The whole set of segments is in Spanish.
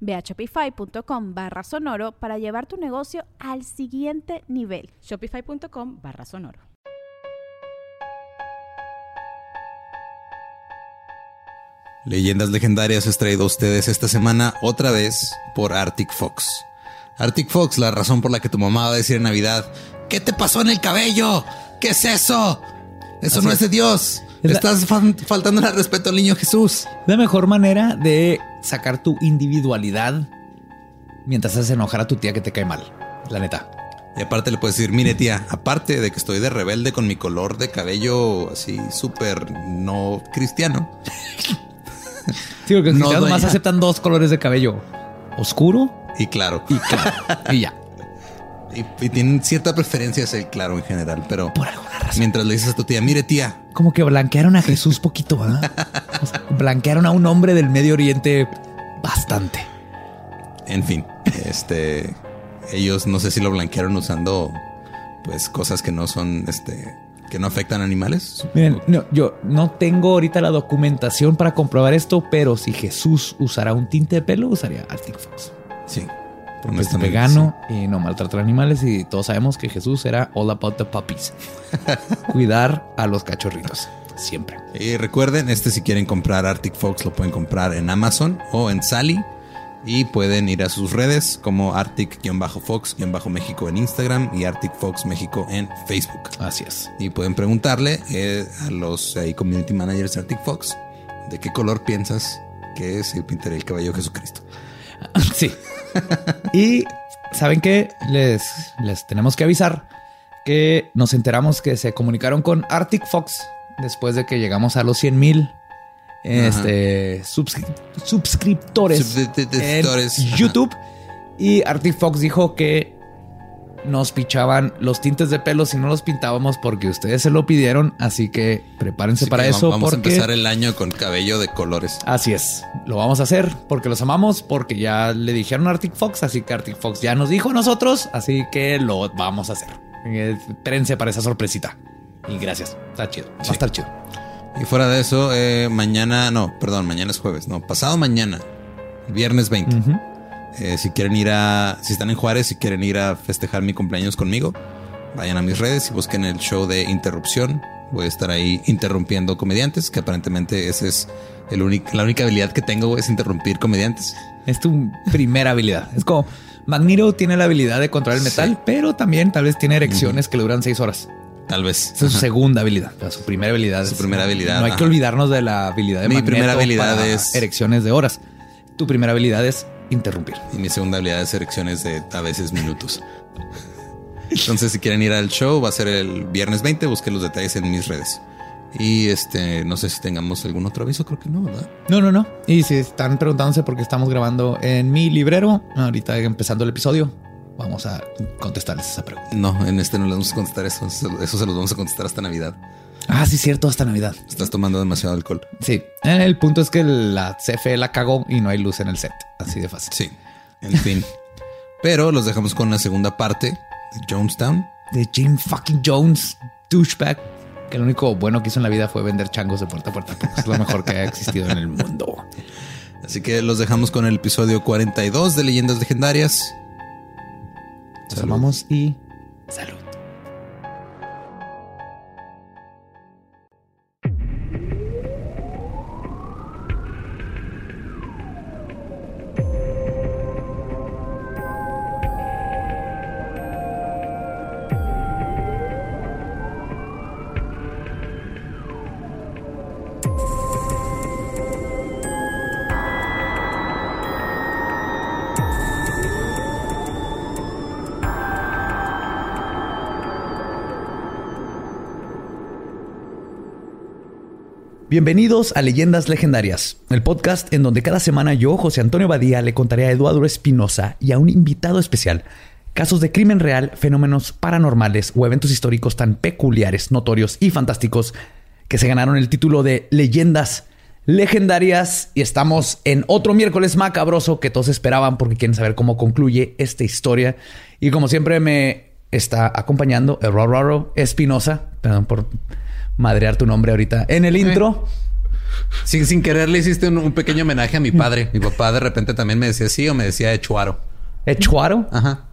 Ve a shopify.com barra sonoro para llevar tu negocio al siguiente nivel. Shopify.com barra sonoro. Leyendas legendarias es traído a ustedes esta semana otra vez por Arctic Fox. Arctic Fox, la razón por la que tu mamá va a decir en Navidad, ¿qué te pasó en el cabello? ¿Qué es eso? Eso Así no es de Dios. Es la- Estás faltando al respeto al niño Jesús. La mejor manera de sacar tu individualidad mientras haces enojar a tu tía que te cae mal. La neta. Y aparte le puedes decir, mire tía, aparte de que estoy de rebelde con mi color de cabello así súper no cristiano, Sí, porque los No, cristianos más aceptan dos colores de cabello. Oscuro y claro, y claro. y ya. y, y tienen cierta preferencia hacia el claro en general, pero Por alguna razón. mientras le dices a tu tía, mire tía, Como que blanquearon a Jesús poquito. O sea, blanquearon a un hombre del Medio Oriente bastante. en fin, este, ellos no sé si lo blanquearon usando pues cosas que no son, este, que no afectan a animales. Miren, no, yo no tengo ahorita la documentación para comprobar esto, pero si Jesús usara un tinte de pelo, usaría Arctic Fox. Sí, Porque es vegano y no maltrata a animales y todos sabemos que Jesús era all about the puppies. Cuidar a los cachorritos. Siempre. Y recuerden, este si quieren comprar Arctic Fox lo pueden comprar en Amazon o en Sally. Y pueden ir a sus redes como Arctic-Fox-México en Instagram y Arctic Fox México en Facebook. Así es. Y pueden preguntarle eh, a los community managers de Arctic Fox de qué color piensas que se pintaría el cabello de Jesucristo. Sí. Y saben que les, les tenemos que avisar que nos enteramos que se comunicaron con Arctic Fox después de que llegamos a los 100 mil este, subscri- en YouTube. Y Arctic Fox dijo que nos pichaban los tintes de pelo si no los pintábamos porque ustedes se lo pidieron. Así que prepárense Así para que eso. Vamos porque a empezar el año con cabello de colores. Así es, lo vamos a hacer porque los amamos, porque ya le dijeron a Arctic Fox, así que Arctic Fox ya nos dijo a nosotros, así que lo vamos a hacer. Eh, Espérense para esa sorpresita. Y gracias, está chido, va Sí. a estar chido. Y fuera de eso, eh, mañana, no, perdón, mañana es jueves, no, pasado mañana, viernes 20. Ujú. Eh, si quieren ir a, si están en Juárez, si quieren ir a festejar mi cumpleaños conmigo, vayan a mis redes y busquen el show de interrupción. Voy a estar ahí interrumpiendo comediantes, que aparentemente esa es el único, la única habilidad que tengo es interrumpir comediantes. Es tu primera habilidad. Es como Magneto tiene la habilidad de controlar el metal, Sí. pero también tal vez tiene erecciones que le duran seis horas. Tal vez. Esa es su segunda habilidad. O sea, su primera habilidad. Su es- primera habilidad, No hay ajá. que olvidarnos de la habilidad de Mi Magneto primera habilidad para es- erecciones de horas. Tu primera habilidad es interrumpir. Y mi segunda habilidad es erecciones de a veces minutos. Entonces, si quieren ir al show, va a ser el viernes 20. Busquen los detalles en mis redes. Y este, no sé si tengamos algún otro aviso, creo que no, ¿verdad? No, no, no. Y si están preguntándose por qué estamos grabando en mi librero, ahorita empezando el episodio, vamos a contestarles esa pregunta. No, en este no les vamos a contestar. Eso eso se los vamos a contestar hasta Navidad. Ah, sí, cierto, hasta Navidad. Estás tomando demasiado alcohol. Sí, el punto es que la CFE la cagó y no hay luz en el set. Así de fácil. Sí, en fin. Pero los dejamos con la segunda parte de Jonestown. De Jim fucking Jones, douchebag, que lo único bueno que hizo en la vida fue vender changos de puerta a puerta. porque es lo mejor que ha existido en el mundo. Así que los dejamos con el episodio 42 de Leyendas Legendarias. Nos amamos y salud. Bienvenidos a Leyendas Legendarias, el podcast en donde cada semana yo, José Antonio Badía, le contaré a Eduardo Espinosa y a un invitado especial casos de crimen real, fenómenos paranormales o eventos históricos tan peculiares, notorios y fantásticos que se ganaron el título de Leyendas Legendarias. Y estamos en otro miércoles macabroso que todos esperaban porque quieren saber cómo concluye esta historia. Y como siempre me está acompañando Roro Espinosa, perdón por madrear tu nombre ahorita en el intro. Sin, sin querer le hiciste un, pequeño homenaje a mi padre. Mi papá de repente también me decía sí o me decía Echuaro. ¿Echuaro? Ajá.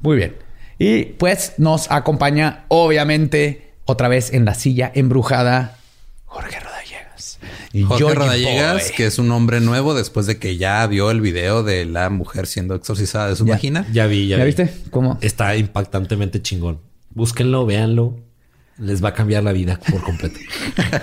Muy bien. Y pues nos acompaña, obviamente, otra vez en la silla embrujada, Jorge Rodallegas. Y Jorge Rodallegas, que es un hombre nuevo después de que ya vio el video de la mujer siendo exorcizada de su vagina. Ya vi, ya, ¿Ya viste? ¿Cómo? Está impactantemente chingón. Búsquenlo, véanlo les va a cambiar la vida por completo.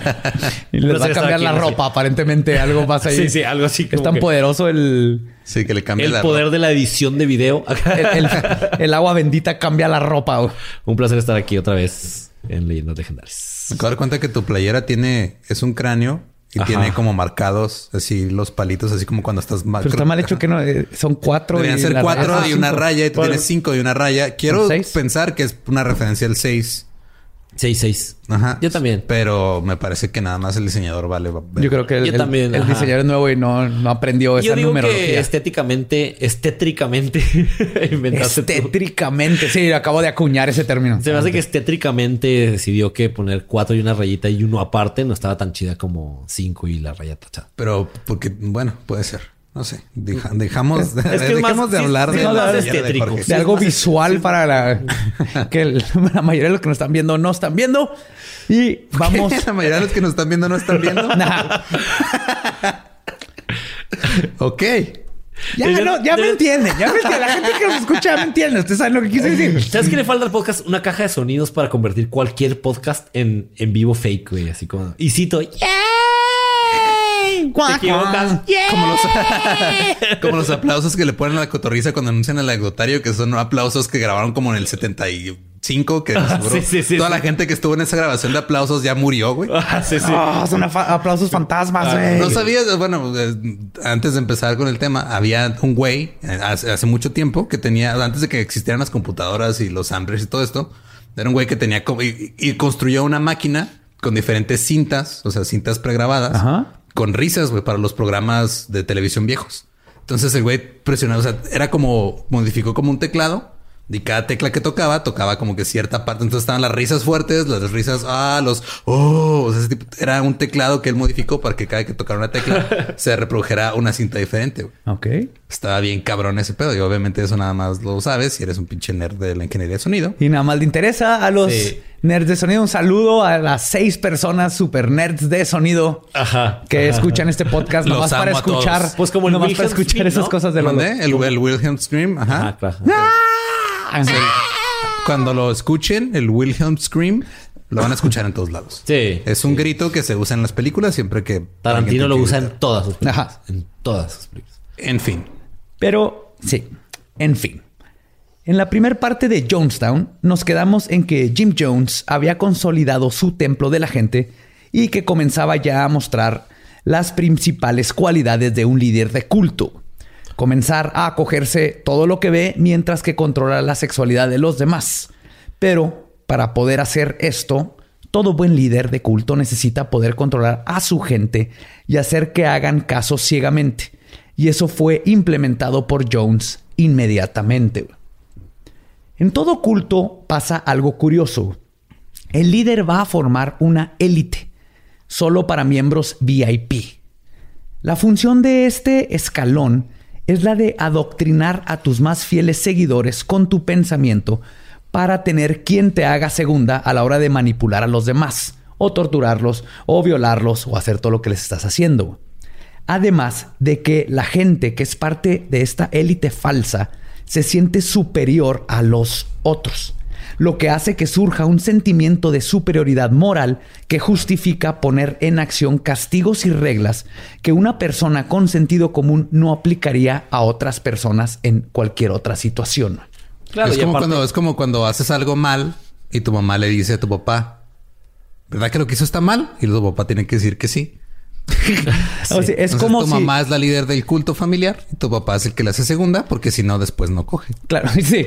y les va a cambiar la ropa, aparentemente algo pasa ahí. Sí, sí, algo así. Es tan poderoso el... Sí, que le cambia el poder de la edición de video. el, agua bendita cambia la ropa. Un placer estar aquí otra vez en Leyendas Legendarias. Me acabo de dar cuenta que tu playera tiene... Es un cráneo y tiene como marcados así los palitos, así como cuando estás mal. Pero está mal hecho que no eh, son cuatro. Deberían ser cuatro y una raya y tú tienes cinco y una raya. Quiero pensar que es una referencia al seis. 6-6. Ajá. Yo también. Pero me parece que nada más el diseñador vale. Yo creo que el, también, el, diseñador es nuevo y no, no aprendió esa Yo digo Que estéticamente, estétricamente inventaste. Estétricamente. Sí, acabo de acuñar ese término. Se me hace que estétricamente decidió que poner cuatro y una rayita y uno aparte no estaba tan chida como cinco y la raya tachada. Pero porque, bueno, puede ser. No sé, dejamos, dejamos de hablar de, algo visual para la, que la mayoría de los que nos están viendo no están viendo. Y vamos. la mayoría de los que nos están viendo no están viendo. ok. Ya, no, ya me entienden. Ya me entienden. La gente que nos escucha me entiende. Ustedes saben lo que quise decir. ¿Sabes qué le falta al podcast? Una caja de sonidos para convertir cualquier podcast en, en vivo fake, güey. Así como. Y cito. ¡Yeah! Como los, aplausos que le ponen a la cotorriza cuando anuncian el anecdotario, que son aplausos que grabaron como en el 75, que toda la gente que estuvo en esa grabación de aplausos ya murió, güey. Ah, ah, son aplausos fantasmas, ah, güey. no sabías, bueno, eh, antes de empezar con el tema, había un güey eh, hace, mucho tiempo que tenía, antes de que existieran las computadoras y los hambres y todo esto, era un güey que tenía y, y construyó una máquina con diferentes cintas, o sea, cintas pregrabadas. Ajá con risas, güey, para los programas de televisión viejos. Entonces el güey presionaba, o sea, era como, modificó como un teclado y cada tecla que tocaba, tocaba como que cierta parte. Entonces estaban las risas fuertes, las risas, ah, los, oh, o sea, ese tipo, era un teclado que él modificó para que cada vez que tocara una tecla se reprodujera una cinta diferente. Ok. Estaba bien cabrón ese pedo y obviamente eso nada más lo sabes si eres un pinche nerd de la ingeniería de sonido. Y nada más le interesa a los nerds de sonido. Un saludo a las seis personas super nerds de sonido que escuchan este podcast nomás para escuchar. Pues como nomás para escuchar esas cosas de ¿Dónde? El, el Wilhelm Scream. Ajá. Ajá ¡Ah! Cuando lo escuchen, el Wilhelm Scream, lo van a escuchar en todos lados. Sí. Es un grito que se usa en las películas siempre que... Tarantino lo usa en todas sus películas. En todas sus películas. En fin. Pero, sí. En fin. En la primera parte de Jonestown, nos quedamos en que Jim Jones había consolidado su templo de la gente y que comenzaba ya a mostrar las principales cualidades de un líder de culto comenzar a acogerse todo lo que ve mientras que controla la sexualidad de los demás. Pero para poder hacer esto, todo buen líder de culto necesita poder controlar a su gente y hacer que hagan caso ciegamente. Y eso fue implementado por Jones inmediatamente. En todo culto pasa algo curioso. El líder va a formar una élite, solo para miembros VIP. La función de este escalón es la de adoctrinar a tus más fieles seguidores con tu pensamiento para tener quien te haga segunda a la hora de manipular a los demás, o torturarlos, o violarlos, o hacer todo lo que les estás haciendo. Además de que la gente que es parte de esta élite falsa se siente superior a los otros lo que hace que surja un sentimiento de superioridad moral que justifica poner en acción castigos y reglas que una persona con sentido común no aplicaría a otras personas en cualquier otra situación. Claro, es, como cuando, es como cuando haces algo mal y tu mamá le dice a tu papá, ¿verdad que lo que hizo está mal? Y los papás tienen que decir que sí. O sea, es Entonces, como tu si... mamá es la líder del culto familiar y tu papá es el que le hace segunda porque si no después no coge. Claro, sí.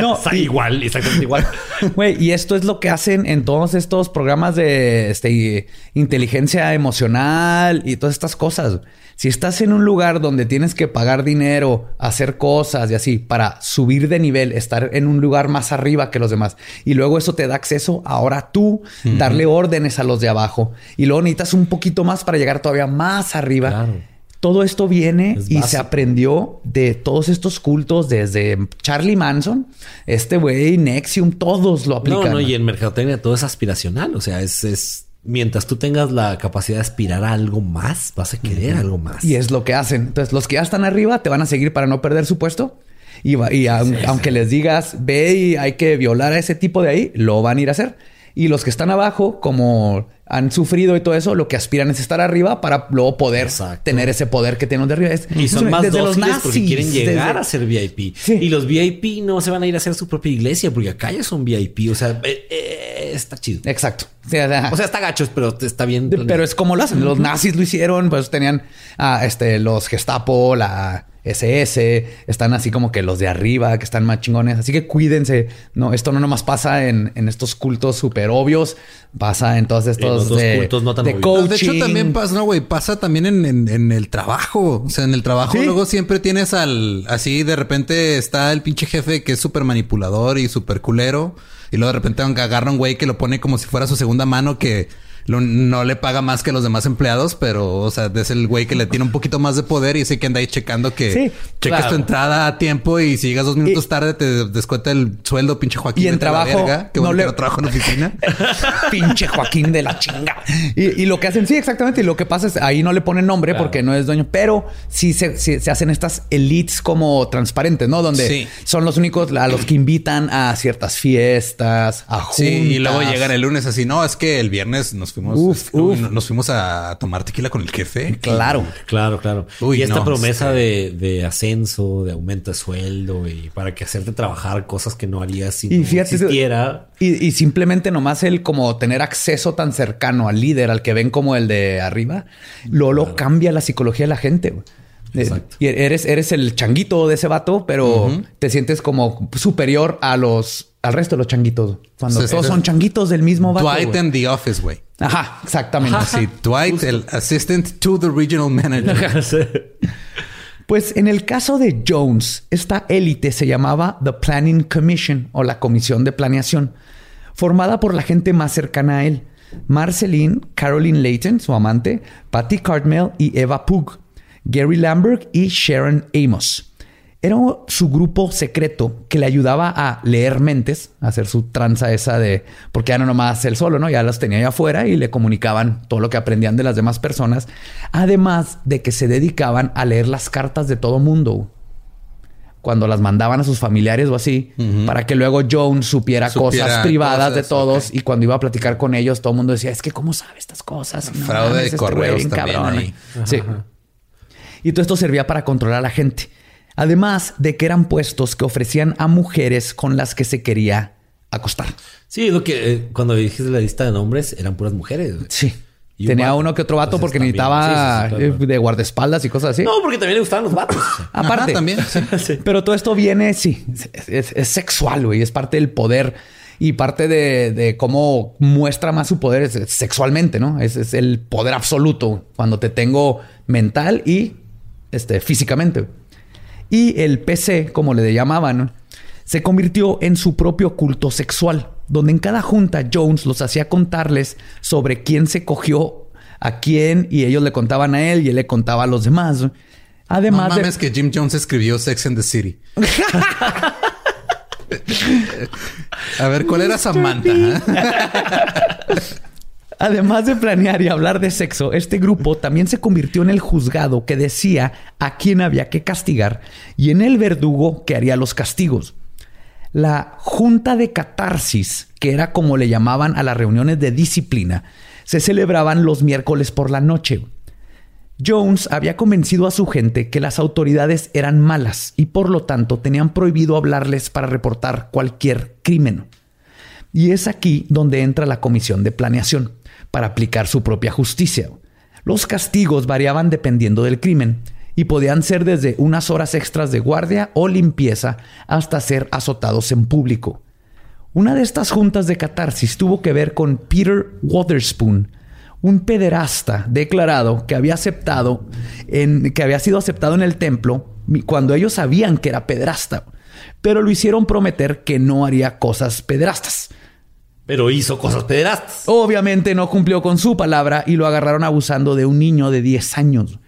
No, Está y- igual, exactamente igual. Güey, y esto es lo que hacen en todos estos programas de este, inteligencia emocional y todas estas cosas. Si estás en un lugar donde tienes que pagar dinero, hacer cosas y así para subir de nivel, estar en un lugar más arriba que los demás, y luego eso te da acceso a ahora tú darle órdenes a los de abajo, y luego necesitas un poquito más para llegar todavía más arriba. Claro. Todo esto viene Es y se aprendió de todos estos cultos desde Charlie Manson, este güey, Nexium, todos lo aplican. No, no, y en mercadotecnia todo es aspiracional. O sea, es, es mientras tú tengas la capacidad de aspirar a algo más, vas a querer algo más. Y es lo que hacen. Entonces, los que ya están arriba te van a seguir para no perder su puesto. Y, va- y aun- aunque les digas, ve y hay que violar a ese tipo de ahí, lo van a ir a hacer. Y los que están abajo, como han sufrido y todo eso, lo que aspiran es estar arriba para luego poder Exacto. tener ese poder que tienen de arriba. Es- Y son es- más desde los dóciles porque nazis, quieren llegar desde- a ser VIP. Sí. Y los VIP no se van a ir a hacer su propia iglesia porque acá ya son VIP. O sea, eh, eh, está chido. Exacto. Sí, o sea, O sea, está gachos, pero está bien. Pero es como lo hacen. Los nazis lo hicieron, pues tenían a este, los Gestapo, la SS, están así como que los de arriba, que están más chingones. Así que cuídense. No, esto no nomás pasa en, en estos cultos súper obvios, pasa en todos estos de, cultos no tan de obvios. coaching. de hecho, también pasa, no, güey, pasa también en, en- en el trabajo. O sea, en el trabajo Sí. luego siempre tienes al, así de repente está el pinche jefe que es súper manipulador y súper culero. Y luego de repente agarra un güey que lo pone como si fuera su segunda mano que lo- no le paga más que los demás empleados, pero, o sea, es el güey que le tiene un poquito más de poder y ese que anda ahí checando que Sí, claro. tu entrada a tiempo y si llegas dos minutos Y- tarde te descuenta el sueldo, pinche Joaquín. Y en trabajo verga. Qué no le- que trabajo en oficina. Pinche Joaquín de la chinga. Y, y lo que hacen, sí, exactamente. Y lo que pasa es ahí no le ponen nombre Claro. porque no es dueño, pero sí se, sí se hacen estas elites como transparentes, ¿no? Donde Sí. son los únicos a los que invitan a ciertas fiestas, a juntas. Sí, y luego llegan el lunes así, no, es que el viernes nos fuimos, Uf, uy, uf. no- nos fuimos a tomar tequila con el jefe. Claro. Claro, claro. Uy, y esta no, promesa sí. de, de ascenso, de aumento de sueldo y para que hacerte trabajar cosas que no harías si Y no fíjate- existiera. Y, y simplemente nomás el como tener acceso tan cercano al líder, al que ven como el de arriba, lo, lo cambia la psicología de la gente. Eh, Exacto. Y eres, eres el changuito de ese vato, pero te sientes como superior a los al resto de los changuitos. Cuando todos son changuitos del mismo vato. Dwight güey. en The Office, güey. Ajá, exactamente. Sí, Dwight, el assistant to the regional manager. Pues en el caso de Jones, esta élite se llamaba The Planning Commission o la Comisión de Planeación, formada por la gente más cercana a él. Marceline, Caroline Layton, su amante, Patty Cartmel y Eva Pug, Gary Lambert y Sharon Amos. Era su grupo secreto que le ayudaba a leer mentes, a hacer su tranza esa de... Porque ya no nomás él solo, ¿no? Ya las tenía allá afuera y le comunicaban todo lo que aprendían de las demás personas. Además de que se dedicaban a leer las cartas de todo mundo. Cuando las mandaban a sus familiares o así, para que luego Jones supiera, Supiera cosas privadas de todos. Y cuando iba a platicar con ellos, todo el mundo decía, es que ¿cómo sabe estas cosas? No Fraude mames, de este correos también cabrón". ahí. Sí. Y todo esto servía para controlar a la gente. Además de que eran puestos que ofrecían a mujeres con las que se quería acostar. Sí, lo que eh, cuando dijiste la lista de nombres eran puras mujeres. Sí. Y Tenía uno que otro vato Entonces porque también. necesitaba Sí, sí, sí, claro. eh, de guardaespaldas y cosas así. No, porque también le gustaban los vatos. Aparte. Ajá, también. Pero todo esto viene, sí, es, es- es sexual, güey. Es parte del poder y parte de, de cómo muestra más su poder es- es sexualmente, ¿no? Es, es el poder absoluto cuando te tengo mental y este, físicamente. Y el PC, como le llamaban, se convirtió en su propio culto sexual, donde en cada junta Jones los hacía contarles sobre quién se cogió a quién y ellos le contaban a él y él le contaba a los demás. No Además de... mames que Jim Jones escribió Sex and the City. A ver, ¿cuál era Samantha? Además de planear y hablar de sexo, este grupo también se convirtió en el juzgado que decía a quién había que castigar y en el verdugo que haría los castigos. La junta de catarsis, que era como le llamaban a las reuniones de disciplina, se celebraban los miércoles por la noche. Jones había convencido a su gente que las autoridades eran malas y por lo tanto tenían prohibido hablarles para reportar cualquier crimen. Y es aquí donde entra la comisión de planeación para aplicar su propia justicia. Los castigos variaban dependiendo del crimen y podían ser desde unas horas extras de guardia o limpieza hasta ser azotados en público. Una de estas juntas de catarsis tuvo que ver con Peter Waterspoon, un pederasta declarado que había aceptado en, que había sido aceptado en el templo cuando ellos sabían que era pederasta, pero lo hicieron prometer que no haría cosas pederastas. Pero hizo cosas pederastas. Obviamente no cumplió con su palabra y lo agarraron abusando de un niño de 10 años.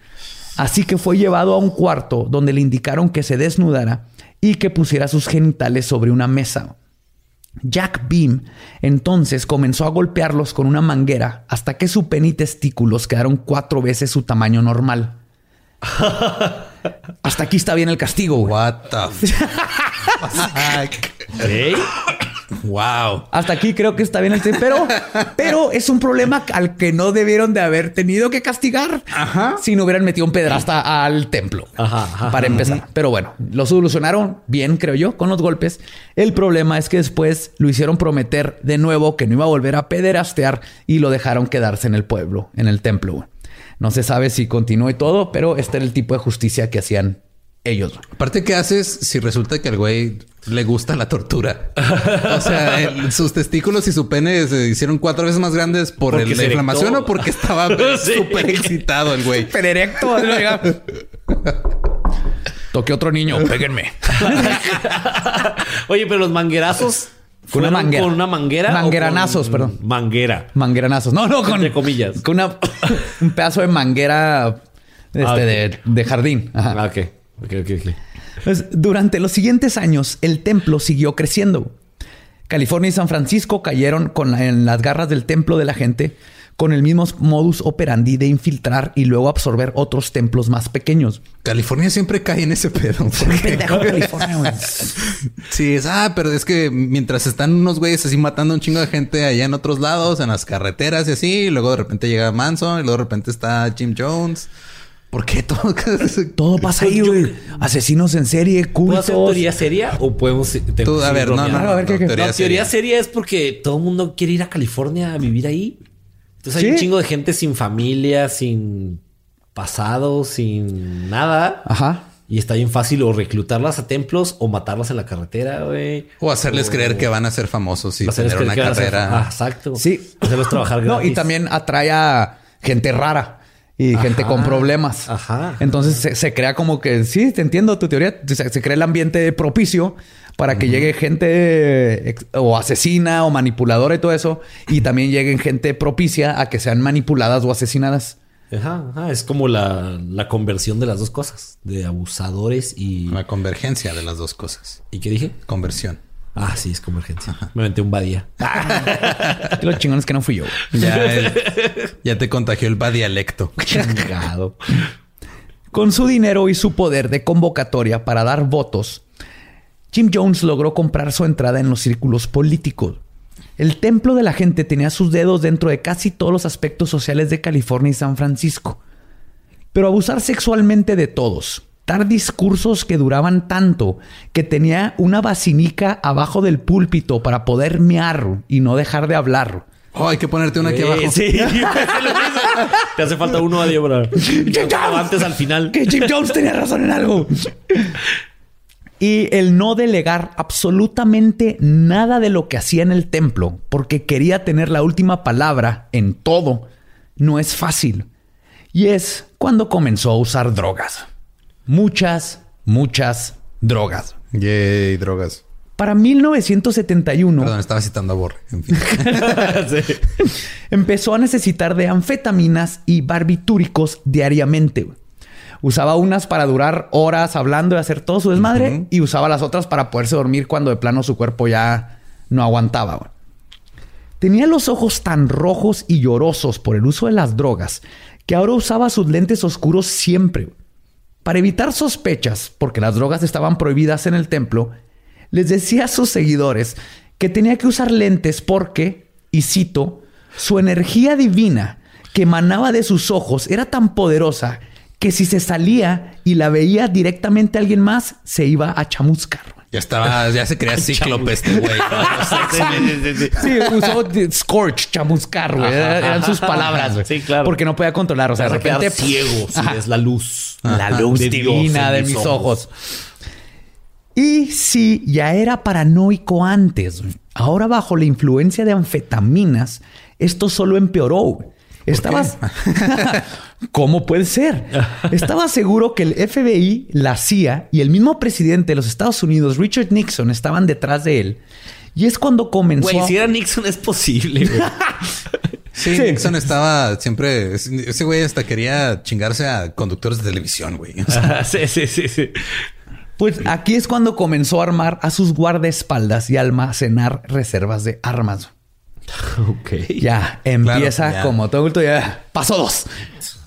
Así que fue llevado a un cuarto donde le indicaron que se desnudara y que pusiera sus genitales sobre una mesa. Jack Beam entonces comenzó a golpearlos con una manguera hasta que su pene y testículos quedaron cuatro veces su tamaño normal. hasta aquí está bien el castigo. What the Wow. Hasta aquí creo que está bien el pero, pero es un problema al que no debieron de haber tenido que castigar si no hubieran metido un pedrasta al templo. para empezar. Pero bueno, lo solucionaron bien, creo yo, con los golpes. El problema es que después lo hicieron prometer de nuevo que no iba a volver a pederastear y lo dejaron quedarse en el pueblo, en el templo. No se sabe si continuó y todo, pero este era el tipo de justicia que hacían ellos. Aparte, ¿qué haces si resulta que al güey le gusta la tortura? o sea, sus testículos y su pene se hicieron cuatro veces más grandes por la inflamación o porque estaba súper excitado el güey. Súper erecto. Toque otro niño, péguenme. Oye, pero los manguerazos con una manguera. Con una manguera. Mangueranazos, perdón. Manguera. Mangueranazos. No, no, con. Entre comillas. Con un pedazo de manguera este, ah, de, jardín. Ah, Pues, durante los siguientes años, el templo siguió creciendo. California y San Francisco cayeron con en las garras del templo de la gente con el mismo modus operandi de infiltrar y luego absorber otros templos más pequeños. California siempre cae en ese pedo. sí, es, ah, pero es que mientras están unos güeyes así matando un chingo de gente allá en otros lados, en las carreteras y así, y luego de repente llega Manson y luego de repente está Jim Jones. ¿Por qué todo, todo pasa ahí, güey? Asesinos en serie, cultos. ¿Puedo hacer teoría seria o podemos... a ver, no, no, a ver, ¿qué, teoría, teoría seria es porque todo el mundo quiere ir a California a vivir ahí. Entonces hay un chingo de gente sin familia, sin pasado, sin nada. Ajá. Y está bien fácil o reclutarlas a templos o matarlas en la carretera, güey. O hacerles creer que van a ser famosos y tener una carrera. Ah, exacto. Sí. Hacerlos trabajar gratis. No, y también atrae a gente rara y gente con problemas. Ajá. Entonces se, crea como que, sí, te entiendo tu teoría, se, crea el ambiente propicio para que llegue gente o asesina o manipuladora y todo eso, y también lleguen gente propicia a que sean manipuladas o asesinadas. Ajá, es como la, la, conversión de las dos cosas, de abusadores y... La convergencia de las dos cosas. ¿Y qué dije? Conversión. Ah, sí, es convergencia. Me metí un badía. Lo chingón es que no fui yo. Ya, te contagió el badialecto. Chingado. Con su dinero y su poder de convocatoria para dar votos, Jim Jones logró comprar su entrada en los círculos políticos. El templo de la gente tenía sus dedos dentro de casi todos los aspectos sociales de California y San Francisco. Pero abusar sexualmente de todos, dar discursos que duraban tanto que tenía una basinica abajo del púlpito para poder mear y no dejar de hablar. Oh, hay que ponerte una aquí abajo. Sí, te hace falta uno a Dios, Antes al final. Que Jim Jones tenía razón en algo. Y el no delegar absolutamente nada de lo que hacía en el templo, porque quería tener la última palabra en todo, no es fácil. Y es cuando comenzó a usar drogas muchas, muchas drogas. Yay, drogas. Para 1971. Perdón, estaba citando a Borre. Empezó a necesitar de anfetaminas y barbitúricos diariamente. Usaba unas para durar horas hablando y hacer todo su desmadre y usaba las otras para poderse dormir cuando de plano su cuerpo ya no aguantaba. Tenía los ojos tan rojos y llorosos por el uso de las drogas que ahora usaba sus lentes oscuros siempre. Para evitar sospechas, porque las drogas estaban prohibidas en el templo, les decía a sus seguidores que tenía que usar lentes porque, y cito, su energía divina que emanaba de sus ojos era tan poderosa que si se salía y la veía directamente a alguien más, se iba a chamuscar. Ya estaba, ya se creía cíclope este güey. Sí, usó scorch, chamuscar, güey. Eran sus palabras, güey. Sí, claro. Porque no podía controlar. O sea, de repente... ciego si Ajá. ves la luz. La luz de divina de mis ojos. Y si ya era paranoico antes, ahora bajo la influencia de anfetaminas, esto solo empeoró. Estabas. ¿Cómo puede ser? Estaba seguro que el FBI, la CIA y el mismo presidente de los Estados Unidos, Richard Nixon, estaban detrás de él. Y es cuando comenzó. Güey, a- si era Nixon es posible, güey. Sí, Sí. Nixon estaba siempre. Ese güey hasta quería chingarse a conductores de televisión, güey. O sea, Ajá, sí, sí, sí, sí. Pues aquí es cuando comenzó a armar a sus guardaespaldas y almacenar reservas de armas. Ok. Ya empieza ya. como todo adulto, ya paso dos.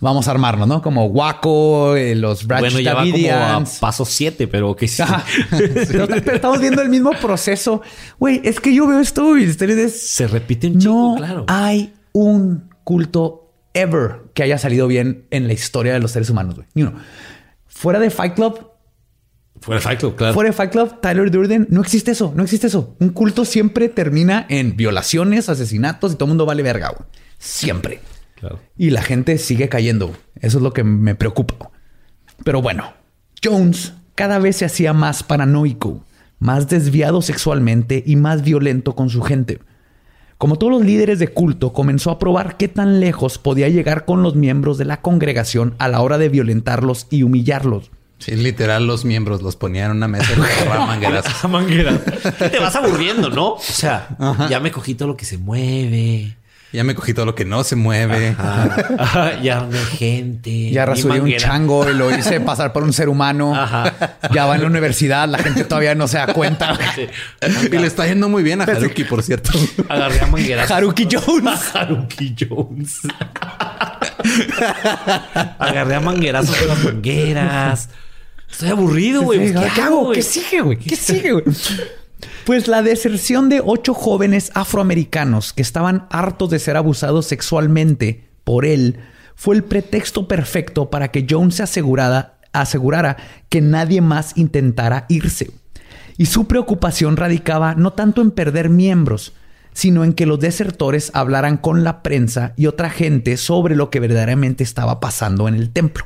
Vamos a armarnos, ¿no? Como Waco, eh, los Brad Bueno, ya va como a paso 7, pero que sí. Ajá. Pero pero estamos viendo el mismo proceso. Güey, es que yo veo esto y ustedes es- Se repite un chingo, no claro. hay un culto ever que haya salido bien en la historia de los seres humanos, güey. Ni uno. Fuera de Fight Club, Fuera de Fight Club, claro. Fuera Fight Club, Tyler Durden, no existe eso, no existe eso. Un culto siempre termina en violaciones, asesinatos y todo el mundo vale verga, güey. Siempre. Claro. Y la gente sigue cayendo. güey. Eso es lo que me preocupa. Pero bueno, Jones cada vez se hacía más paranoico, más desviado sexualmente y más violento con su gente. Como todos los líderes de culto, comenzó a probar qué tan lejos podía llegar con los miembros de la congregación a la hora de violentarlos y humillarlos. Sí, literal, los miembros los ponían en una mesa y los agarraban manguerazos. Ah, manguera. Te vas aburriendo, ¿no? O sea, ya me cogí todo lo que se mueve. Ya me cogí todo lo que no se mueve. Ajá. Ajá, ya no hay gente. Ya rasuré un chango y lo hice pasar por un ser humano. Ajá. Ya va en la universidad, la gente todavía no se da cuenta. Sí. Y le está yendo muy bien a Haruki, por cierto. Agarré a mangueras. Haruki Jones. Haruki Jones. Agarré a manguerazos con las mangueras. Estoy aburrido, güey. Sí, Pues, ¿Qué, hago? güey? ¿Qué sigue, güey? ¿Qué sigue, güey? Pues la deserción de ocho jóvenes afroamericanos que estaban hartos de ser abusados sexualmente por él fue el pretexto perfecto para que Jones se asegurara, asegurara que nadie más intentara irse. Y su preocupación radicaba no tanto en perder miembros, sino en que los desertores hablaran con la prensa y otra gente sobre lo que verdaderamente estaba pasando en el templo.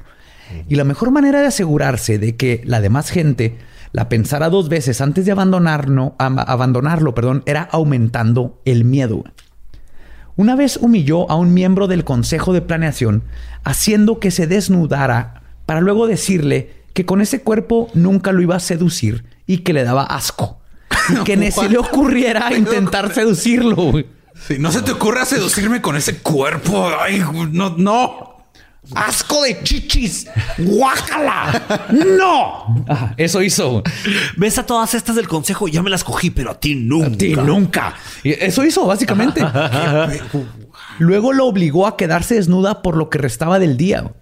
Y la mejor manera de asegurarse de que la demás gente la pensara dos veces antes de abandonarlo, abandonarlo perdón, era aumentando el miedo. Una vez humilló a un miembro del Consejo de Planeación, haciendo que se desnudara para luego decirle que con ese cuerpo nunca lo iba a seducir y que le daba asco. Y que ni se le ocurriera intentar seducirlo. Si no se te ocurra seducirme con ese cuerpo. Ay, no, no. ¡Asco de chichis! ¡Guácala! ¡No! Ajá, eso hizo. Ves a todas estas del consejo, ya me las cogí, pero a ti nunca. A ti nunca. Y Eso hizo, básicamente. Luego lo obligó a quedarse desnuda por lo que restaba del día.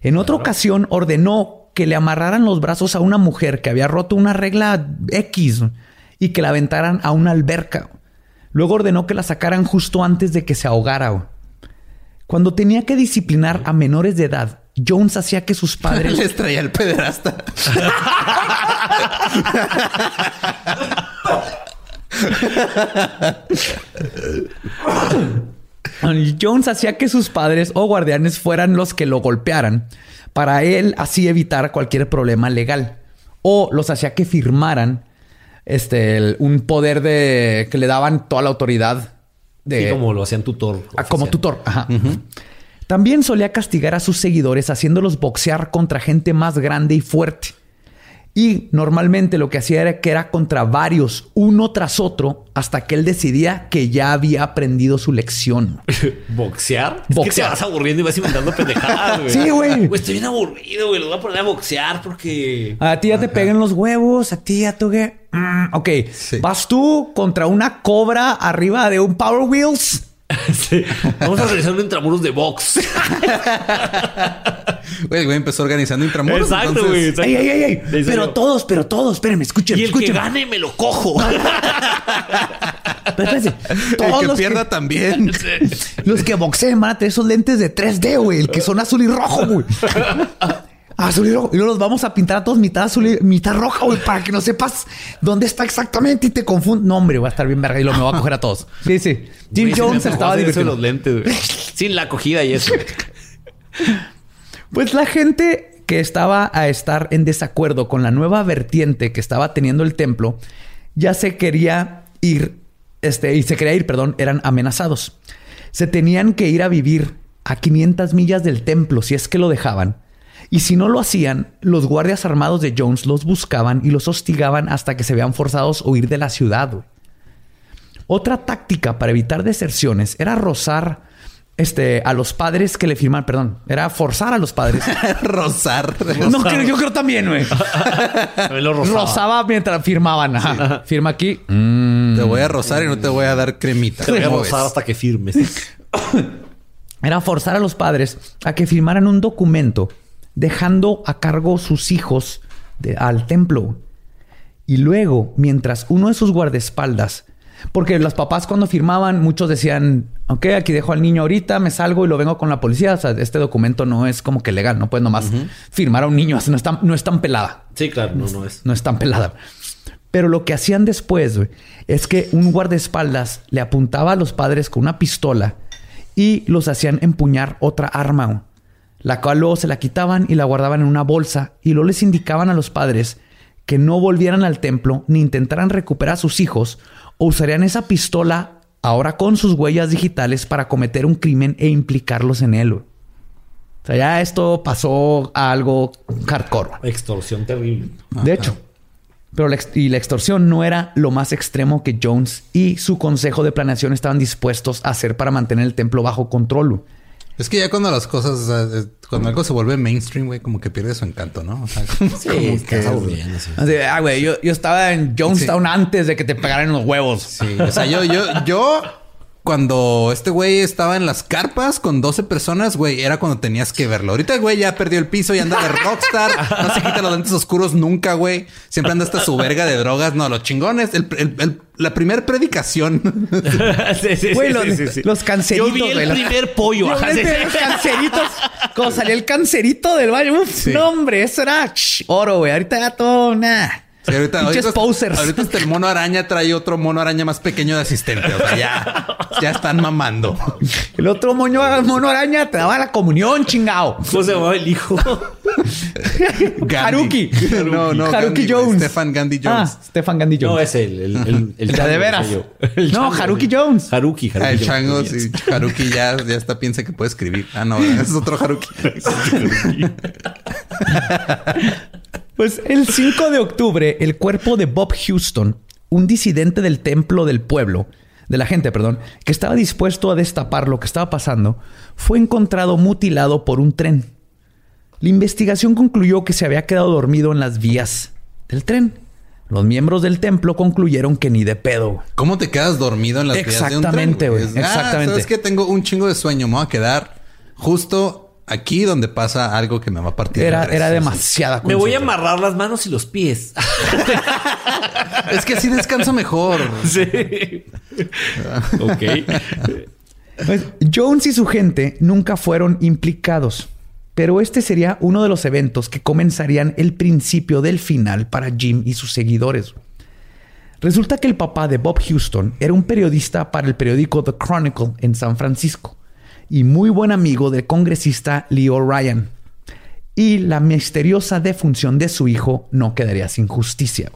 En otra ocasión ordenó que le amarraran los brazos a una mujer que había roto una regla X y que la aventaran a una alberca. Luego ordenó que la sacaran justo antes de que se ahogara. Cuando tenía que disciplinar a menores de edad, Jones hacía que sus padres Les traía el pederasta. Jones hacía que sus padres o guardianes fueran los que lo golpearan para él así evitar cualquier problema legal o los hacía que firmaran este el- un poder de que le daban toda la autoridad de Sí, como lo hacían tutor. Ah, como tutor. Ajá. También solía castigar a sus seguidores haciéndolos boxear contra gente más grande y fuerte. Y normalmente lo que hacía era que era contra varios, uno tras otro, hasta que él decidía que ya había aprendido su lección. ¿Boxear? Es que te Boxear. vas aburriendo y vas inventando pendejadas, güey. Sí, güey. Estoy bien aburrido, güey. Los voy a poner a boxear porque... A ti ya te pegan los huevos, a ti ya tú qué. Mm, ok, Sí. vas tú contra una cobra arriba de un Power Wheels. Sí. Vamos a realizar un intramuros de box. Güey, el güey empezó organizando intramuros. Exacto, entonces- güey. exacto. Ey, ey, ey, ey. En serio. Pero todos, pero todos, espérenme, escuchen, Y el que escuchen. gane me lo cojo. Pero espérense, El todos que los pierda también. Los que boxeen van a tener esos lentes de 3D, güey. El que son azul y rojo, güey. Azul y rojo. Y luego los vamos a pintar a todos mitad azul y mitad roja, güey, para que no sepas dónde está exactamente y te confundas. No, hombre, va a estar bien verga y lo me voy a coger a todos. Sí, sí. Jim Güey, Jones estaba divirtiendo. los lentes, güey. Sin la acogida y eso. Pues la gente que estaba a estar en desacuerdo con la nueva vertiente que estaba teniendo el templo, ya se quería ir, este, y se quería ir, perdón, eran amenazados. Se tenían que ir a vivir a 500 millas del templo si es que lo dejaban. Y si no lo hacían, los guardias armados de Jones los buscaban y los hostigaban hasta que se vean forzados a huir de la ciudad. Otra táctica para evitar deserciones era rozar este, a los padres que le firman, perdón, era forzar a los padres. Rosar. no, creo- yo creo también, güey. Rozaba. Rozaba mientras firmaban. Ajá. Firma aquí. Mm. Te voy a rozar y no te voy a dar cremita. Te voy a ¿Cómo rozar hasta que firmes. Era forzar a los padres a que firmaran un documento dejando a cargo sus hijos de- al templo. Y luego, mientras uno de sus guardaespaldas, porque los papás cuando firmaban, muchos decían, ok, aquí dejo al niño ahorita, me salgo y lo vengo con la policía. O sea, este documento no es como que legal, no puedes nomás firmar a un niño, no es tan, no es tan pelada. Sí, claro, no, no es. No es tan pelada. Pero lo que hacían después, es que un guardaespaldas le apuntaba a los padres con una pistola y los hacían empuñar otra arma, la cual luego se la quitaban y la guardaban en una bolsa y luego les indicaban a los padres que no volvieran al templo ni intentaran recuperar a sus hijos o usarían esa pistola ahora con sus huellas digitales para cometer un crimen e implicarlos en él. O sea, ya esto pasó a algo hardcore. Extorsión terrible. De hecho. Pero la, y la extorsión no era lo más extremo que Jones y su consejo de planeación estaban dispuestos a hacer para mantener el templo bajo control. Es que ya cuando las cosas, o sea, eh, cuando algo se vuelve mainstream, güey, como que pierde su encanto, ¿no? O sea, como, Sí, como sí. Así de, ah, güey, yo, yo estaba en Jonestown antes de que te pegaran los huevos. Sí, o sea, yo, yo, yo, cuando este güey estaba en las carpas con 12 personas, güey, era cuando tenías que verlo. Ahorita el güey ya perdió el piso y anda de rockstar. No se quita los lentes oscuros nunca, güey. Siempre anda hasta su verga de drogas. No, los chingones. El, el- el- la primer predicación. sí, sí, Güey, sí, los, sí, sí. los canceritos. Yo vi el güey, primer pollo. Ajá, vi sí, sí. los canceritos. Cuando salía el cancerito del baño. Uf, Sí. no, hombre, eso era oro, güey. Ahorita ya todo, nah. Sí, ahorita, Pinches ahorita, posers. ahorita hasta el mono araña trae otro mono araña más pequeño de asistente. O sea, ya, ya están mamando. El otro moño, mono araña te daba la comunión, chingao. ¿Cómo se llamaba el hijo? Gandhi. Haruki. No, no. Haruki Gandhi. Jones. Stefan Gandhi Jones. Ah, Stefan Gandhi Jones. No, es el. El, el, el, El de veras. El No, chango, Haruki. Jones. Haruki, Haruki. Ah, el Jones. chango, sí. Haruki ya, ya hasta piensa que puede escribir. Ah, no, ese es otro Haruki. Pues el 5 de octubre, el cuerpo de Bob Houston, un disidente del templo del pueblo, de la gente, perdón, que estaba dispuesto a destapar lo que estaba pasando, fue encontrado mutilado por un tren. La investigación concluyó que se había quedado dormido en las vías del tren. Los miembros del templo concluyeron que ni de pedo. ¿Cómo te quedas dormido en las vías de un tren? Exactamente, güey. Es, Exactamente. Ah, sabes que tengo un chingo de sueño. Me voy a quedar justo aquí donde pasa algo que me va a partir. Era, era demasiada Me voy a amarrar las manos y los pies. Es que así descanso mejor. sí. ok. Pues, Jones y su gente nunca fueron implicados, pero este sería uno de los eventos que comenzarían el principio del final para Jim y sus seguidores. Resulta que el papá de Bob Houston era un periodista para el periódico The Chronicle en San Francisco y muy buen amigo del congresista Leo Ryan. Y la misteriosa defunción de su hijo no quedaría sin justicia.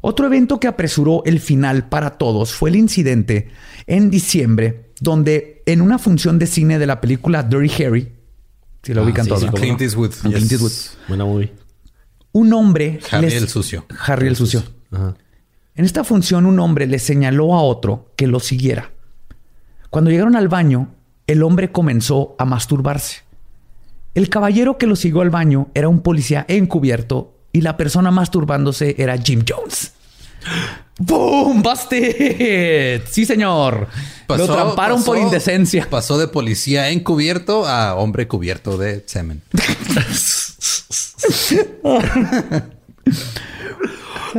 Otro evento que apresuró el final para todos fue el incidente en diciembre, donde en una función de cine de la película Dirty Harry, si lo Ah, ubican sí, todos, sí, Clint Eastwood. Clint Eastwood. Buena movie. un hombre... Harry les- el sucio. Harry el sucio. Ajá. En esta función un hombre le señaló a otro que lo siguiera. Cuando llegaron al baño, el hombre comenzó a masturbarse. El caballero que lo siguió al baño era un policía encubierto y la persona masturbándose era Jim Jones. ¡Boom! ¡Busted! Sí, señor. lo tramparon por indecencia. Pasó de policía encubierto a hombre cubierto de semen.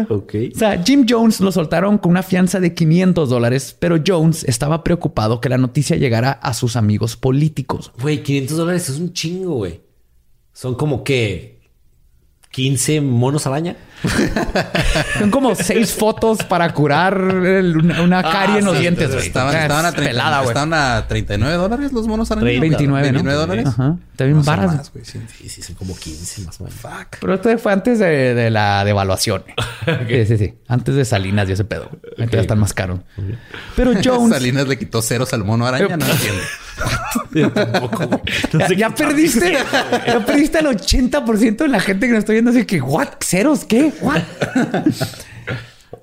Ok. O sea, Jim Jones lo soltaron con una fianza de 500 dólares, pero Jones estaba preocupado que la noticia llegara a sus amigos políticos. Güey, 500 dólares es un chingo, güey. Son como que 15 monos araña. Son como seis fotos para curar el- una, una Ah, carie en los sí, dientes. güey. Estaban, Es estaban a 30, pelada, güey. estaban a 39 dólares los monos araña. 29, ¿no? 29 dólares. Ajá. Bien No barato. más, güey, sí. Sí, son como 15 más o menos. Fuck. Pero esto fue antes de, de la devaluación. Sí, sí, sí. Antes de Salinas y ese pedo. Entonces ya están más caros. Pero Jones... Salinas le quitó ceros al mono araña. No entiendo. Yo tampoco, güey. No ya, sé ya qué- perdiste. ya perdiste el 80% de la gente que nos está viendo. Así que, ¿what? ¿Ceros? ¿Qué? ¿What?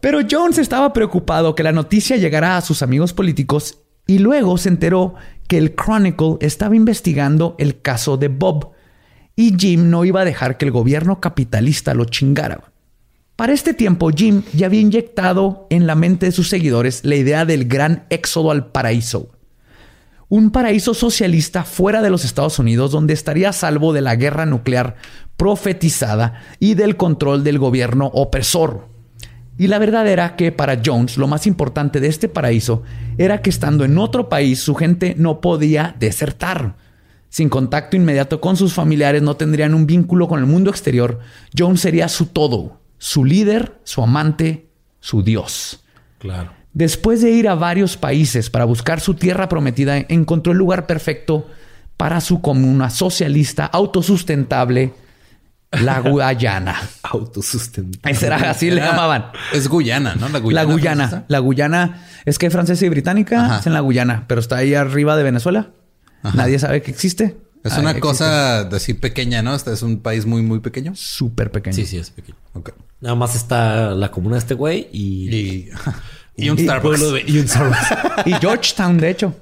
Pero Jones estaba preocupado que la noticia llegara a sus amigos políticos y luego se enteró que el Chronicle estaba investigando el caso de Bob y Jim no iba a dejar que el gobierno capitalista lo chingara. Para este tiempo, Jim ya había inyectado en la mente de sus seguidores la idea del gran éxodo al paraíso. Un paraíso socialista fuera de los Estados Unidos donde estaría a salvo de la guerra nuclear profetizada y del control del gobierno opresor. Y la verdad era que para Jones lo más importante de este paraíso era que estando en otro país su gente no podía desertar. Sin contacto inmediato con sus familiares no tendrían un vínculo con el mundo exterior. Jones sería su todo, su líder, su amante, su Dios. Claro. Después de ir a varios países para buscar su tierra prometida, encontró el lugar perfecto para su comuna socialista autosustentable, la Guyana. Autosustentable. Era así le llamaban. Es Guyana, ¿no? La Guyana. La Guyana. francesa. La Guyana es que es francesa y británica, Ajá. es en la Guyana, pero está ahí arriba de Venezuela. Ajá. Nadie sabe que existe. Es Ah, una existe. cosa de así pequeña, ¿no? Este es un país muy, muy pequeño. súper pequeño. Sí, sí, es pequeño. Ok. Nada más está la comuna de este güey y... Y, y un y Starbucks. un Starbucks. Y Georgetown, de hecho.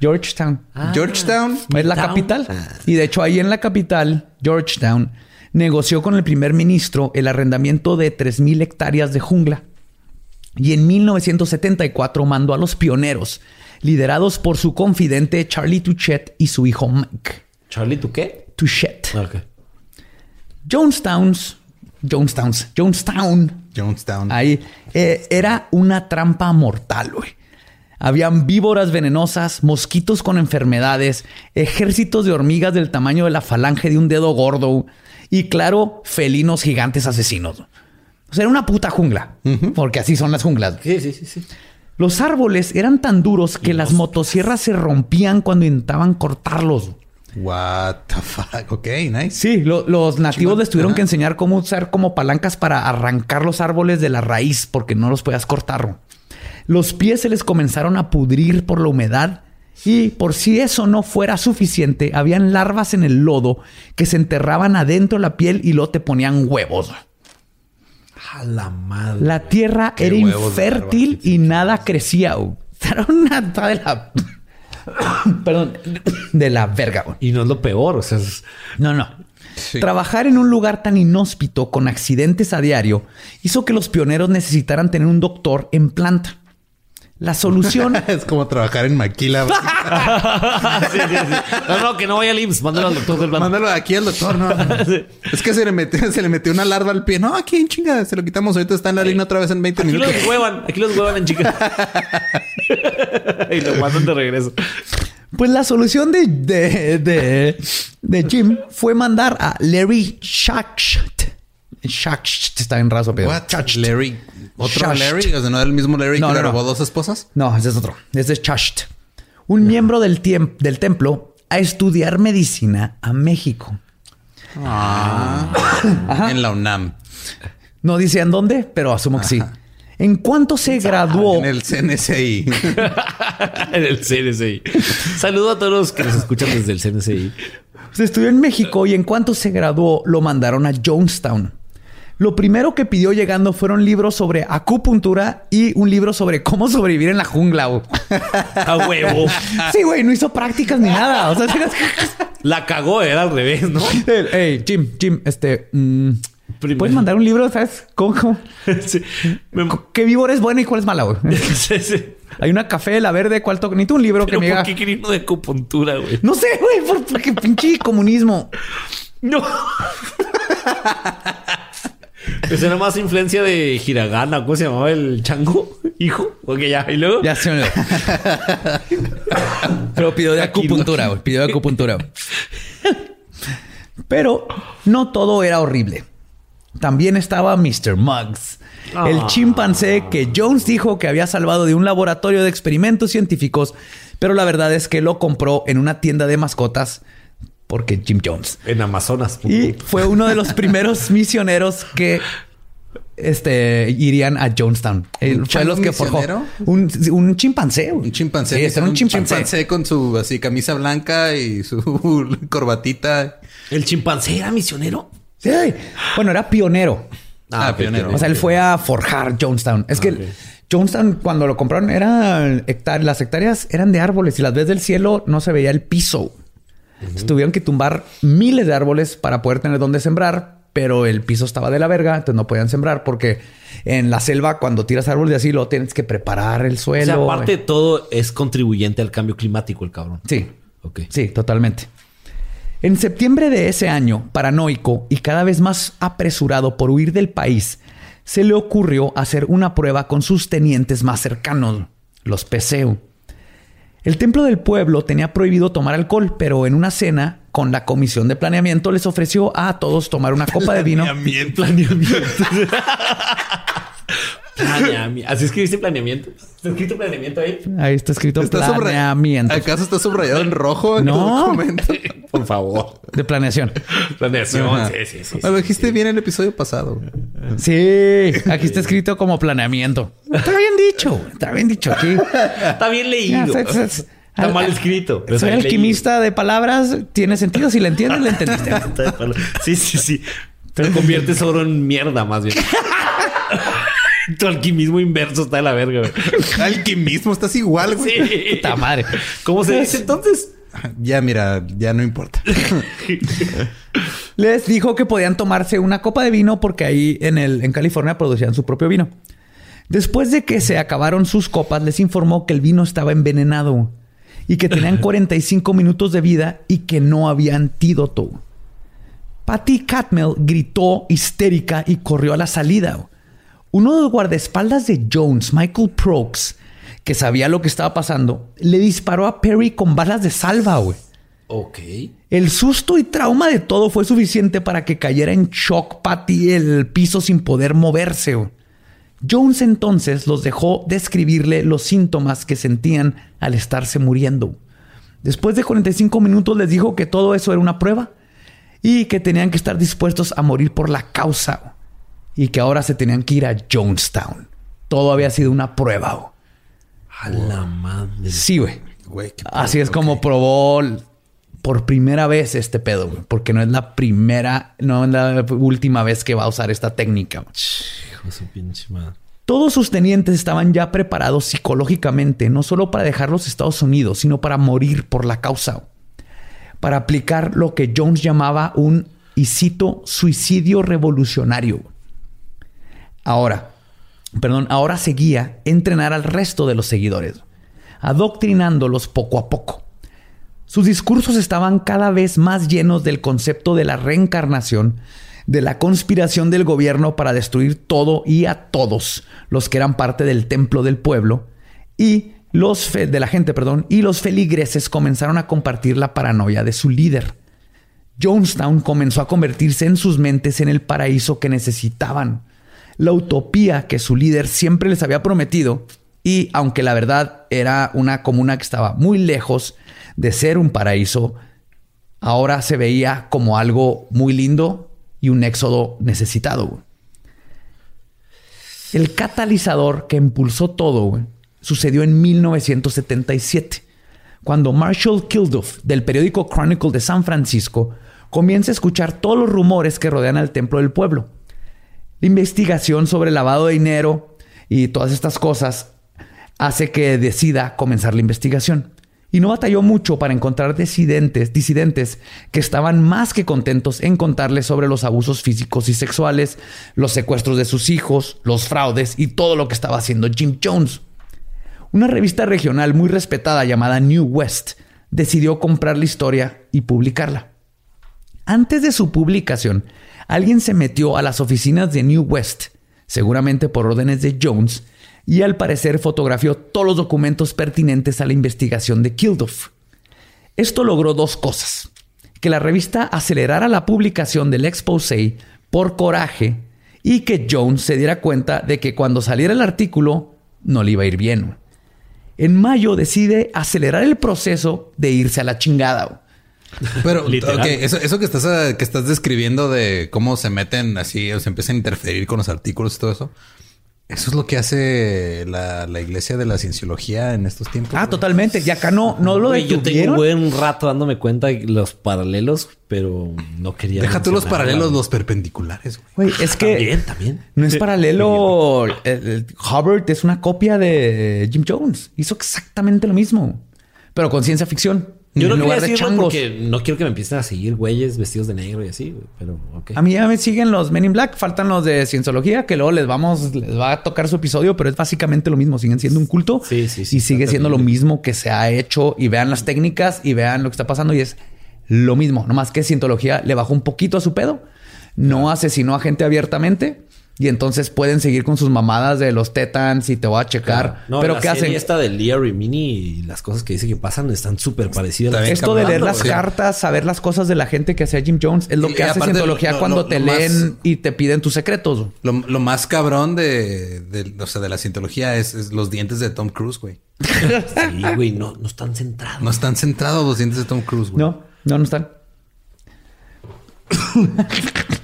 Georgetown. Georgetown. Es la capital. Y de hecho, ahí en la capital, Georgetown, negoció con el primer ministro el arrendamiento de 3.000 hectáreas de jungla. Y en 1974 mandó a los pioneros, liderados por su confidente Charlie Touchet y su hijo Mike. Charlie, ¿tú qué? Touchet. Ah, Ok. Jonestowns, Jonestowns, Jonestown, Jonestown. Ahí eh, era una trampa mortal, güey. Habían víboras venenosas, mosquitos con enfermedades, ejércitos de hormigas del tamaño de la falange de un dedo gordo y, claro, felinos gigantes asesinos. O sea, era una puta jungla, porque así son las junglas. Sí, sí, sí, sí. Los árboles eran tan duros que las motosierras se rompían cuando intentaban cortarlos. What the fuck. Ok, nice. Sí, lo- los nativos les tuvieron que enseñar cómo usar como palancas para arrancar los árboles de la raíz porque no los podías cortar. Los pies se les comenzaron a pudrir por la humedad y por si eso no fuera suficiente, habían larvas en el lodo que se enterraban adentro de la piel y luego te ponían huevos. A la madre. La tierra era infértil y nada crecía. Era una de la... Perdón, de la verga. güey. Y no es lo peor, o sea, es- No, no. Sí. Trabajar en un lugar tan inhóspito con accidentes a diario hizo que los pioneros necesitaran tener un doctor en planta. La solución es como trabajar en Maquila. Sí, sí, sí. No, no, que no vaya al IMSS. Mándalo al doctor del plan. Mándalo aquí al doctor, no. Es que se le metió, se le metió una larva al pie. No, aquí en chinga, se lo quitamos. Ahorita está en la línea otra vez en 20 Aquí minutos. los huevan. Aquí los huevan en chicas. y lo mandan de regreso. Pues la solución de, de, de, de Jim fue mandar a Larry Schacht. Schacht está en raso, pero. Larry. ¿Otro. Larry? O sea, ¿no era el mismo Larry No, que no, le no. robó dos esposas? No, ese es otro. Ese es Schacht. Un miembro del, del templo a estudiar medicina a México. Ah. En la UNAM. No dice en dónde, pero asumo que sí. En cuanto se graduó. En el CNCI. en el CNCI. Saludo a todos los que nos escuchan desde el CNCI. Se estudió en México y en cuanto se graduó lo mandaron a Jonestown. Lo primero que pidió llegando fueron libros sobre acupuntura y un libro sobre cómo sobrevivir en la jungla. güey. A huevo. Sí, güey, no hizo prácticas ni nada. O sea, La cagó, era al revés, ¿no? hey, Jim, Jim, este, mm, puedes mandar un libro, ¿sabes? ¿Cómo, cómo- Sí. ¿Qué víbora es buena y cuál es mala, güey? Sí, sí. Hay una café, la verde, ¿cuál toca? Necesito un libro que Pero me ¿por qué quería uno de acupuntura, güey? No sé, güey, por- porque pinche comunismo. No. Esa era más influencia de Hiragana. ¿Cómo se llamaba el chango? ¿Hijo? Ok, ya. ¿Y luego? Ya se me olvidó. Pero pidió de acupuntura, güey. Pidió de acupuntura. Pero no todo era horrible. También estaba Mr. Muggs, el Ah. chimpancé que Jones dijo que había salvado de un laboratorio de experimentos científicos, pero la verdad es que lo compró en una tienda de mascotas porque Jim Jones. En Amazonas. Y fue uno de los primeros misioneros que este, irían a Jonestown. Él ¿Un fue los que forjó. Un, un chimpancé. Un chimpancé. Sí, este era un chimpancé. con su así camisa blanca y su corbatita. ¿El chimpancé era misionero? Sí. Bueno, era pionero. Ah, pionero. O sea, él fue a forjar Jonestown. Es que Jonestown, cuando lo compraron, era hectáreas. Las hectáreas eran de árboles y las ves del cielo no se veía el piso. Tuvieron que tumbar miles de árboles para poder tener dónde sembrar, pero el piso estaba de la verga, entonces no podían sembrar porque en la selva, cuando tiras árboles de así, lo tienes que preparar el O suelo. sea, aparte de todo, es contribuyente al cambio climático el cabrón. Sí. Ok. Sí, totalmente. En septiembre de ese año, paranoico y cada vez más apresurado por huir del país, se le ocurrió hacer una prueba con sus tenientes más cercanos, los Peseu. El templo del pueblo tenía prohibido tomar alcohol, pero en una cena con la comisión de planeamiento les ofreció a todos tomar una copa de vino. Planeamiento. Planeamiento. Así escribiste planeamiento. ¿Está escrito planeamiento ahí? Ahí está escrito Está planeamiento ¿Acaso está subrayado en rojo en No. documento? Por favor. de planeación. Planeación. Ajá. Sí, sí, sí. Lo dijiste bien en el episodio pasado. Sí, aquí está escrito como planeamiento. Está bien dicho, está bien dicho aquí. Está bien leído. Ya, es- es- Está mal escrito. pero Soy bien alquimista de palabras. Tiene sentido. Si le entiendes, le entendiste. Sí, sí, sí. Te conviertes oro en mierda, más bien. tu alquimismo inverso está de la verga, güey. Alquimismo, estás igual, güey. Sí. Puta madre. ¿Cómo se dice entonces? Ya, mira, ya no importa. Les dijo que podían tomarse una copa de vino porque ahí en, el, en California producían su propio vino. Después de que se acabaron sus copas, les informó que el vino estaba envenenado y que tenían 45 minutos de vida y que no había antídoto. Patty Catmel gritó histérica y corrió a la salida. Uno de los guardaespaldas de Jones, Michael Prokes, que sabía lo que estaba pasando, le disparó a Perry con balas de salva, güey. Ok. El susto y trauma de todo fue suficiente para que cayera en shock Patty el piso sin poder moverse. güey. Jones entonces los dejó describirle los síntomas que sentían al estarse muriendo. Después de 45 minutos les dijo que todo eso era una prueba y que tenían que estar dispuestos a morir por la causa y que ahora se tenían que ir a Jonestown. Todo había sido una prueba. güey. A la madre. Sí, güey. Así es como probó por primera vez este pedo, güey. Porque no es la primera, no es la última vez que va a usar esta técnica. Hijo su pinche madre. Todos sus tenientes estaban ya preparados psicológicamente, no solo para dejar los Estados Unidos, sino para morir por la causa. Para aplicar lo que Jones llamaba un, y cito, suicidio revolucionario. Ahora, perdón, ahora seguía entrenar al resto de los seguidores, adoctrinándolos poco a poco. Sus discursos estaban cada vez más llenos del concepto de la reencarnación, de la conspiración del gobierno para destruir todo y a todos los que eran parte del templo del pueblo y los de la gente, perdón, y los feligreses comenzaron a compartir la paranoia de su líder. Jonestown comenzó a convertirse en sus mentes en el paraíso que necesitaban, la utopía que su líder siempre les había prometido y aunque la verdad era una comuna que estaba muy lejos de ser un paraíso, ahora se veía como algo muy lindo y un éxodo necesitado. El catalizador que impulsó todo sucedió en 1977, cuando Marshall Kilduff del periódico Chronicle de San Francisco comienza a escuchar todos los rumores que rodean al templo del pueblo. Investigación sobre lavado de dinero y todas estas cosas hace que decida comenzar la investigación. Y no batalló mucho para encontrar disidentes, disidentes que estaban más que contentos en contarle sobre los abusos físicos y sexuales, los secuestros de sus hijos, los fraudes y todo lo que estaba haciendo Jim Jones. Una revista regional muy respetada llamada New West decidió comprar la historia y publicarla. Antes de su publicación, alguien se metió a las oficinas de New West, seguramente por órdenes de Jones, y al parecer fotografió todos los documentos pertinentes a la investigación de Kilduff. Esto logró dos cosas. que la revista acelerara la publicación del exposé por coraje y que Jones se diera cuenta de que cuando saliera el artículo no le iba a ir bien. En mayo decide acelerar el proceso de irse a la chingada. Pero eso, eso, que estás que estás describiendo de cómo se meten así o se empiezan a interferir con los artículos y todo eso. Eso es lo que hace la, iglesia de la cienciología en estos tiempos. Ah, totalmente. Y acá no, no lo Yo tengo un buen rato dándome cuenta de los paralelos, pero no quería. Deja tú los paralelos, los perpendiculares. Güey, es que. También, también. No es paralelo. Hubbard es una copia de Jim Jones. Hizo exactamente lo mismo, pero con ciencia ficción. Yo no quería decirlo porque no quiero que me empiecen a seguir güeyes vestidos de negro y así, pero ok. A mí ya me siguen los Men in Black, faltan los de Cienciología, que luego les vamos, les va a tocar su episodio, pero es básicamente lo mismo, siguen siendo un culto. Sí, sí, sí. Y sigue siendo lo mismo que se ha hecho y vean las técnicas y vean lo que está pasando y es lo mismo, nomás que Cienciología le bajó un poquito a su pedo, no asesinó a gente abiertamente y entonces pueden seguir con sus mamadas de los tetans y te voy a checar. No, pero la ¿qué hacen? Esta del Lia Rimini y las cosas que dice que pasan están súper parecidas. Esto de leer las cartas, saber las cosas de la gente que hacía Jim Jones, es lo que hace Cientología cuando te leen y te piden tus secretos. Lo, más cabrón de, o sea, de la cientología es, los dientes de Tom Cruise, güey. sí, güey, no, no están centrados. No están centrados los dientes de Tom Cruise, güey. No, no, no están.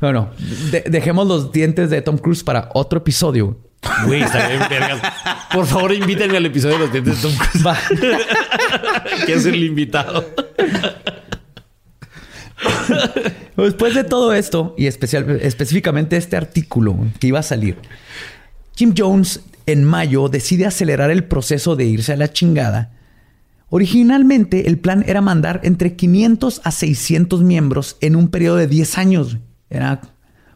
Bueno, dejemos los dientes de Tom Cruise para otro episodio. Güey, está bien Por favor, invítenme al episodio de los dientes de Tom Cruise. Va. Quiero ser el invitado. Después de todo esto, y especial, específicamente este artículo que iba a salir, Jim Jones en mayo decide acelerar el proceso de irse a la chingada. Originalmente el plan era mandar entre 500 a 600 miembros en un periodo de 10 años. Era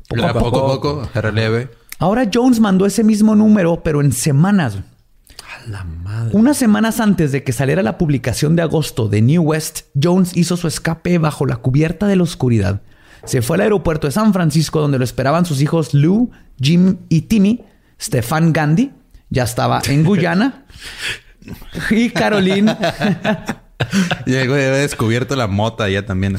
poco a poco, poco, era leve. Ahora Jones mandó ese mismo número, pero en semanas. A la madre. Unas semanas antes de que saliera la publicación de agosto de New West, Jones hizo su escape bajo la cubierta de la oscuridad. Se fue al aeropuerto de San Francisco donde lo esperaban sus hijos Lou, Jim y Timmy. Stefan Gandhi ya estaba en Guyana. y Caroline. y el güey había descubierto la mota ya también.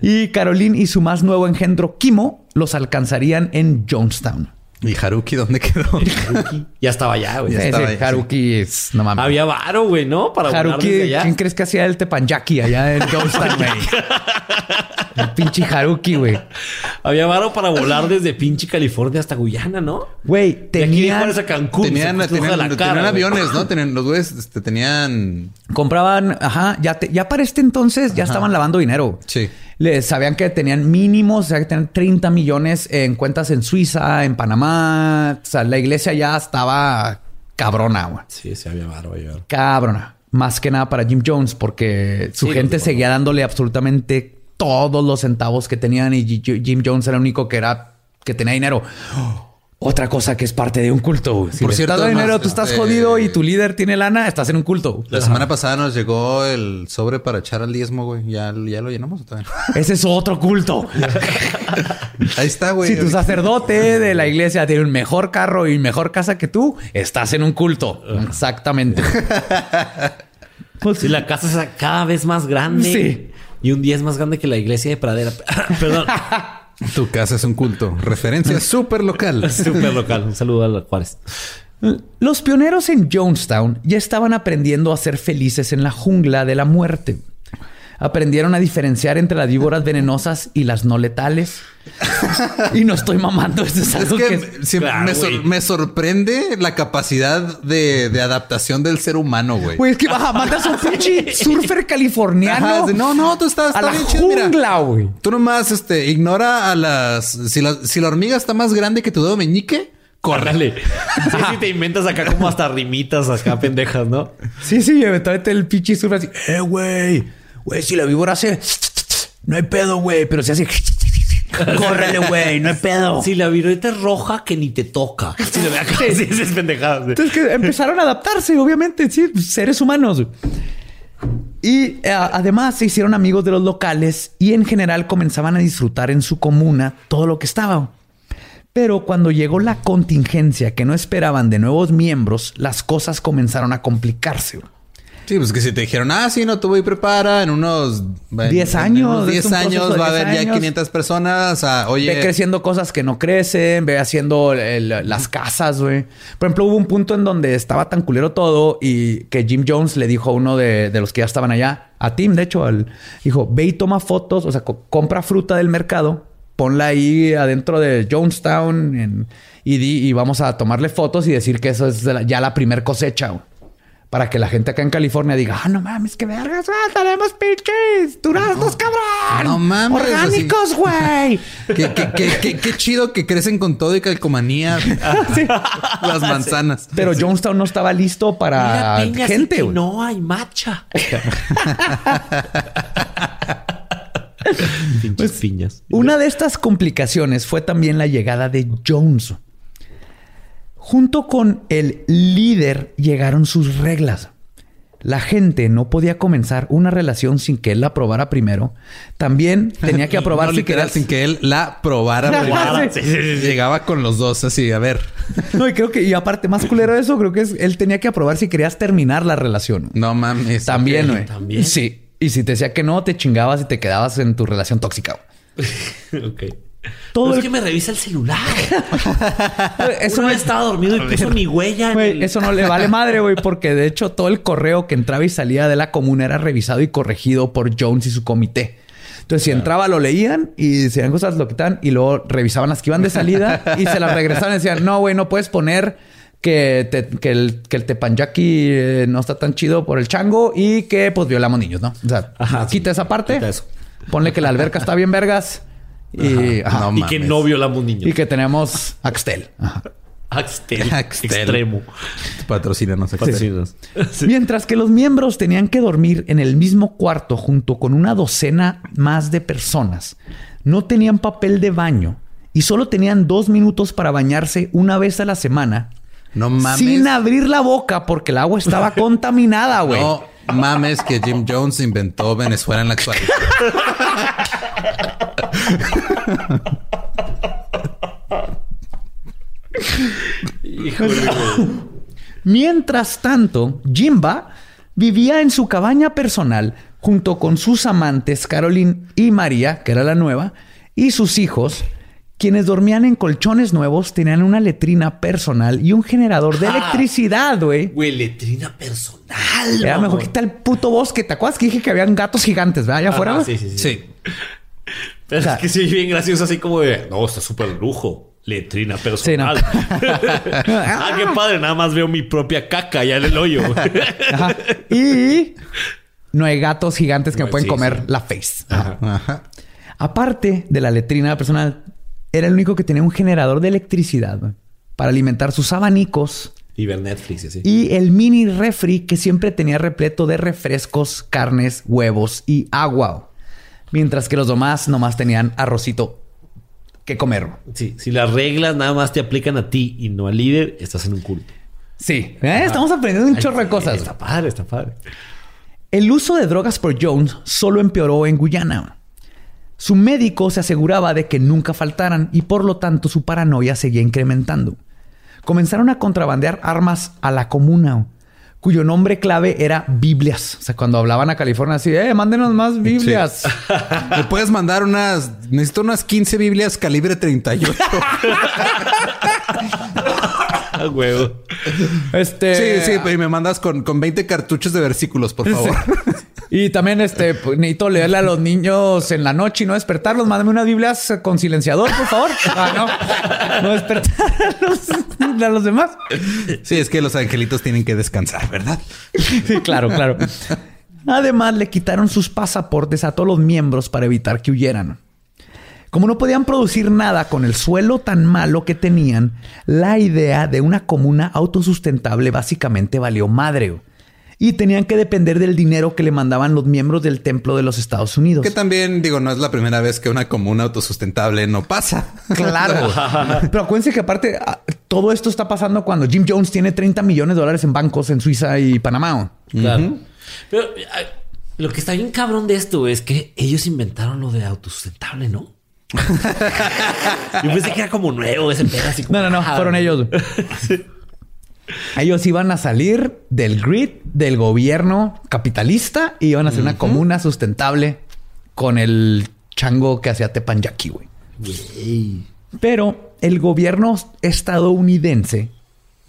Y Caroline y su más nuevo engendro, Kimo, los alcanzarían en Jonestown. ¿Y Haruki dónde quedó? Haruki. Ya estaba allá, güey. Haruki es... No mames. Había varo, güey, ¿no? Para Haruki, ¿quién crees que hacía el tepanyaki allá en Jonestown, güey? El pinche Haruki, güey. Había varo para volar desde pinche California hasta Guyana, ¿no? Güey, tenían... a Cancún. Tenían, aviones, ¿no? Tenían, los güeyes este, tenían... Compraban... Ajá. Ya, ya para este entonces ya estaban lavando dinero. Sí les sabían que tenían mínimos, o sea, que tenían 30 millones en cuentas en Suiza, en Panamá. O sea, la iglesia ya estaba cabrona, güey. Sí, se había barba, Cabrona. Más que nada para Jim Jones, porque su gente seguía dándole absolutamente todos los centavos que tenían y Jim Jones era el único que era que tenía dinero. Otra cosa que es parte de un culto. Si Por cierto, dinero, tú estás este, jodido y tu líder tiene lana, estás en un culto. La semana pasada nos llegó el sobre para echar al diezmo, güey. ¿Ya, ya lo llenamos Ese es otro culto. Ahí está, güey. Si tu sacerdote de la iglesia tiene un mejor carro y mejor casa que tú, estás en un culto. Exactamente. Pues, si la casa es cada vez más grande. Sí. Y un día es más grande que la iglesia de Pradera. Perdón. Tu casa es un culto. Referencia súper local. Súper local. Un saludo a Juárez. Los pioneros en Jonestown ya estaban aprendiendo a ser felices en la jungla de la muerte. Aprendieron a diferenciar entre las víboras venenosas y las no letales. y no estoy mamando. Esto es, algo que, me, sorprende la capacidad de, adaptación del ser humano, güey. Güey, es que baja, mandas a un pinche surfer californiano. no, no, tú estás, a la jungla, güey. Tú nomás este, ignora a las. Si la, si la hormiga está más grande que tu dedo meñique, córrele. Sí, sí, te inventas acá como hasta rimitas acá pendejas, ¿no? Sí, sí, eventualmente el pinche surfer así. Eh, güey. Güey, si la víbora hace. No hay pedo, güey. Pero si hace. Córrele, güey, no hay pedo. Si la violeta es roja, que ni te toca. Si lo acá, sí, es pendejada. Entonces que empezaron a adaptarse, obviamente, sí, seres humanos. Y eh, además se hicieron amigos de los locales y en general comenzaban a disfrutar en su comuna todo lo que estaba. Pero cuando llegó la contingencia que no esperaban de nuevos miembros, las cosas comenzaron a complicarse. Sí, pues que si te dijeron, ah, sí, no, tú voy y prepara en unos... en- 10 en años, unos es 10 un proceso años va a 10 haber ya años. 500 personas. ah, oye, Ve creciendo cosas que no crecen, ve haciendo el- las casas, güey. Por ejemplo, hubo un punto en donde estaba tan culero todo y que Jim Jones le dijo a uno de, de los que ya estaban allá, a Tim, de hecho, al, dijo, ve y toma fotos, o sea, co- compra fruta del mercado, ponla ahí adentro de Jonestown en- y, di- y vamos a tomarle fotos y decir que eso es la- ya la primer cosecha, güey. Para que la gente acá en California diga, ah, no mames, qué vergas, güey, tenemos pinches duraznos, cabrón. no mames, Orgánicos, güey. qué, qué- qué- qué- qué chido que crecen con todo y calcomanía. Las manzanas. Pero Jonestown no estaba listo para Mira, gente, no hay matcha. Pinches piñas. Una de estas complicaciones fue también la llegada de Jones. Junto con el líder llegaron sus reglas. La gente no podía comenzar una relación sin que él la aprobara primero. También tenía que aprobar No, si literal, sin que él la probara. primero. Sí, Llegaba con los dos así, a ver. No, y creo que, y aparte, más culero de eso, creo que es, él tenía que aprobar si querías terminar la relación. No mames. También, güey. también. Sí. Y si te decía que no, te chingabas y te quedabas en tu relación tóxica. ok. Todo el- es que me revisa el celular. Eso no estaba dormido y puso mi huella. en Güey, el- eso no le vale madre, güey, porque de hecho todo el correo que entraba y salía de la comuna era revisado y corregido por Jones y su comité. Entonces, si entraba, lo leían y si eran cosas, lo quitan y luego revisaban las que iban de salida y se las regresaban y decían, no, güey, no puedes poner que, te- que el, que el eh, no está tan chido por el chango y que pues violamos niños, ¿no? O sea, Ajá, quita sí. esa parte, Quita eso. ponle que la alberca está bien vergas y, ajá, No y que mames. no violamos niños. y que tenemos Axtel. Ajá. Axtel. Axtel. Extremo. Patrocínanos. Axel. Patrocinas. Mientras que los miembros tenían que dormir en el mismo cuarto junto con una docena más de personas, no tenían papel de baño y solo tenían dos minutos para bañarse una vez a la semana No mames. sin abrir la boca porque el agua estaba contaminada, güey. No mames que Jim Jones inventó Venezuela en la actualidad. Híjole. Mientras tanto, Jimba vivía en su cabaña personal junto con sus amantes Caroline y María, que era la nueva, y sus hijos, quienes dormían en colchones nuevos, tenían una letrina personal y un generador de Ah. electricidad, güey. Güey, letrina personal. Era mejor que está el puto bosque. ¿Te acuerdas que dije que habían gatos gigantes, ¿verdad? Allá afuera. sí, sí, sí. Sí. Pero O sea- es que sí, bien gracioso, así como de, no, está súper lujo. Letrina personal. ah, qué padre. Nada más veo mi propia caca allá en el hoyo. Ajá. Y no hay gatos gigantes que me pueden sí, comer sí. la face. Ajá. Ajá. Aparte de la letrina personal, era el único que tenía un generador de electricidad para alimentar sus abanicos Y ver Netflix y así. y el mini refri que siempre tenía repleto de refrescos, carnes, huevos y agua. Mientras que los demás nomás tenían arrocito que comer. Sí, si las reglas nada más te aplican a ti y no al líder, estás en un culto. Sí, ¿eh? estamos aprendiendo un chorro de cosas. Está padre, está padre. El uso de drogas por Jones solo empeoró en Guyana. Su médico se aseguraba de que nunca faltaran y por lo tanto su paranoia seguía incrementando. Comenzaron a contrabandear armas a la comuna, cuyo nombre clave era Biblias. O sea, cuando hablaban a California así, eh, mándenos más Biblias. Me puedes mandar unas. Necesito unas 15 Biblias calibre 38. Huevo. Este, Sí, sí, y me mandas con, con 20 cartuchos de versículos, por favor. Y también este pues, necesito leerle a los niños en la noche y no despertarlos. Mándame unas Biblias con silenciador, por favor. Ah, no. No despertar a los, a los demás. Sí, es que los angelitos tienen que descansar, ¿verdad? Sí, claro, claro. Además, le quitaron sus pasaportes a todos los miembros para evitar que huyeran. Como no podían producir nada con el suelo tan malo que tenían, la idea de una comuna autosustentable básicamente valió madre. Y tenían que depender del dinero que le mandaban los miembros del templo de los Estados Unidos. Que también, digo, no es la primera vez que una comuna autosustentable no pasa. Claro. Pero acuérdense que aparte ah, todo esto está pasando cuando Jim Jones tiene 30 millones de dólares en bancos en Suiza y Panamá. Claro. Pero lo que está bien cabrón de esto es que ellos inventaron lo de autosustentable, ¿no? Yo pensé que era como nuevo ese pedo así como, No, no, no, fueron ellos. Ellos iban a salir del grid del gobierno capitalista y iban a hacer una comuna sustentable con el chango que hacía Tepanyaki, güey. Pero el gobierno estadounidense,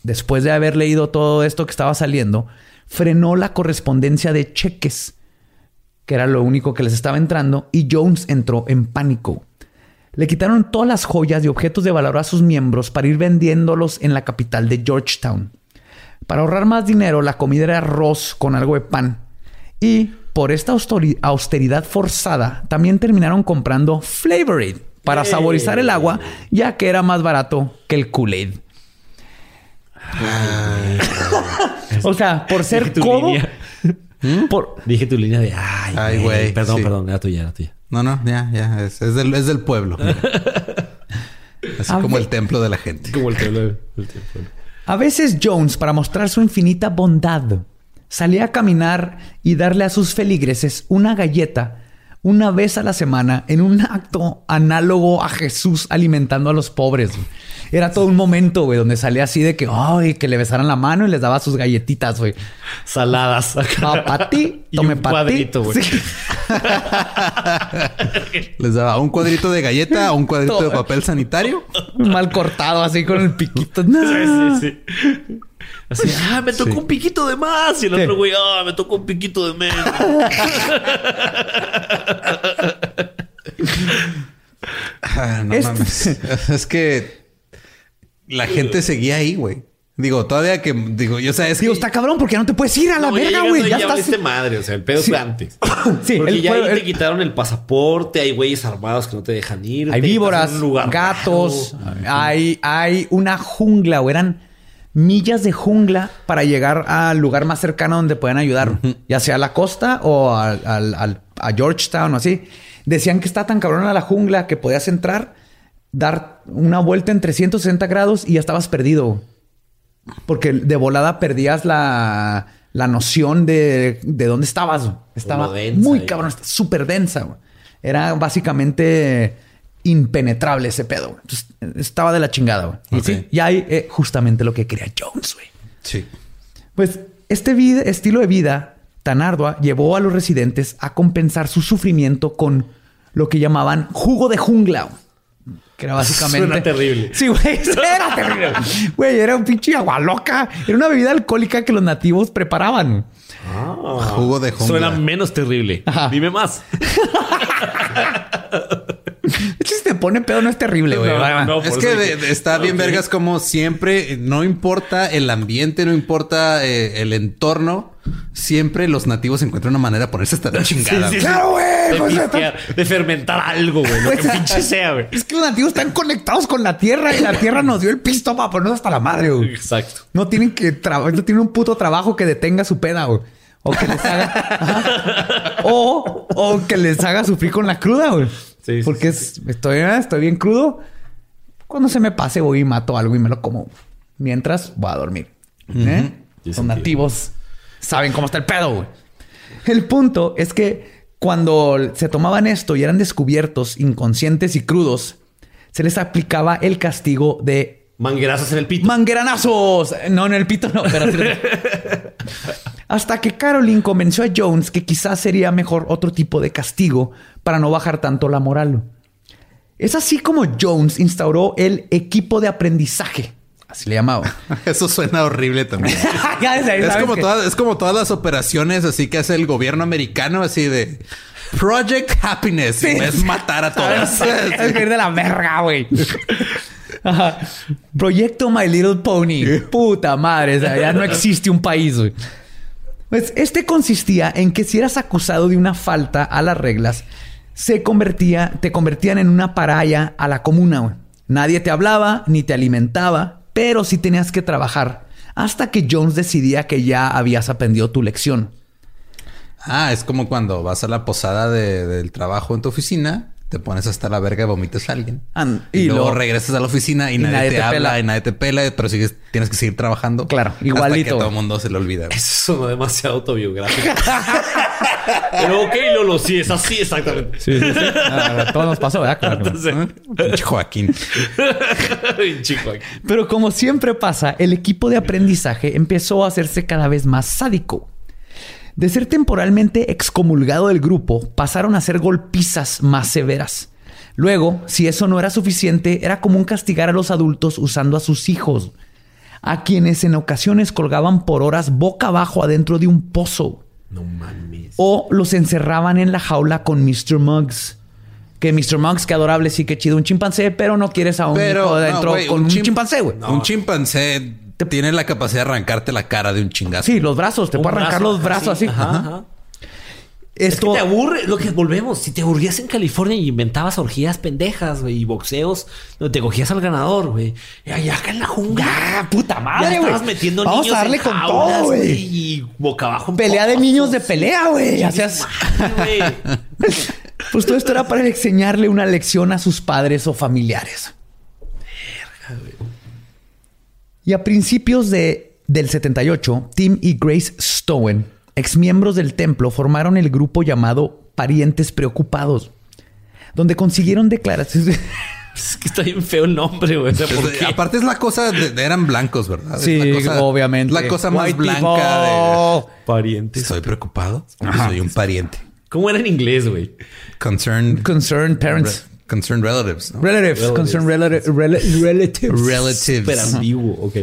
después de haber leído todo esto que estaba saliendo, frenó la correspondencia de cheques, que era lo único que les estaba entrando, y Jones entró en pánico. Le quitaron todas las joyas y objetos de valor a sus miembros para ir vendiéndolos en la capital de Georgetown. Para ahorrar más dinero, la comida era arroz con algo de pan. Y por esta austeridad forzada, también terminaron comprando Flavorade para saborizar el agua, ya que era más barato que el Kool-Aid. o sea, por ser codo, por, Dije tu línea de ay, Ay, güey. güey, Perdón, sí. perdón, era tuya, era tuya. No, no, ya, ya. Es, es del, es del pueblo. Así A como el templo de la gente. Como el pueblo. el tiempo. A veces Jones, para mostrar su infinita bondad, salía a caminar y darle a sus feligreses una galleta una vez a la semana en un acto análogo a Jesús alimentando a los pobres. güey. Era todo un momento, güey, donde salía así de que, ay, que le besaran la mano y les daba sus galletitas, güey. Saladas. Ah, pa' ti, tome un pa' ti. cuadrito, güey. Sí. Les daba un cuadrito de galleta, un cuadrito de papel sanitario. Mal cortado, así con el piquito. Sí, sí, sí. Así, ah, me tocó Sí. un piquito de más. Y el Sí. otro güey, ah, me tocó un piquito de menos. Ah, no Este- mames. Es que la gente seguía ahí, güey. Digo, todavía que digo, yo sabes Digo, que está cabrón porque no te puedes ir a la No, verga, güey. Ya ya estás. valiste madre. O sea, el pedo Sí. fue antes. Sí, Porque el ya ahí el- te quitaron el pasaporte. Hay güeyes armados que no te dejan ir. Hay víboras, gatos, hay, hay una jungla, o eran millas de jungla para llegar al lugar más cercano donde puedan ayudar, ya sea a la costa o al- a Georgetown o así. Decían que está tan cabrona la jungla que podías entrar, dar una vuelta en 360 grados y ya estabas perdido. Porque de volada perdías la, la noción de, de dónde estabas. Estaba densa muy ahí. cabrón, súper densa. Era básicamente impenetrable ese pedo. güey. Entonces, estaba de la chingada. güey. Y Ok. sí, y hay eh, justamente lo que quería Jones, güey. Sí. Pues este vid- estilo de vida tan ardua llevó a los residentes a compensar su sufrimiento con lo que llamaban jugo de jungla. güey. Que era básicamente... Suena terrible. Sí, güey. Era terrible. Güey, era un pinche agua loca. Era una bebida alcohólica que los nativos preparaban. Jugo de jungla. Ah. Suena menos terrible. Ajá. Dime más. De hecho, si te pone pedo no es terrible, güey. No, no. Es que de- de- está bien vergas como siempre, no importa el ambiente, no importa eh, el entorno, siempre los nativos encuentran una manera de ponerse hasta la chingada. Sí, sí. Claro, güey. De, pues, pistear, de fermentar algo, güey. Lo que pinche sea, güey. Es que los nativos están conectados con la tierra y la tierra nos dio el pisto para ponernos hasta la madre, güey. Exacto. No tienen que traba- no tienen un puto trabajo que detenga su peda, güey. O que les haga. O, o que les haga sufrir con la cruda, güey. Sí, sí, Porque es- estoy, estoy bien crudo. Cuando se me pase, voy y mato algo y me lo como. Mientras voy a dormir. ¿Eh? Sentido. nativos saben cómo está el pedo, güey. El punto es que cuando se tomaban esto y eran descubiertos inconscientes y crudos, se les aplicaba el castigo de Manguerazos en el pito. ¡Mangueranazos! No, en el pito no, pero. Hasta que Caroline convenció a Jones que quizás sería mejor otro tipo de castigo para no bajar tanto la moral. Es así como Jones instauró el equipo de aprendizaje. Así le llamaba. Eso suena horrible también. Ya desde ahí es, como que- todas, es como todas las operaciones así que hace el gobierno americano, así de Project Happiness. Sí. Es matar a todos. Es que ir de la verga, güey. Ajá. Proyecto My Little Pony. Puta madre. o sea, ya no existe un país, güey. Pues este consistía en que si eras acusado de una falta a las reglas, se convertía, te convertían en una paraya a la comuna, güey. Nadie te hablaba ni te alimentaba, pero sí tenías que trabajar hasta que Jones decidía que ya habías aprendido tu lección. Ah, es como cuando vas a la posada de- del trabajo en tu oficina te pones hasta la verga y vomitas a alguien. Y, y luego regresas a la oficina y, y nadie, nadie te, te habla pela. y nadie te pela, pero sigues, tienes que seguir trabajando. Claro, Hasta igualito, que todo el mundo se le olvida. Eso sonó demasiado autobiográfico. Pero ok, Lolo, sí, es así exactamente. Sí, sí, sí. A todos nos pasó, ¿verdad? Claro. Entonces, Pinche Joaquín. Pero como siempre pasa, el equipo de aprendizaje empezó a hacerse cada vez más sádico. De ser temporalmente excomulgado del grupo, pasaron a ser golpizas más severas. Luego, si eso no era suficiente, era común castigar a los adultos usando a sus hijos, a quienes en ocasiones colgaban por horas boca abajo adentro de un pozo No mames. o los encerraban en la jaula con Mr. Muggs. Que Mr. Muggs, qué adorable, sí, qué chido, un chimpancé, pero no quieres a un Pero, hijo no, adentro con un un, chim- chimpancé, güey. Un chimpancé tiene la capacidad de arrancarte la cara de un chingazo. Sí, los brazos, te puede arrancar brazo, los brazos así. Ajá, Ajá. ajá. Es Esto que te aburre, lo que volvemos. Si te aburrías en California y inventabas orgías pendejas, güey, y boxeos, donde te cogías al ganador, güey. Y allá acá en la jungla. Ya, puta ya madre, güey. estabas metiendo Vamos niños a darle en con jaulas, todo, güey. Y boca abajo. en pelea de niños de pelea, güey. Hacías- Madre, güey. Pues todo esto era para enseñarle una lección a sus padres o familiares. Y a principios de, del 78, Tim y Grace Stowen, exmiembros del templo, formaron el grupo llamado Parientes Preocupados, donde consiguieron declaraciones. Es que está bien feo el nombre, güey. O sea, ¿por Es- qué? Aparte es la cosa de, de- eran blancos, ¿verdad? Sí, la cosa- obviamente. La cosa más White blanca people. de Parientes. estoy preocupado. Soy un pariente. ¿Cómo era en inglés, güey? Concerned Concerned parents. Concerned relatives. ¿no? Relatives. Relatives. Concerned relati- rela- relatives. Relatives. Pero ambiguo, ok.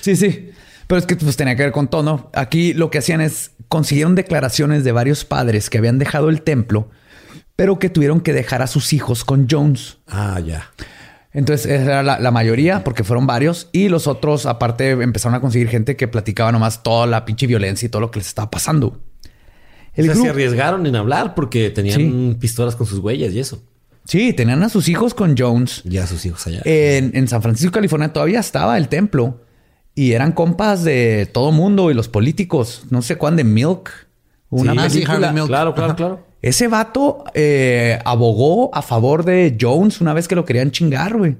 Sí, sí. Pero es que pues tenía que ver con todo, ¿no? Aquí lo que hacían es consiguieron declaraciones de varios padres que habían dejado el templo, pero que tuvieron que dejar a sus hijos con Jones. Ah, ya. Entonces, esa era la, la mayoría, porque fueron varios, y los otros, aparte, empezaron a conseguir gente que platicaba nomás toda la pinche violencia y todo lo que les estaba pasando. El o sea, se grupo- arriesgaron en hablar porque tenían Sí. pistolas con sus huellas y eso. Sí, tenían a sus hijos con Jones. Ya sus hijos allá. En, en San Francisco, California, todavía estaba el templo. Y eran compas de todo mundo y los políticos. No sé cuándo de Milk. Una Sí. Ah, sí, película. Milk. claro, claro, Ajá. claro. Ese vato eh, abogó a favor de Jones una vez que lo querían chingar, güey.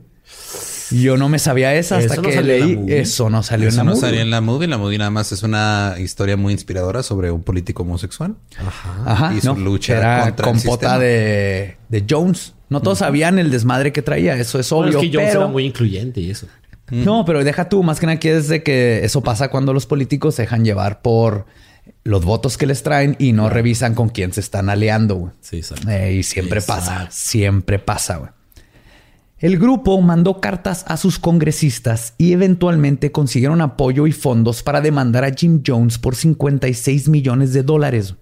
Yo no me sabía esa hasta Eso que leí. Eso no salió Eso en la no movie. salió en la movie. La movie nada más es una historia muy inspiradora sobre un político homosexual. Ajá, y su no, lucha era contra el compota sistema. de, de Jones. No todos sabían el desmadre que traía, eso es Bueno, obvio. es que Jones pero... era muy incluyente y eso. No, pero deja tú, más que nada aquí es de que eso pasa cuando los políticos se dejan llevar por los votos que les traen y no revisan con quién se están aliando. güey. Sí, exacto. Eh, y siempre pasa, siempre pasa. güey. El grupo mandó cartas a sus congresistas y eventualmente consiguieron apoyo y fondos para demandar a Jim Jones por 56 millones de dólares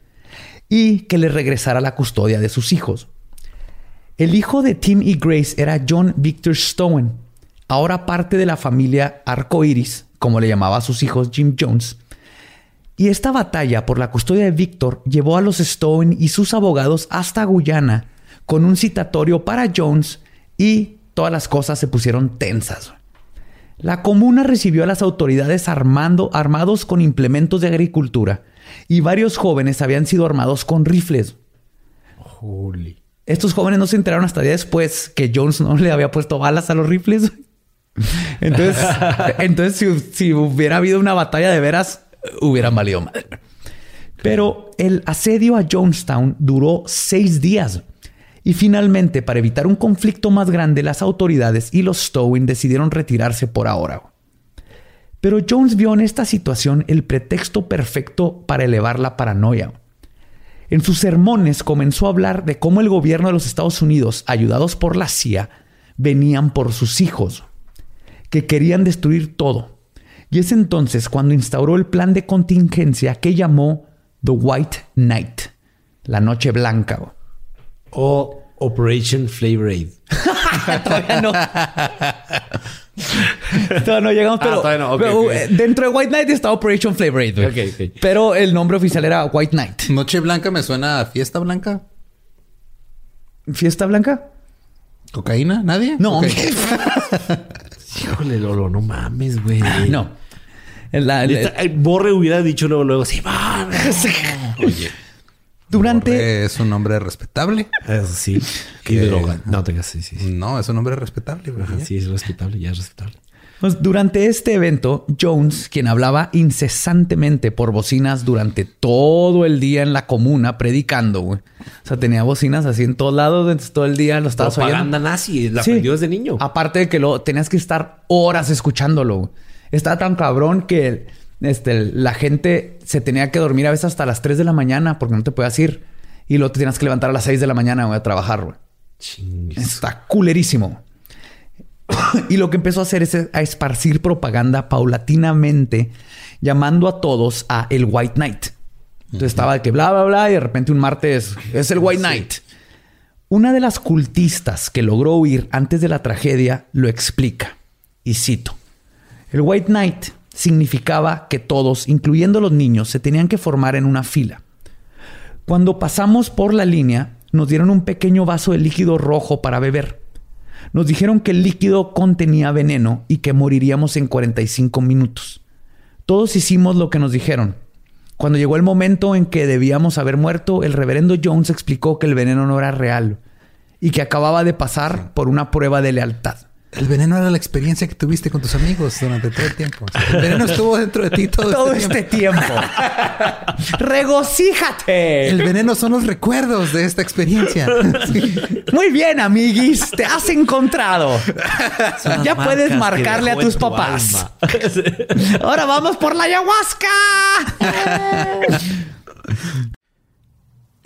y que le regresara la custodia de sus hijos. El hijo de Tim y Grace era John Victor Stowen, ahora parte de la familia Arcoiris, como le llamaba a sus hijos Jim Jones. Y esta batalla por la custodia de Victor llevó a los Stowen y sus abogados hasta Guyana con un citatorio para Jones y todas las cosas se pusieron tensas. La comuna recibió a las autoridades armando, armados con implementos de agricultura y varios jóvenes habían sido armados con rifles. Holy. Estos jóvenes no se enteraron hasta día después que Jones no le había puesto balas a los rifles. Entonces, entonces si, si hubiera habido una batalla de veras, hubieran valido madre. Pero el asedio a Jonestown duró seis días. Y finalmente, para evitar un conflicto más grande, las autoridades y los Stowin decidieron retirarse por ahora. Pero Jones vio en esta situación el pretexto perfecto para elevar la paranoia. En sus sermones comenzó a hablar de cómo el gobierno de los Estados Unidos, ayudados por la CIA, venían por sus hijos, que querían destruir todo. Y es entonces cuando instauró el plan de contingencia que llamó The White Night, la Noche Blanca. O Operation Flavor Aid. Todavía no. Todavía no llegamos, Ah, pero, todavía no, ok, pero, eh, dentro de White Night está Operation Flavor Aid, güey. Ok, ok. Pero el nombre oficial era White Night. Noche Blanca me suena a fiesta blanca. ¿Fiesta Blanca? ¿Cocaína? ¿Nadie? No. Híjole, Lolo, no mames, güey. no. La- la- Neta, eh, Borre hubiera dicho luego, luego, sí, va. Oye. Durante... Borre es un hombre respetable. Eso sí. Que- Y droga. No, te sí, sí. sí. No, es un hombre respetable. Ajá, sí, es respetable, ya es respetable. Pues durante este evento, Jones, quien hablaba incesantemente por bocinas durante todo el día en la comuna predicando, güey. O sea, tenía bocinas así en todos lados, todo el día lo estabas oyendo. Propaganda nazi, la Sí. aprendió desde niño. Aparte de que lo tenías que estar horas escuchándolo. güey. Estaba tan cabrón que este, la gente se tenía que dormir a veces hasta las 3 de la mañana porque no te podías ir. Y luego te tenías que levantar a las 6 de la mañana güey, a trabajar. güey. Chingues. Está culerísimo. y lo que empezó a hacer es a esparcir propaganda paulatinamente, llamando a todos a el White Knight. Entonces estaba de que bla, bla, bla, y de repente un martes es el White Knight. Una de las cultistas que logró huir antes de la tragedia lo explica. Y cito: El White Knight significaba que todos, incluyendo los niños, se tenían que formar en una fila. Cuando pasamos por la línea, nos dieron un pequeño vaso de líquido rojo para beber. Nos dijeron que el líquido contenía veneno y que moriríamos en 45 minutos. Todos hicimos lo que nos dijeron. Cuando llegó el momento en que debíamos haber muerto, el reverendo Jones explicó que el veneno no era real y que acababa de pasar por una prueba de lealtad. El veneno era la experiencia que tuviste con tus amigos durante todo el tiempo. O sea, el veneno estuvo dentro de ti todo, Todo este este tiempo. tiempo. ¡Regocíjate! El veneno son los recuerdos de esta experiencia. Muy bien, amiguis, te has encontrado. Ya puedes marcarle a tus tu papás. alma. Ahora vamos por la ayahuasca.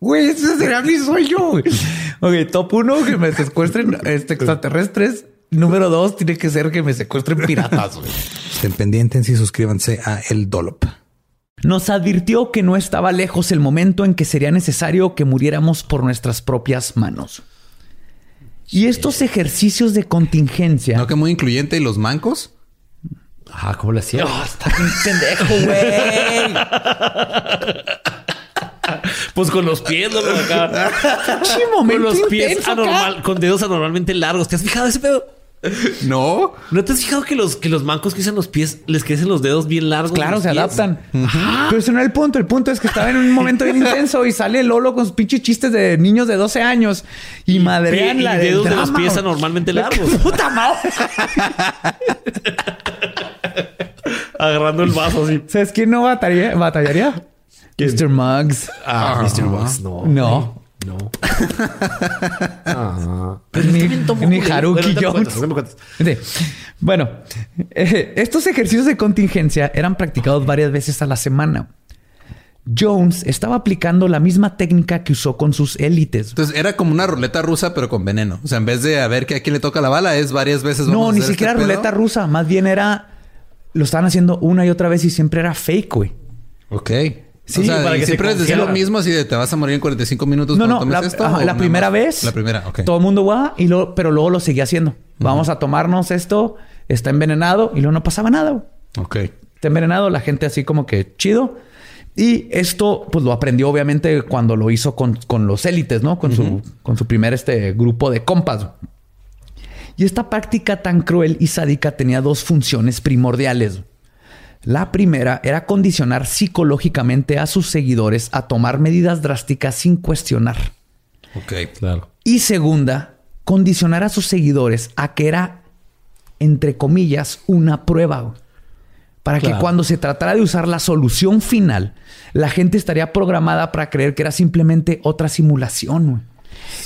Güey, ese será mi sueño. güey. Ok, top uno, que me secuestren este, extraterrestres. Número dos, tiene que ser que me secuestren piratas. güey. Estén pendientes y suscríbanse a El Dolop. Nos advirtió que no estaba lejos el momento en que sería necesario que muriéramos por nuestras propias manos. Y estos ejercicios de contingencia. ¿No que muy incluyente y los mancos? Ah, ¿cómo le hacía? está bien pendejo, güey. Pues con los pies, ¿no? Acá. Con los pies acá. anormal, con dedos anormalmente largos. ¿Te has fijado ese pedo? No. ¿No te has fijado que los, que los mancos que usan los pies les crecen los dedos bien largos? Claro, se pies? adaptan. Pero ese no era el punto. El punto es que estaba en un momento bien intenso y sale Lolo con sus pinches chistes de niños de 12 años y, madrean y la del dedos de los pies anormalmente largos. ¡Puta madre! Agarrando el vaso así. ¿Sabes quién no batallaría? batallaría? Mr. Muggs. Ah, Mr. Box, no. No. No. ah. Ni, ni Haruki Jones. Bueno, eh, estos ejercicios de contingencia eran practicados varias veces a la semana. Jones estaba aplicando la misma técnica que usó con sus élites. Entonces era como una ruleta rusa, pero con veneno. O sea, en vez de a ver que a quién le toca la bala, es varias veces. vamos No, a ni siquiera este pedo. ruleta rusa. Más bien era... Lo estaban haciendo una y otra vez y siempre era fake, güey. Ok. Sí, o sea, para que se siempre les decía lo mismo así de te vas a morir en 45 minutos No, no, tomes la, esto. ajá, la primera más? vez. La primera. Todo el mundo va, y luego, pero luego lo seguía haciendo. Vamos a tomarnos esto, está envenenado y luego no pasaba nada. Ok. Está envenenado, la gente así como que chido. Y esto, pues lo aprendió obviamente cuando lo hizo con, con los élites, ¿no? Con, su, con su primer este, grupo de compas. Y esta práctica tan cruel y sádica tenía dos funciones primordiales. La primera era condicionar psicológicamente a sus seguidores a tomar medidas drásticas sin cuestionar. Ok. Claro. Y segunda, condicionar a sus seguidores a que era, entre comillas, una prueba. Para que cuando se tratara de usar la solución final, la gente estaría programada para creer que era simplemente otra simulación.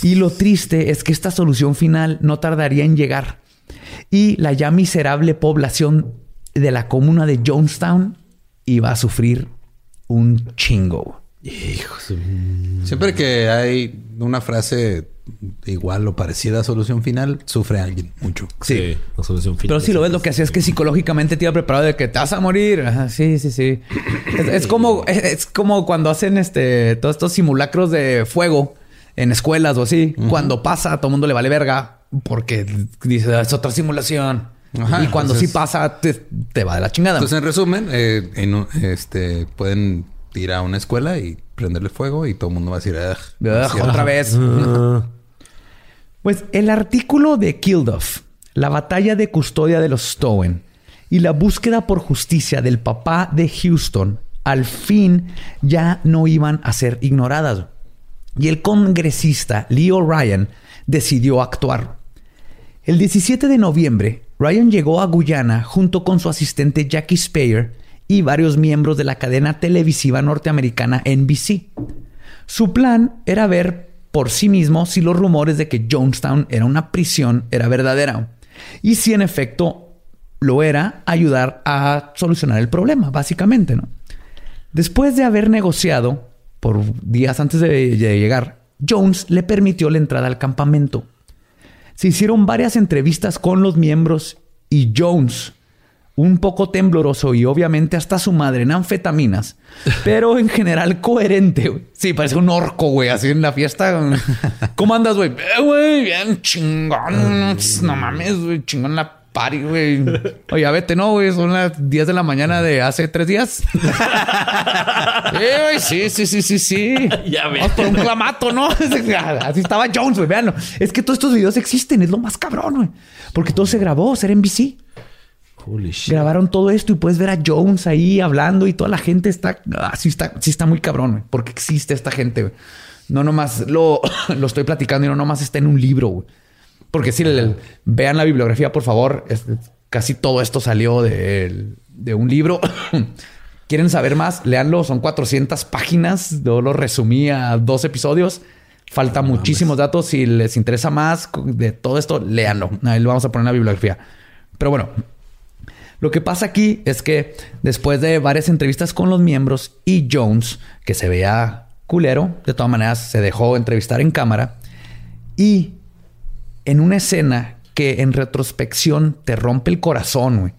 Y lo triste es que esta solución final no tardaría en llegar. Y la ya miserable población de la comuna de Jonestown iba a sufrir un chingo. Siempre que hay una frase igual o parecida a solución final, sufre alguien mucho. Sí. la solución final. Pero si lo ves, lo que hacía es que psicológicamente te iba preparado de que te vas a morir. Ajá, sí, sí, sí. Es, es como, es, es como cuando hacen este todos estos simulacros de fuego en escuelas o así. Cuando pasa, a todo el mundo le vale verga porque dice es otra simulación. Ajá, y cuando entonces- sí pasa, te, te va de la chingada. Entonces, en resumen, eh, en este, pueden ir a una escuela y prenderle fuego y todo el mundo va a decir, "Ugh, Ugh, sí, otra vez. Ah, Pues el artículo de Kilduff, la batalla de custodia de los Stowen y la búsqueda por justicia del papá de Houston, al fin ya no iban a ser ignoradas. Y el congresista Leo Ryan decidió actuar. El 17 de noviembre, Ryan llegó a Guyana junto con su asistente Jackie Speyer y varios miembros de la cadena televisiva norteamericana NBC. Su plan era ver por sí mismo si los rumores de que Jonestown era una prisión era verdadera. Y si en efecto lo era, ayudar a solucionar el problema, básicamente, ¿no? Después de haber negociado por días antes de, de llegar, Jones le permitió la entrada al campamento. Se hicieron varias entrevistas con los miembros y Jones, un poco tembloroso y obviamente hasta su madre en anfetaminas, pero en general coherente. Sí, parece un orco, güey, así en la fiesta. ¿Cómo andas, güey? Eh, güey, bien chingón. No mames, güey, chingón la party, güey. Oye, vete, no, güey, son las 10 de la mañana de hace tres días. Eh, sí, sí, sí, sí, sí. Ya ves. Vamos por un clamato, ¿no? Así estaba Jones, güey, véanlo. Es que todos estos videos existen, es lo más cabrón, güey. Porque todo se grabó, ser NBC. Holy shit. Grabaron todo esto y puedes ver a Jones ahí hablando y toda la gente está... Ah, sí está, sí está muy cabrón, güey. Porque existe esta gente, güey. No nomás lo, lo estoy platicando y no nomás está en un libro, güey. Porque si vean la bibliografía, por favor. Es- casi todo esto salió de, de un libro. ¿Quieren saber más? Leanlo. Son 400 páginas. Yo lo resumí a dos episodios. Falta muchísimos datos. Si les interesa más de todo esto, léanlo. Ahí lo vamos a poner en la bibliografía. Pero bueno, lo que pasa aquí es que después de varias entrevistas con los miembros y Jones, que se veía culero, de todas maneras se dejó entrevistar en cámara y en una escena que en retrospección te rompe el corazón, güey.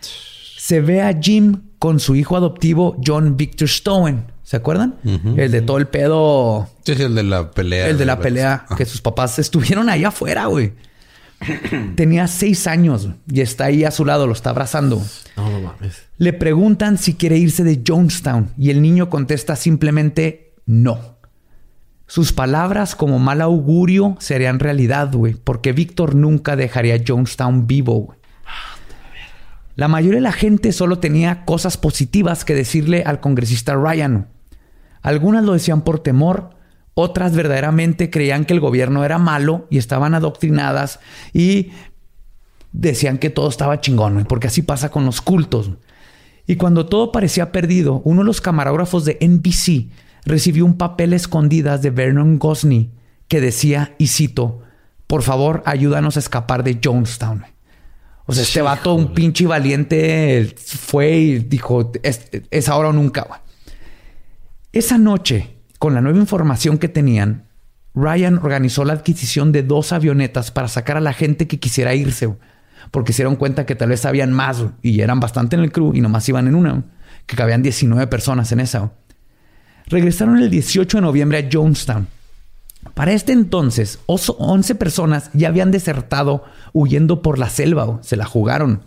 Se ve a Jim con su hijo adoptivo John Victor Stowen. ¿Se acuerdan? El de todo el pedo Sí, sí, el de la pelea. el de la pelea, que sus papás estuvieron ahí afuera, güey. Tenía seis años y está ahí a su lado, lo está abrazando. No, no mames. Le preguntan si quiere irse de Jonestown y el niño contesta simplemente no. Sus palabras como mal augurio serían realidad, güey, porque Víctor nunca dejaría Jonestown vivo, güey. La mayoría de la gente solo tenía cosas positivas que decirle al congresista Ryan. Algunas lo decían por temor, otras verdaderamente creían que el gobierno era malo y estaban adoctrinadas y decían que todo estaba chingón, porque así pasa con los cultos. Y cuando todo parecía perdido, uno de los camarógrafos de NBC recibió un papel escondidas de Vernon Gosney que decía, y cito, por favor, ayúdanos a escapar de Jonestown. O sea, este vato, un pinche valiente, fue y dijo, es, es ahora o nunca. güey". Esa noche, con la nueva información que tenían, Ryan organizó la adquisición de dos avionetas para sacar a la gente que quisiera irse, güey. porque se dieron cuenta que tal vez habían más güey, y eran bastante en el crew y nomás iban en una, que cabían 19 personas en esa. Regresaron el 18 de noviembre a Jonestown. Para este entonces, oso- 11 personas ya habían desertado huyendo por la selva, se la jugaron.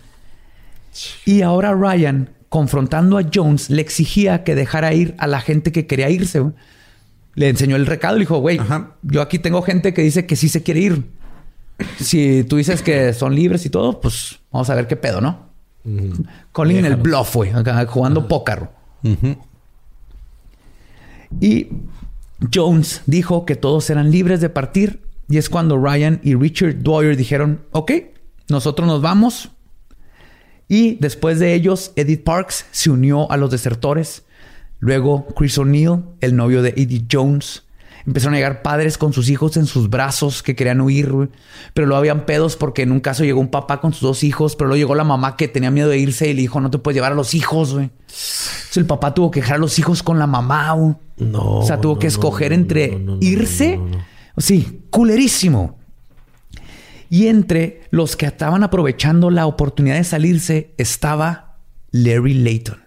Y ahora Ryan, confrontando a Jones, le exigía que dejara ir a la gente que quería irse. Le enseñó el recado y le dijo, güey, yo aquí tengo gente que dice que sí se quiere ir. Si tú dices que son libres y todo, pues vamos a ver qué pedo, ¿no? Colin el bluff, güey, jugando póker. Ujú. Y Jones dijo que todos eran libres de partir. Y es cuando Ryan y Richard Dwyer dijeron, ok, nosotros nos vamos. Y después de ellos, Edith Parks se unió a los desertores. Luego Chris O'Neill, el novio de Edith Jones. Empezaron a llegar padres con sus hijos en sus brazos que querían huir, güey. Pero luego habían pedos porque en un caso llegó un papá con sus dos hijos, pero luego llegó la mamá que tenía miedo de irse y le dijo, no te puedes llevar a los hijos, güey. Entonces el papá tuvo que dejar a los hijos con la mamá, güey. No. O sea, tuvo no, que escoger no, entre no, irse. Sí, culerísimo. Y entre los que estaban aprovechando la oportunidad de salirse estaba Larry Layton.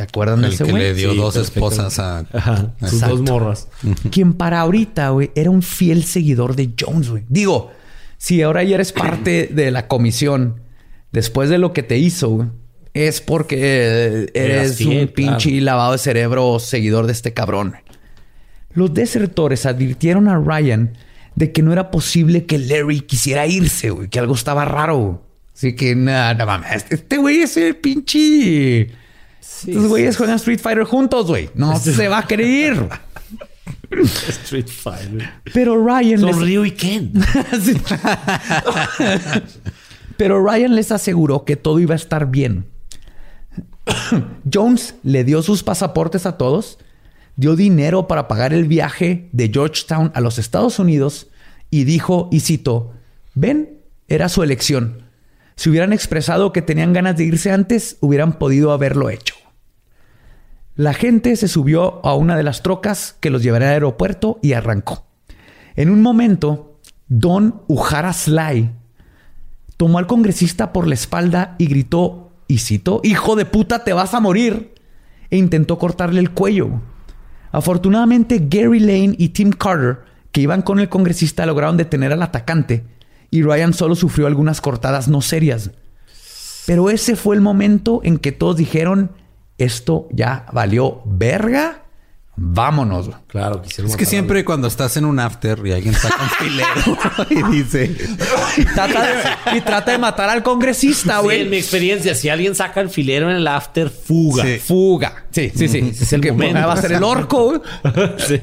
¿Se acuerdan de El ese que güey? le dio Sí, dos esposas a... Ajá. Sus dos morras. Quien para ahorita, güey, era un fiel seguidor de Jones, güey. Digo, si ahora ya eres parte de la comisión después de lo que te hizo, güey, es porque eh, eres fiel, un pinche claro. lavado de cerebro seguidor de este cabrón. Los desertores advirtieron a Ryan de que no era posible que Larry quisiera irse, güey, que algo estaba raro. güey. Así que, nada, no mames, este güey es el pinche... Estos güeyes juegan Street Fighter juntos, güey. No se va a ir. Street Fighter. Pero Ryan... les- Son Ryu y Ken. Sí. Pero Ryan les aseguró que todo iba a estar bien. Jones le dio sus pasaportes a todos, dio dinero para pagar el viaje de Georgetown a los Estados Unidos y dijo, y cito, ven, era su elección. Si hubieran expresado que tenían ganas de irse antes, hubieran podido haberlo hecho. La gente se subió a una de las trocas que los llevaría al aeropuerto y arrancó. En un momento, Don Ujara Sly tomó al congresista por la espalda y gritó, y citó, hijo de puta, te vas a morir, e intentó cortarle el cuello. Afortunadamente, Gary Lane y Tim Carter, que iban con el congresista, lograron detener al atacante, y Ryan solo sufrió algunas cortadas no serias. Pero ese fue el momento en que todos dijeron, esto ya valió verga, vámonos. Claro, Es que siempre cuando estás en un after y alguien saca un filero y dice... Y trata de, y trata de matar al congresista, Sí, güey. en mi experiencia, si alguien saca el filero en el after, fuga. Sí. Fuga. Sí, sí, sí. Es el Que momento. Va a ser el orco, güey. Sí.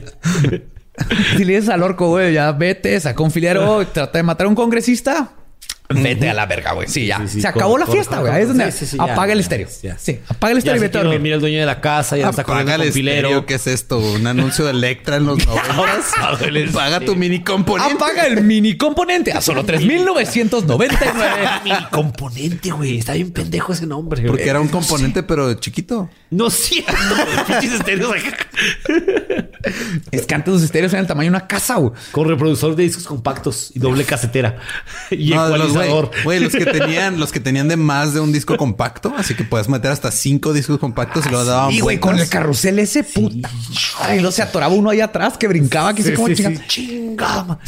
Si le dices al orco, güey, ya vete, saca un filero, y trata de matar a un congresista. Vete a la verga, güey. Sí, ya. Sí, sí, Se acabó la fiesta, güey. Ahí es donde Sí, sí, sí, ya, apaga el estéreo. ya. Sí, apaga el estéreo y vete a dormir. dormir el dueño de la casa, ya está Apaga el estéreo. ¿Qué es esto? ¿Un anuncio de Electra en los 90? Paga tu mini componente. Apaga el mini componente a solo 3999. Mini componente, güey. Está bien pendejo ese nombre. Porque era un componente, pero chiquito. No. Pinches estéreos. Es que antes los estéreos eran el tamaño de una casa, güey. Con reproductor de discos compactos y doble casetera. Y No, los, güey, los que tenían, los que tenían de más de un disco compacto, así que puedes meter hasta cinco discos compactos y lo daban Y güey, con el carrusel ese puta. Ay, no se atoraba uno ahí atrás que brincaba, que Sí, sé cómo sí.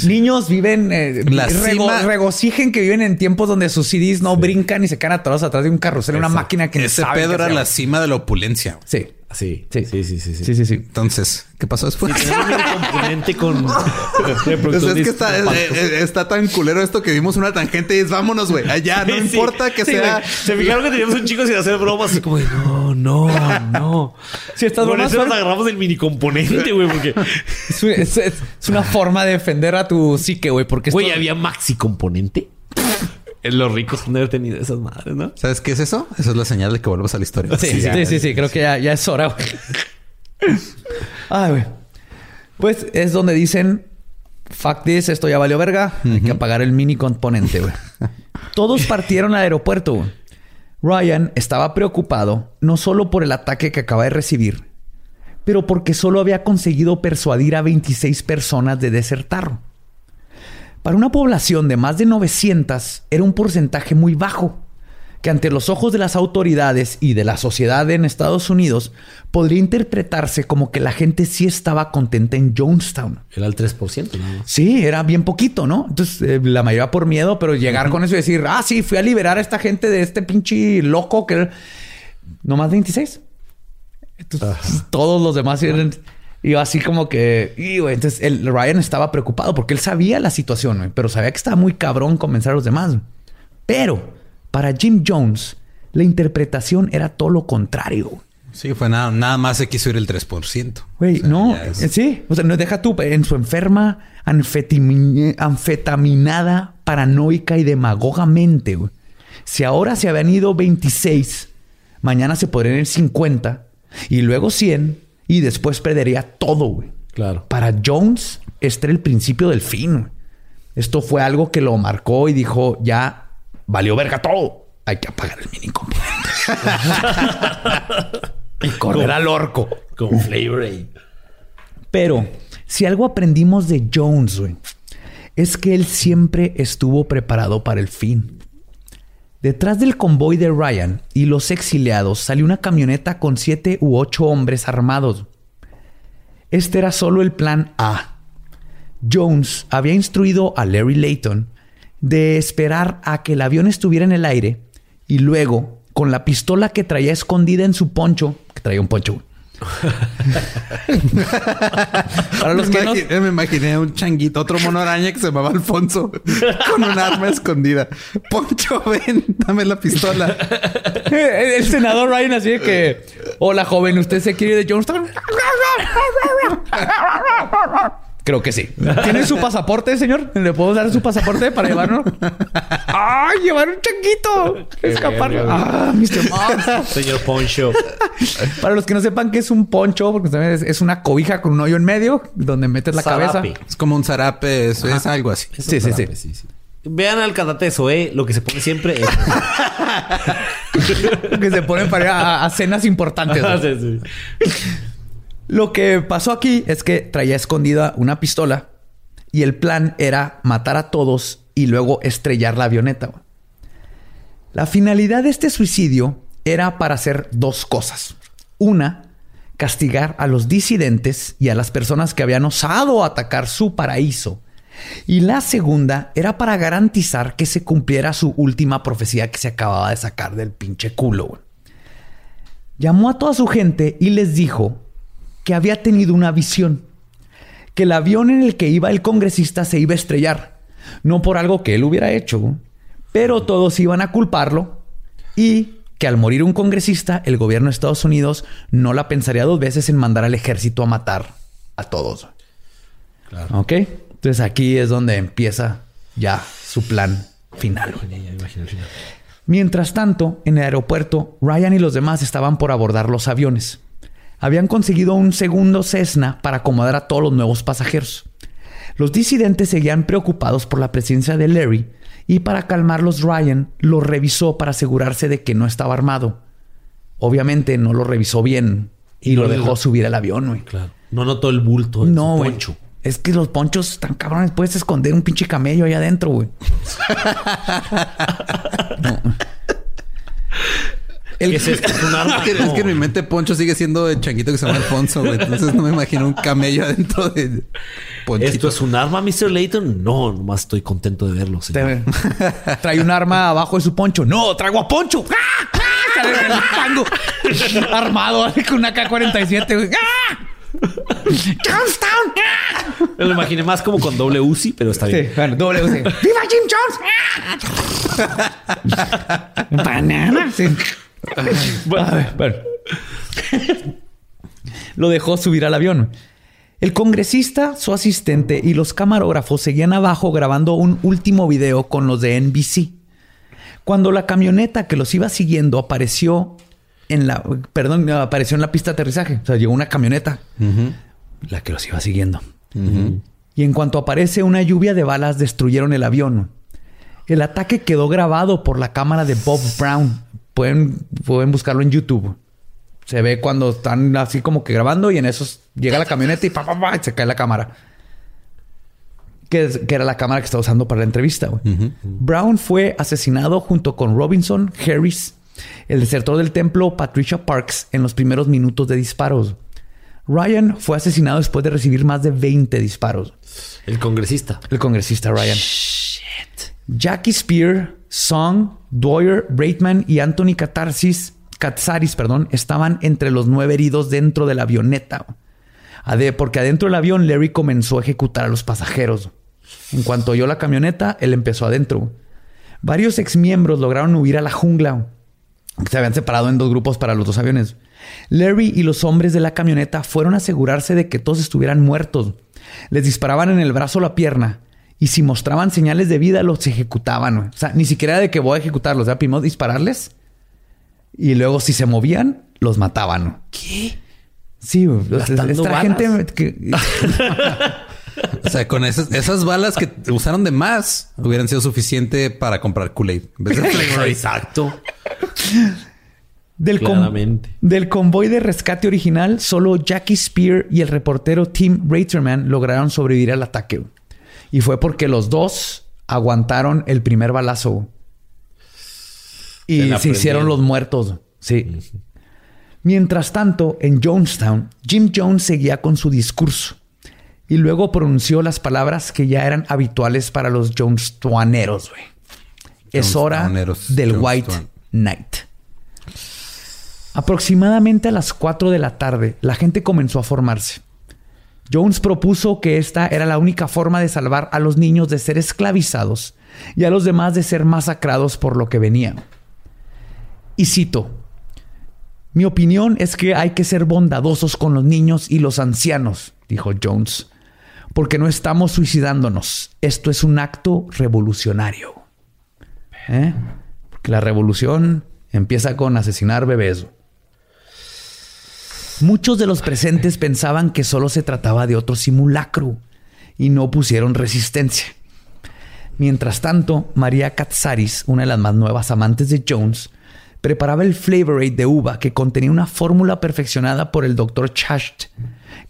Niños viven, eh, La rego- cima- regocijen que viven en tiempos donde sus CDs no brincan y se quedan atorados atrás de un carrusel, una máquina que Ese saben pedo qué era la cima de la opulencia. Sí. Sí, Sí. sí, sí, sí. sí. Sí, sí, sí. Entonces, ¿qué pasó después? Un componente con reproductor Pues es que está, eh, eh, está tan culero esto que dimos una tangente y es vámonos, güey. Allá, no Sí, importa que sí, sea. Se fijaron que teníamos un chico sin hacer bromas. Así como de, no, no, no. Si estas Por bromas eso nos agarramos del mini componente, güey. Porque, Es, es- es- es una forma de defender a tu psique, güey, porque güey, esto- había maxi componente. Los ricos han de haber tenido esas madres, ¿no? ¿Sabes qué es eso? Esa es la señal de que vuelvas a la historia. Sí, sí, sí, sí, sí, creo que ya, ya es hora, güey. Ay, güey. Pues es donde dicen, fuck this, esto ya valió verga, hay que apagar el mini componente, güey. Todos partieron al aeropuerto, güey. Ryan estaba preocupado no solo por el ataque que acaba de recibir, pero porque solo había conseguido persuadir a 26 personas de desertar. Para una población de más de 900 era un porcentaje muy bajo, que ante los ojos de las autoridades y de la sociedad en Estados Unidos podría interpretarse como que la gente sí estaba contenta en Jonestown. Era el 3%, ¿no? Sí, era bien poquito, ¿no? Entonces, eh, la mayoría por miedo, pero llegar con eso y decir, ah, sí, fui a liberar a esta gente de este pinche loco que... No más 26. Entonces, todos los demás eran... Y yo así como que... Y, güey, entonces, el Ryan estaba preocupado porque él sabía la situación, güey, pero sabía que estaba muy cabrón convencer a los demás. Pero, para Jim Jones, la interpretación era todo lo contrario. Sí, fue nada, nada más se quiso ir el 3%. Güey, O sea, no, es- sí, o sea, no deja tú en su enferma, anfetaminada, paranoica y demagogamente. Si ahora se habían ido 26, mañana se podrían ir 50 y luego 100 y después perdería todo, güey. Claro. Para Jones, este era el principio del fin. Esto fue algo que lo marcó y dijo, ya valió verga todo. Hay que apagar el mini componente. y correr al orco. Con flavor. Pero si algo aprendimos de Jones, güey, es que él siempre estuvo preparado para el fin. Detrás del convoy de Ryan y los exiliados salió una camioneta con siete u ocho hombres armados. Este era solo el plan A. Jones había instruido a Larry Layton de esperar a que el avión estuviera en el aire y luego, con la pistola que traía escondida en su poncho, que traía un poncho, Para los que no... Me imaginé un changuito, otro mono araña que se llamaba Alfonso con un arma escondida. Poncho, ven, dame la pistola. El senador Ryan así de que... Hola, joven, ¿usted se quiere ir de Jonestown? Creo que sí. ¿Tiene su pasaporte, señor? ¿Le puedo dar su pasaporte para llevarlo? ¡Ay, llevar un changuito! Escapar. ¡Ah, Mr. Moss! Señor Poncho. Para los que no sepan qué es un poncho, porque también es, una cobija con un hoyo en medio donde metes la cabeza. Es como un zarape, es, es algo así. Sí, sí, sí, Vean al cadate Zoe, lo que se pone siempre es... que se ponen para ir a, cenas importantes. Lo que pasó aquí es que traía escondida una pistola y el plan era matar a todos y luego estrellar la avioneta. La finalidad de este suicidio era para hacer dos cosas. Una, castigar a los disidentes y a las personas que habían osado atacar su paraíso. Y la segunda era para garantizar que se cumpliera su última profecía que se acababa de sacar del pinche culo. Llamó a toda su gente y les dijo que había tenido una visión, que el avión en el que iba el congresista se iba a estrellar, no por algo que él hubiera hecho, pero todos iban a culparlo y que al morir un congresista, el gobierno de Estados Unidos no la pensaría dos veces en mandar al ejército a matar a todos. Claro. ¿Ok? Entonces aquí es donde empieza ya su plan final. Mientras tanto, en el aeropuerto, Ryan y los demás estaban por abordar los aviones habían conseguido un segundo Cessna para acomodar a todos los nuevos pasajeros. Los disidentes seguían preocupados por la presencia de Larry y para calmarlos Ryan lo revisó para asegurarse de que no estaba armado. Obviamente no lo revisó bien y, lo dejó subir al avión, güey. Claro. No notó el bulto no, poncho. Es que los ponchos están cabrones. Puedes esconder un pinche camello ahí adentro, güey. es, un arma. Es que, en mi mente Poncho sigue siendo el changuito que se llama Alfonso, güey. Entonces no me imagino un camello adentro de Ponchito. ¿Esto es un arma, Mr. Layton? No, nomás estoy contento de verlo. Señor. Trae un arma abajo de su poncho. No, traigo a Poncho. Armado con una K-47, güey. ¡Jonestown! Me lo imaginé más como con doble Uzi, pero está bien. Sí, bueno, doble Uzi. ¡Viva Jim Jones! Banana. Sí. bueno. Lo dejó subir al avión. El congresista, su asistente y los camarógrafos seguían abajo grabando un último video con los de NBC. Cuando la camioneta que los iba siguiendo apareció en la, perdón, apareció en la pista de aterrizaje. O sea, llegó una camioneta, la que los iba siguiendo. Y en cuanto aparece una lluvia de balas, destruyeron el avión. El ataque quedó grabado por la cámara de Bob Brown, Pueden, pueden buscarlo en YouTube. Se ve cuando están así como que grabando y en eso llega la camioneta y, pa, pa, se cae la cámara. Que, era la cámara que estaba usando para la entrevista. Brown fue asesinado junto con Robinson, Harris, el desertor del templo Patricia Parks en los primeros minutos de disparos. Ryan fue asesinado después de recibir más de 20 disparos. El congresista. El congresista Ryan. Shit. Jackie Spear, Song, Dwyer, Braitman y Anthony Catarsis, Katsaris perdón, estaban entre los nueve heridos dentro de la avioneta. Porque adentro del avión Larry comenzó a ejecutar a los pasajeros. En cuanto oyó la camioneta, él empezó adentro. Varios exmiembros lograron huir a la jungla. Se habían separado en dos grupos para los dos aviones. Larry y los hombres de la camioneta fueron a asegurarse de que todos estuvieran muertos. Les disparaban en el brazo o la pierna y si mostraban señales de vida, los ejecutaban. O sea, ni siquiera de que voy a ejecutarlos. O sea, primero dispararles. Y luego, si se movían, los mataban. ¿Qué? Sí, esta gente que... O sea, con esas, esas balas que usaron de más hubieran sido suficiente para comprar Kool-Aid. Exacto. Del, del convoy de rescate original, solo Jackie Spear y el reportero Tim Raterman lograron sobrevivir al ataque. Y fue porque los dos aguantaron el primer balazo. Y se hicieron los muertos. Sí. Mientras tanto, en Jonestown, Jim Jones seguía con su discurso y luego pronunció las palabras que ya eran habituales para los Jonestowneros. güey. Es hora del Jonestown. White Knight. Aproximadamente a las 4 de la tarde, la gente comenzó a formarse. Jones propuso que esta era la única forma de salvar a los niños de ser esclavizados y a los demás de ser masacrados por lo que venía. Y cito, mi opinión es que hay que ser bondadosos con los niños y los ancianos, dijo Jones, porque no estamos suicidándonos. Esto es un acto revolucionario. ¿Eh? Porque la revolución empieza con asesinar bebés. Muchos de los presentes pensaban que solo se trataba de otro simulacro y no pusieron resistencia. Mientras tanto, María Katsaris, una de las más nuevas amantes de Jones, preparaba el Flavor de uva que contenía una fórmula perfeccionada por el Dr. Chasht,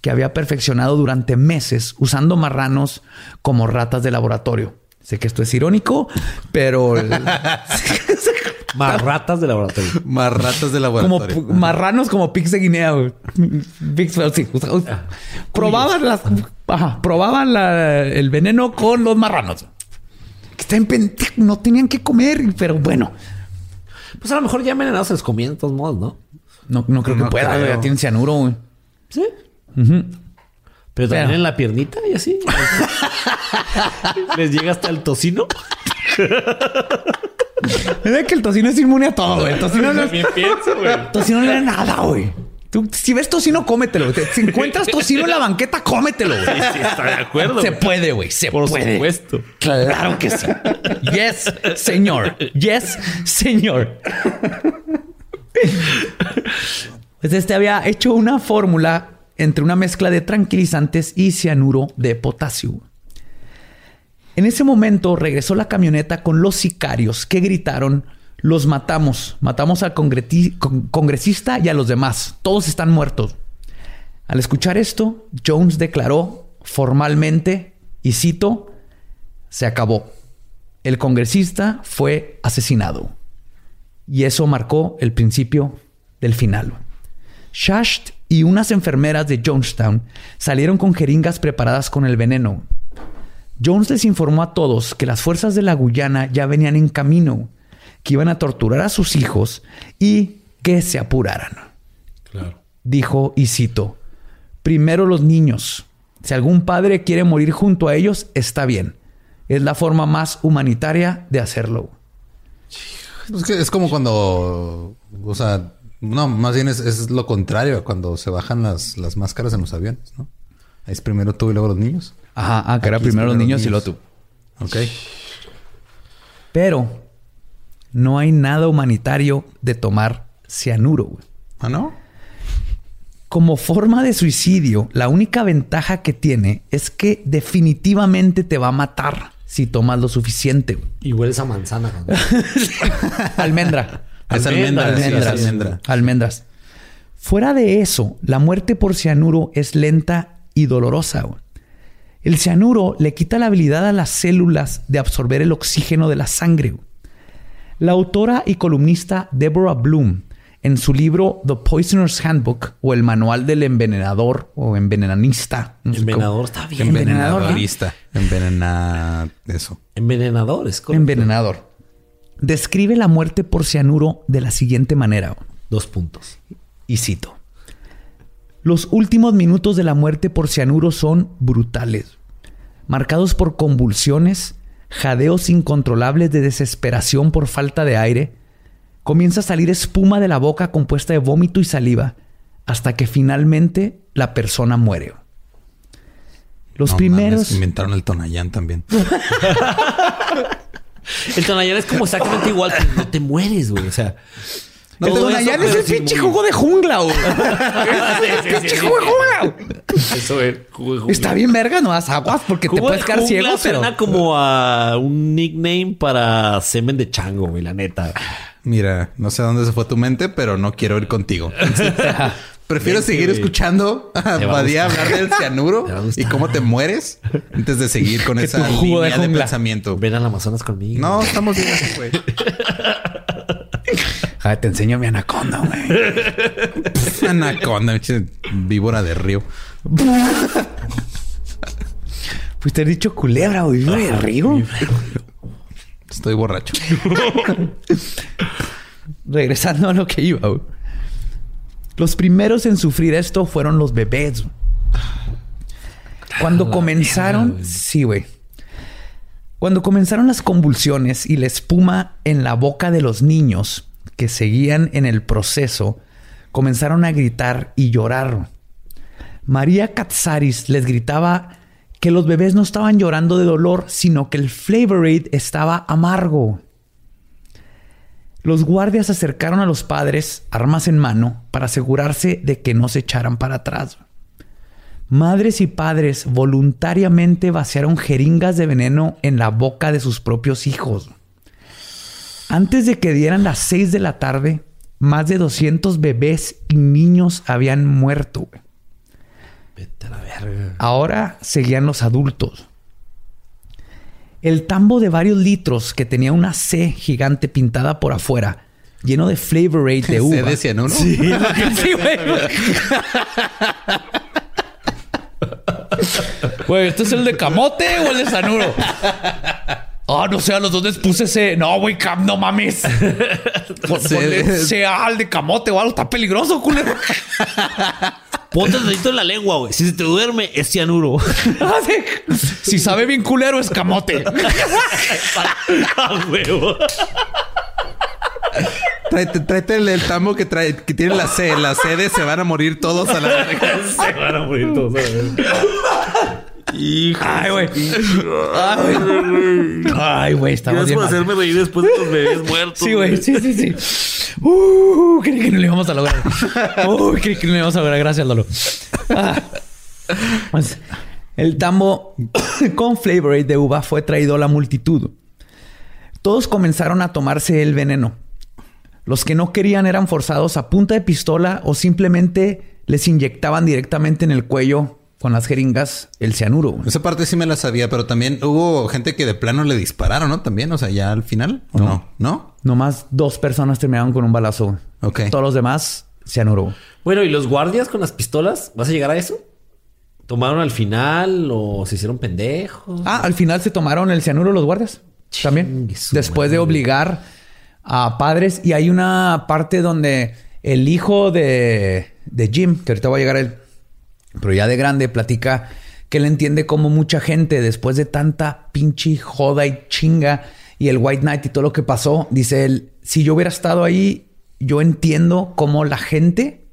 que había perfeccionado durante meses usando marranos como ratas de laboratorio. Sé que esto es irónico, pero Más ratas de laboratorio. Más ratas de laboratorio. marranos como pigs de Guinea. güey. Pigs, sí. o sea, probaban las, ajá, probaban la- el veneno con los marranos. Que están pendejos, no tenían que comer, pero bueno, Pues a lo mejor ya envenenados se los comían de todos modos, ¿no? no, no creo que No pueda. creo. Ya tienen cianuro. güey. Sí. Pero también Pero- en la piernita y así. Les llega hasta el tocino. Es que el tocino es inmune a todo, güey. El tocino no, También pienso, güey. tocino no nada, güey. Tú, si ves tocino, cómetelo. Te- Si encuentras tocino en la banqueta, cómetelo, güey. Sí, está de acuerdo. Se güey. puede, güey. Se Por puede. supuesto. Claro que sí. Yes, señor. Yes, señor. Pues este había hecho una fórmula entre una mezcla de tranquilizantes y cianuro de potasio. En ese momento regresó la camioneta con los sicarios que gritaron, los matamos, matamos al congresista y a los demás, todos están muertos. Al escuchar esto, Jones declaró formalmente, y cito, se acabó. El congresista fue asesinado. Y eso marcó el principio del final. Shasht y unas enfermeras de Jonestown salieron con jeringas preparadas con el veneno. Jones les informó a todos que las fuerzas de la Guyana ya venían en camino, que iban a torturar a sus hijos y que se apuraran. Claro. Dijo, y cito, primero los niños. Si algún padre quiere morir junto a ellos, está bien. Es la forma más humanitaria de hacerlo. Es, que es como cuando, o sea, no, más bien es, es lo contrario a cuando se bajan las, las máscaras en los aviones, ¿no? Ahí es primero tú y luego los niños. Ajá, ah, que era primero los niños los y luego tú. Ok. Pero no hay nada humanitario de tomar cianuro. güey. ¿Ah, no? Como forma de suicidio, la única ventaja que tiene es que definitivamente te va a matar si tomas lo suficiente. güey. Y hueles a manzana. Almendra. Es almendra, sí, es almendras. almendra. Almendras. Fuera de eso, la muerte por cianuro es lenta y dolorosa. güey. El cianuro le quita la habilidad a las células de absorber el oxígeno de la sangre. La autora y columnista Deborah Bloom, en su libro The Poisoner's Handbook o el Manual del Envenenador o Envenenanista. no Envenenador está bien. Envenenador, ¿no? Envenenadorista. Envenena... Eso. Envenenador, es correcto. Envenenador. Describe la muerte por cianuro de la siguiente manera. Dos puntos. Y cito. Los últimos minutos de la muerte por cianuro son brutales, marcados por convulsiones, jadeos incontrolables de desesperación por falta de aire. Comienza a salir espuma de la boca compuesta de vómito y saliva, hasta que finalmente la persona muere. Los No primeros... mames, inventaron el Tonayán también. El Tonayán es como exactamente igual, no te mueres, güey. O sea, No el te- Tonayán es el pinche muy- jugo de jungla, güey. pinche jugo de jungla. Eso es. Jugo de jungla. Está bien verga, no das aguas porque te Jugo puedes de quedar ciego, pero... suena como a un nickname para semen de chango, güey, la neta. Mira, no sé a dónde se fue tu mente, pero no quiero ir contigo. Prefiero Vente, seguir escuchando a Te Badía hablar del cianuro Te y cómo te mueres antes de seguir con esa de línea de, jungla. pensamiento. Ven al Amazonas conmigo. No, estamos bien así, güey. Ay, te enseño mi anaconda, güey. Anaconda, víbora de río. Pues te he dicho culebra, güey. Víbora de río. Estoy borracho. Regresando a lo que iba, güey. Los primeros en sufrir esto fueron los bebés. güey. Cuando comenzaron, mierda, güey. sí, güey. Cuando comenzaron las convulsiones y la espuma en la boca de los niños que seguían en el proceso, comenzaron a gritar y llorar. María Katsaris les gritaba que los bebés no estaban llorando de dolor, sino que el Flavor estaba amargo. Los guardias acercaron a los padres, armas en mano, para asegurarse de que no se echaran para atrás. Madres y padres voluntariamente vaciaron jeringas de veneno en la boca de sus propios hijos. Antes de que dieran las 6 de la tarde, más de 200 bebés y niños habían muerto. güey. Vete a la verga. Ahora seguían los adultos. El tambo de varios litros que tenía una C gigante pintada por afuera, lleno de Flavor Aid de uva. ¿Se de cianuro? Sí, sí, güey. Güey, ¿este es el de camote o el de sanuro? Ah, no sé, a los dos les puse ese. No, güey, cam, no mames. Pon- Sí. ponle sea al de camote o algo. Está peligroso, culero. Ponte el dedito en la lengua, güey. Si se te duerme, es cianuro. Ah, si sabe bien culero, es camote. A huevo. Tráete, tráete el, el tambo que, trae, que tiene la C. La C de se van a morir todos a la verga. Se van a morir todos. a la verga. Hijo. Ay, güey. Ay, güey. Estamos bien por mal. hacerme reír después de los bebés muertos. Sí, güey. Sí, sí, sí. Uh, creí que no lo íbamos a lograr. Uh, creí que no lo íbamos a lograr. Gracias, Lolo. Ah. Pues, el tambo con Flavor de uva fue traído a la multitud. Todos comenzaron a tomarse el veneno. Los que no querían eran forzados a punta de pistola o simplemente les inyectaban directamente en el cuello con las jeringas el cianuro. güey. Esa parte sí me la sabía, pero también hubo gente que de plano le dispararon, ¿no? También, o sea, ya al final. ¿o no? ¿No? Nomás dos personas terminaron con un balazo. Ok. Todos los demás, cianuro. Bueno, ¿y los guardias con las pistolas? ¿Vas a llegar a eso? ¿Tomaron al final o se hicieron pendejos? Ah, al final se tomaron el cianuro los guardias. También. Después de obligar a padres. Y hay una parte donde el hijo de, de Jim, que ahorita va a llegar a él, pero ya de grande, platica que él entiende cómo mucha gente, después de tanta pinche joda y chinga y el White Knight y todo lo que pasó, dice él, si yo hubiera estado ahí, yo entiendo cómo la gente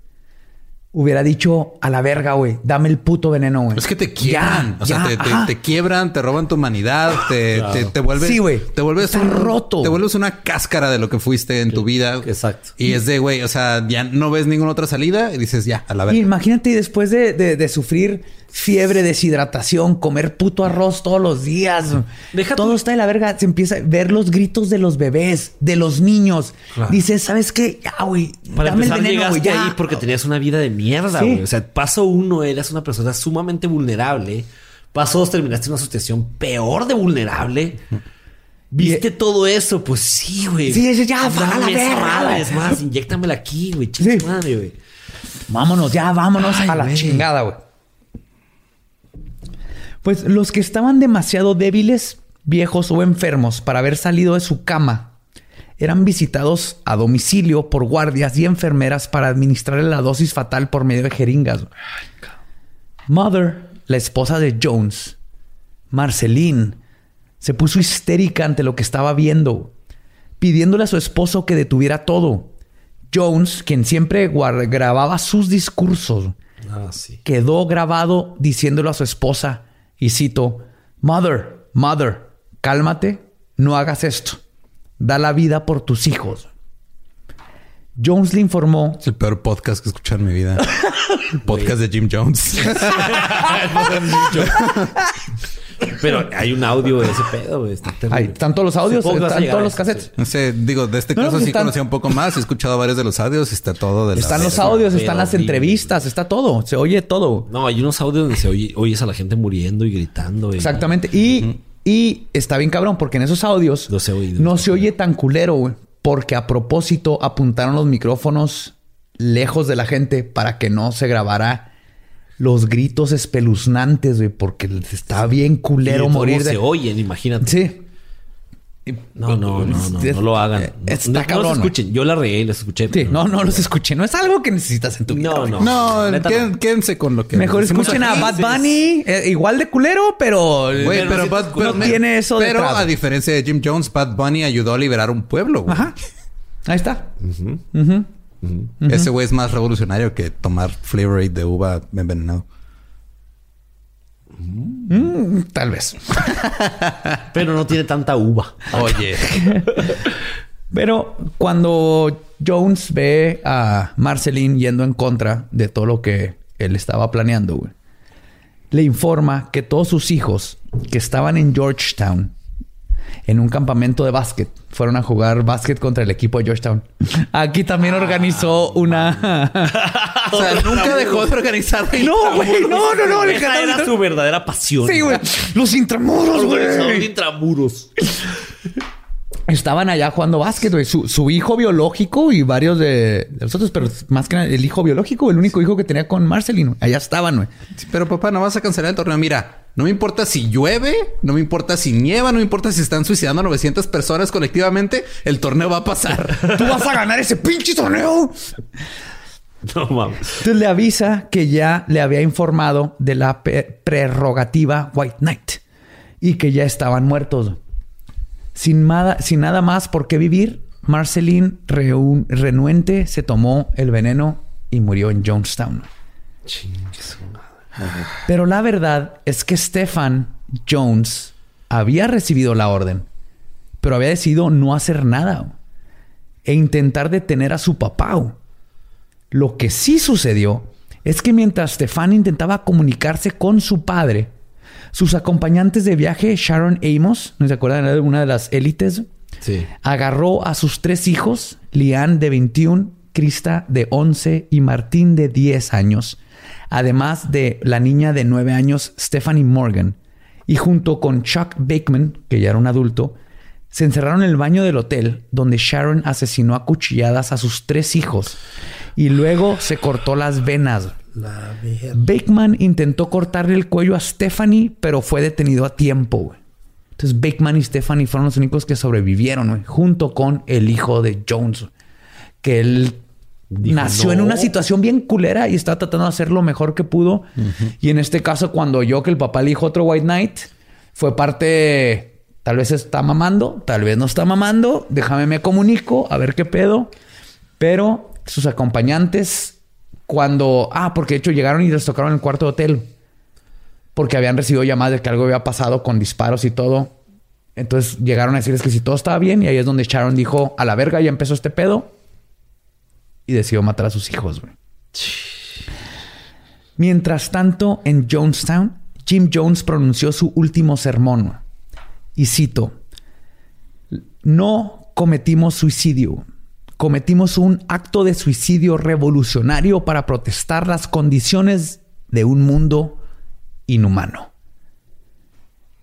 hubiera dicho a la verga, güey, dame el puto veneno, güey. Es que te quiebran. Ya, o sea, ya, te, te- ajá. te quiebran, te roban tu humanidad, te, te, te vuelves. Sí, güey. Te vuelves Está un roto. Te vuelves una cáscara de lo que fuiste en tu vida. exacto. Y es de, güey, o sea, ya no ves ninguna otra salida y dices, ya, a la Y verga. imagínate después de, de- de sufrir fiebre, deshidratación, comer puto arroz todos los días. Deja Todo tu- está de la verga. Se empieza a ver los gritos de los bebés, de los niños. Claro. Dices, ¿sabes qué? Ya, güey. Para Dame el empezar, veneno, güey. llegaste Ya. ahí porque tenías una vida de mierda, Sí. güey. O sea, paso uno, eras una persona sumamente vulnerable. Paso dos, terminaste en una situación peor de vulnerable. ¿Viste todo eso? Pues sí, güey. Sí, ya, va a la verga. Es más, inyéctamela aquí, güey. Sí. madre, güey. Vámonos, ya, vámonos Ay, a la chingada, güey. Pues los que estaban demasiado débiles, viejos o enfermos para haber salido de su cama eran visitados a domicilio por guardias y enfermeras para administrarle la dosis fatal por medio de jeringas. Mother, la esposa de Jones, Marceline, se puso histérica ante lo que estaba viendo, pidiéndole a su esposo que detuviera todo. Jones, quien siempre grababa sus discursos, Ah, sí. quedó grabado diciéndolo a su esposa, y cito, Mother, Mother, cálmate, no hagas esto. Da la vida por tus hijos. Jones le informó. Es el peor podcast que he escuchado en mi vida. Podcast de Jim Jones. Pero hay un audio de ese pedo, güey. Están todos los audios, están todos los cassettes. sí. No sé, digo, de este No, caso sí están- conocía un poco más. He escuchado varios de los audios y está todo de la Están los audios, están las horrible. entrevistas, está todo. Se oye todo. No, hay unos audios donde se oye, oyes a la gente muriendo y gritando. güey. Exactamente. Y, y está bien cabrón, porque en esos audios No se oye. no se oye tan culero, güey. Porque a propósito apuntaron los micrófonos lejos de la gente para que no se grabara los gritos espeluznantes, güey. Porque está bien Y culero todos morir de... Se oyen, imagínate. Sí. No, no, no, no, no lo hagan. No, está no, los escuchen. Yo la regué y los escuché. No, no los escuché. No es algo que necesitas en tu vida. No, no. Quédense con lo que Mejor escuchen a. Bad Bunny, eh, igual de culero, pero, Güey, pero Bad- no pero- tiene eso de Pero a diferencia de Jim Jones, Bad Bunny ayudó a liberar un pueblo. güey. Ajá. Ahí está. Ese güey es más revolucionario que tomar Flavor de uva envenenado. Mm, tal vez. Pero no tiene tanta uva. Oye. Pero cuando Jones ve a Marceline yendo en contra de todo lo que él estaba planeando, güey, le informa que todos sus hijos que estaban en Georgetown, en un campamento de básquet, fueron a jugar básquet contra el equipo de Georgetown. Aquí también organizó una... o sea, nunca dejó de organizar. no, güey, no, no, no. le Esa era su verdadera pasión. Sí, güey. Los intramuros, güey. intramuros. Estaban allá jugando básquet, güey. Su, su hijo biológico y varios de, de los otros, pero más que nada el hijo biológico, el único hijo que tenía con Marceline. güey. Allá estaban, güey. Sí, Pero papá, no vas a cancelar el torneo. Mira, no me importa si llueve, no me importa si nieva, no me importa si están suicidando a 900 personas colectivamente, el torneo va a pasar. Tú vas a ganar ese pinche torneo. No mames. Entonces le avisa que ya le había informado de la prerrogativa White Knight y que ya estaban muertos. Sin, nada- sin nada más por qué vivir, Marceline, renuente, se tomó el veneno y murió en Jonestown. Pero la verdad es que Stefan Jones había recibido la orden, pero había decidido no hacer nada e intentar detener a su papá. Lo que sí sucedió es que mientras Stefan intentaba comunicarse con su padre, sus acompañantes de viaje, Sharon Amos, ¿no se acuerdan de una de las élites? Sí. agarró a sus tres hijos, Lian de 21, Krista de 11 y Martín de 10 años, además de la niña de 9 años, Stephanie Morgan, y junto con Chuck Bakeman, que ya era un adulto, se encerraron en el baño del hotel donde Sharon asesinó a cuchilladas a sus tres hijos y luego se cortó las venas. Bakeman intentó cortarle el cuello a Stephanie, pero fue detenido a tiempo. güey. Entonces Bakeman y Stephanie fueron los únicos que sobrevivieron, güey, junto con el hijo de Jones, que él Dijo, nació en una situación bien culera y estaba tratando de hacer lo mejor que pudo. Y en este caso, cuando oyó que el papá le dijo otro White Knight, fue parte, tal vez está mamando, tal vez no está mamando, déjame me comunico, a ver qué pedo. Pero sus acompañantes, cuando, ah, porque de hecho llegaron y les tocaron el cuarto de hotel porque habían recibido llamadas de que algo había pasado con disparos y todo. Entonces llegaron a decirles que si todo estaba bien y ahí es donde Sharon dijo, a la verga ya empezó este pedo y decidió matar a sus hijos. güey. Mientras tanto, en Jonestown, Jim Jones pronunció su último sermón y cito, no cometimos suicidio, cometimos un acto de suicidio revolucionario para protestar las condiciones de un mundo inhumano.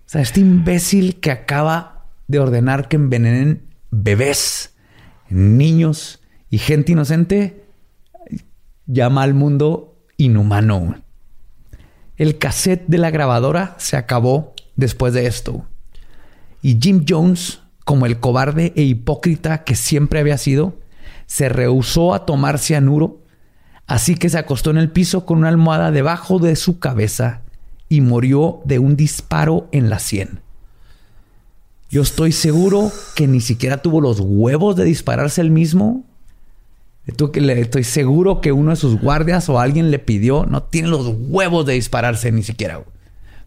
O sea, este imbécil que acaba de ordenar que envenenen bebés, niños y gente inocente, llama al mundo inhumano. El cassette de la grabadora se acabó después de esto. Y Jim Jones, como el cobarde e hipócrita que siempre había sido, se rehusó a tomar cianuro, así que se acostó en el piso con una almohada debajo de su cabeza y murió de un disparo en la sien. Yo estoy seguro que ni siquiera tuvo los huevos de dispararse él mismo. Esto que le- Estoy seguro que uno de sus guardias o alguien le pidió, no tiene los huevos de dispararse ni siquiera. güey.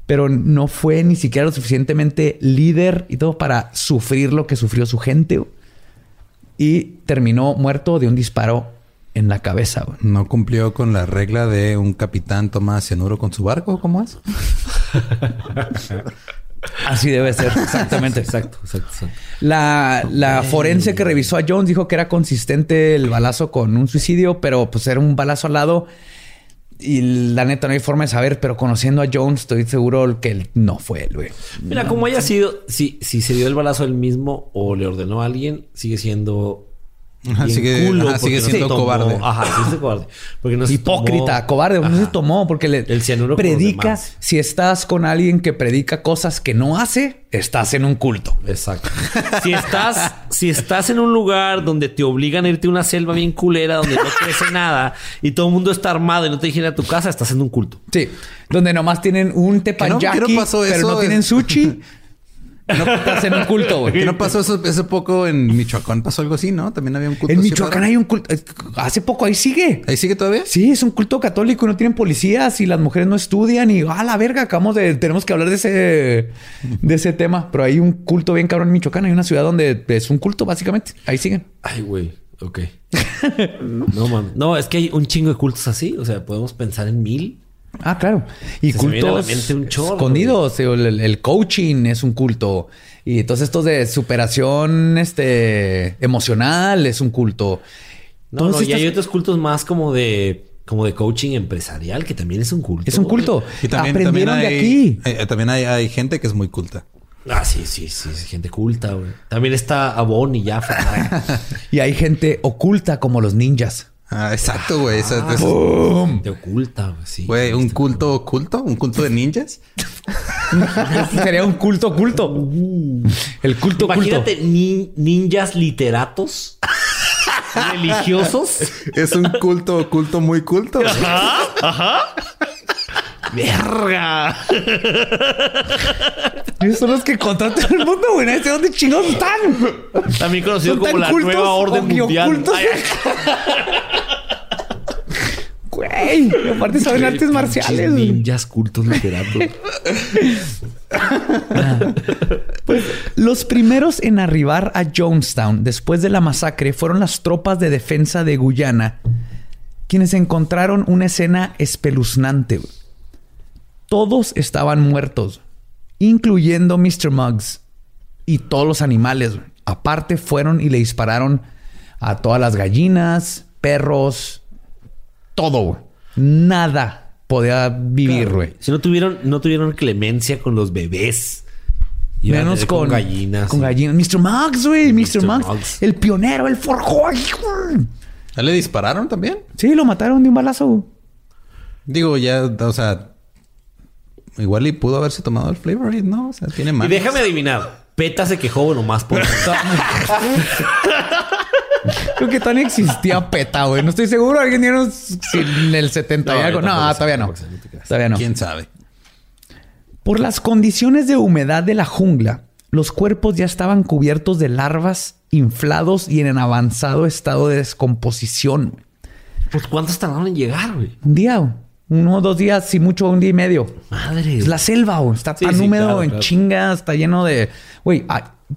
Pero no fue ni siquiera lo suficientemente líder y todo para sufrir lo que sufrió su gente. güey. y terminó muerto de un disparo en la cabeza. güey. No cumplió con la regla de un capitán toma cianuro con su barco. ¿Cómo es? Así debe ser, exactamente. Exacto, exacto, exacto. La, la forense que revisó a Jones dijo que era consistente el balazo con un suicidio, pero pues era un balazo al lado. Y la neta no hay forma de saber, pero conociendo a Jones estoy seguro que él no fue él, güey. Mira, como haya sido, si, si se dio el balazo él mismo o le ordenó a alguien, sigue siendo. Ajá, sigue- culo ajá, sigue siendo tomó- cobarde. Ajá, sigue siendo cobarde. Porque no se Hipócrita, tomó- cobarde, no se Ajá. tomó porque le El cianuro predica. Si estás con alguien que predica cosas que no hace, estás en un culto. Exacto. Si estás, si estás en un lugar donde te obligan a irte a una selva bien culera, donde no crece nada y todo el mundo está armado y no te ir a tu casa, estás en un culto. Sí, donde nomás tienen un tepanyaki, ¿Qué no pero no tienen sushi. no estás en un culto, güey. ¿Qué no pasó eso hace poco en Michoacán? Pasó algo así, ¿no? También había un culto. En Michoacán hay un culto. Hace poco ahí sigue. ¿Ahí sigue todavía? Sí, es un culto católico y no tienen policías y las mujeres no estudian y a la verga, acabamos de tenemos que hablar de ese de ese tema, pero hay un culto bien cabrón en Michoacán, hay una ciudad donde es un culto básicamente. Ahí siguen. Ay, güey. Ok. no, man. No, es que hay un chingo de cultos así. O sea, podemos pensar en mil. Ah, claro. Y Se cultos mente un chorro, escondidos. El, el coaching es un culto. Y todos estos de superación este, emocional es un culto. No, no, y estos- hay otros cultos más como de como de coaching empresarial, que también es un culto. Es un culto. Y también, también Aprendieron hay, de aquí. hay- también hay, hay gente que es muy culta. Ah, sí, sí, sí, es gente culta, güey. También está Avon y Jaffa. Y hay gente oculta como los ninjas. Ah, exacto, güey. Eso- Ah, eso- gente oculta, güey. Sí. Güey, un culto oculto, un culto de ninjas. Sería un culto oculto. El culto Imagínate oculto. nin- ninjas literatos religiosos. Es un culto oculto muy culto. ¡Verga! Esos son los que contratan el mundo, güey. Sabe dónde chingados están. También conocido como la nueva orden mundial. Güey. Aparte saben artes marciales. Ninjas cultos literatos. Los primeros en arribar a Jonestown después de la masacre fueron las tropas de defensa de Guyana, quienes encontraron una escena espeluznante. güey. Todos estaban muertos, incluyendo Mr. Muggs y todos los animales. güey. Aparte fueron y le dispararon a todas las gallinas, perros, todo. Nada podía vivir, güey. Si no tuvieron, no tuvieron clemencia con los bebés. Iban Menos tener con, gallinas. Con gallinas. Mr. Max, güey. Mr. Mr. Max. Muggs. El pionero, el forjó. ay, güey. ¿Ya le dispararon también? Sí, lo mataron de un balazo. Digo, ya, o sea, igual y pudo haberse tomado el flavor, ¿no? O sea, tiene Y más. déjame adivinar. Peta se quejó nomás por... Creo que todavía existía PETA, güey. No estoy seguro. Alguien dieron en el 70 y algo. No, todavía no. Todavía no. ¿Quién sabe? Por las condiciones de humedad de la jungla, los cuerpos ya estaban cubiertos de larvas, inflados y en avanzado estado de descomposición. Pues ¿cuántos tardaron en llegar, güey? Un día, güey. Uno, dos días, si mucho, un día y medio. Madre. Es la selva, güey. Está Sí, tan sí, húmedo, claro, en claro. chinga, está lleno de. Güey,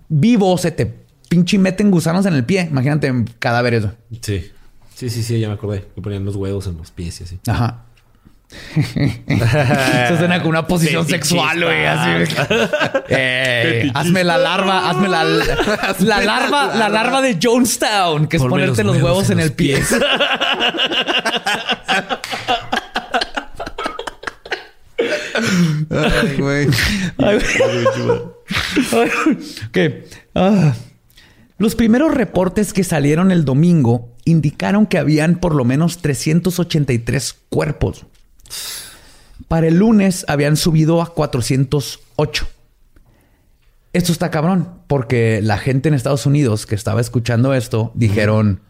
vivo se te pinche meten gusanos en el pie. Imagínate en cadáveres. güey. Sí. Sí, sí, sí, ya me acordé. Me ponían los huevos en los pies y así. Ajá. Eso suena como una posición Fetichista. sexual, güey. Así. Eh, hazme la larva, hazme la, la larva, la larva de Jonestown, que es Ponme ponerte los huevos, en, el los pie. pies. Ay, güey. Ay, güey. Ay, ok. Ah. Los primeros reportes que salieron el domingo indicaron que habían por lo menos 383 cuerpos. Para el lunes habían subido a 408. Esto está cabrón, porque la gente en Estados Unidos que estaba escuchando esto dijeron,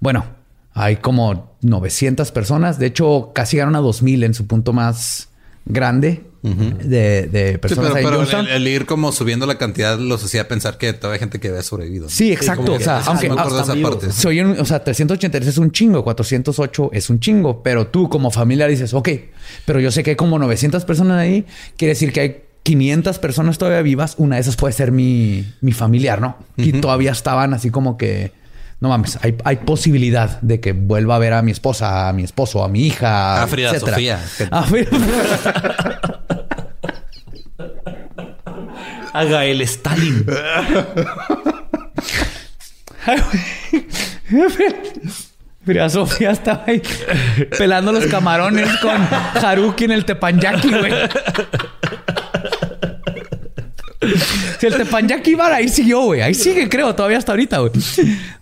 bueno, hay como 900 personas, de hecho casi llegaron a 2000 en su punto más grande de, de Sí, personas pero, pero Johnstown. el, el ir como subiendo la cantidad los hacía pensar que todavía hay gente que había sobrevivido. ¿no? Sí, exacto. o sea, aunque me acuerdo de esa están parte. vivos. se oyen, o sea, 383 es un chingo, 408 es un chingo, pero tú como familia dices, ok, pero yo sé que hay como 900 personas ahí, quiere decir que hay 500 personas todavía vivas, una de esas puede ser mi, mi familiar, ¿no? Y todavía estaban así como que no mames, hay, hay posibilidad de que vuelva a ver a mi esposa, a mi esposo, a mi hija, A Frida etcétera. Sofía. A Frida- A Gael Stalin. Frida Sofía estaba ahí pelando los camarones con Haruki en el tepanyaki, güey. Si el tepanyaki bar ahí siguió, güey. Ahí sigue, creo, todavía hasta ahorita, güey.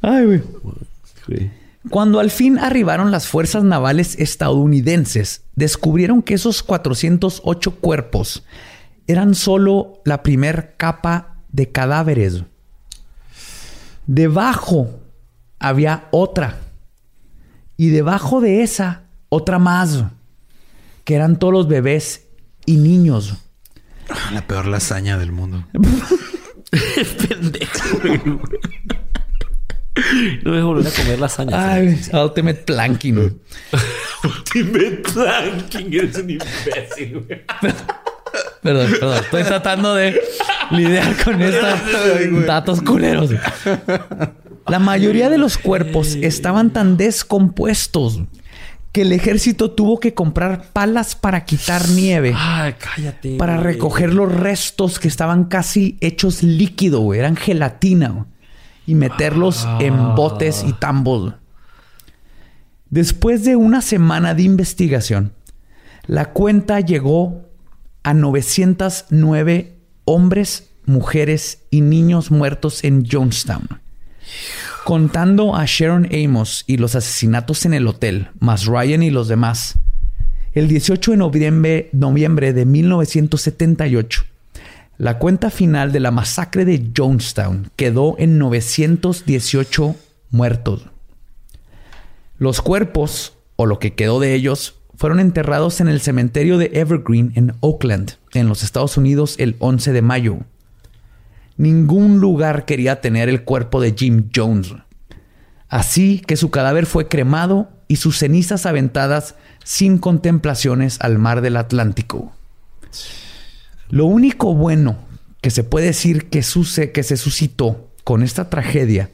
Ay, güey. Cuando al fin arribaron las fuerzas navales estadounidenses, descubrieron que esos 408 cuerpos eran solo la primer capa de cadáveres. Debajo había otra. Y debajo de esa, otra más. Que eran todos los bebés y niños. La peor lasaña del mundo. Pendejo. No a volver a comer lasaña. Ay, Ultimate Planking. Ultimate Planking. Eres un imbécil, güey. Perdón, perdón. Estoy tratando de lidiar con estos datos culeros. La mayoría de los cuerpos estaban tan descompuestos que el ejército tuvo que comprar palas para quitar nieve. Ay, cállate. para güey. recoger los restos que estaban casi hechos líquido, güey. Eran gelatina. güey, Y meterlos en botes y tambos. Después de una semana de investigación, la cuenta llegó a 909 hombres, mujeres y niños muertos en Jonestown. Contando a Sharon Amos y los asesinatos en el hotel, más Ryan y los demás, el 18 de noviembre, de 1978, la cuenta final de la masacre de Jonestown quedó en 918 muertos. Los cuerpos, o lo que quedó de ellos, fueron enterrados en el cementerio de Evergreen en Oakland, en los Estados Unidos, el 11 de mayo. Ningún lugar quería tener el cuerpo de Jim Jones. Así que su cadáver fue cremado y sus cenizas aventadas sin contemplaciones al mar del Atlántico. Lo único bueno que se puede decir que, suce- que se suscitó con esta tragedia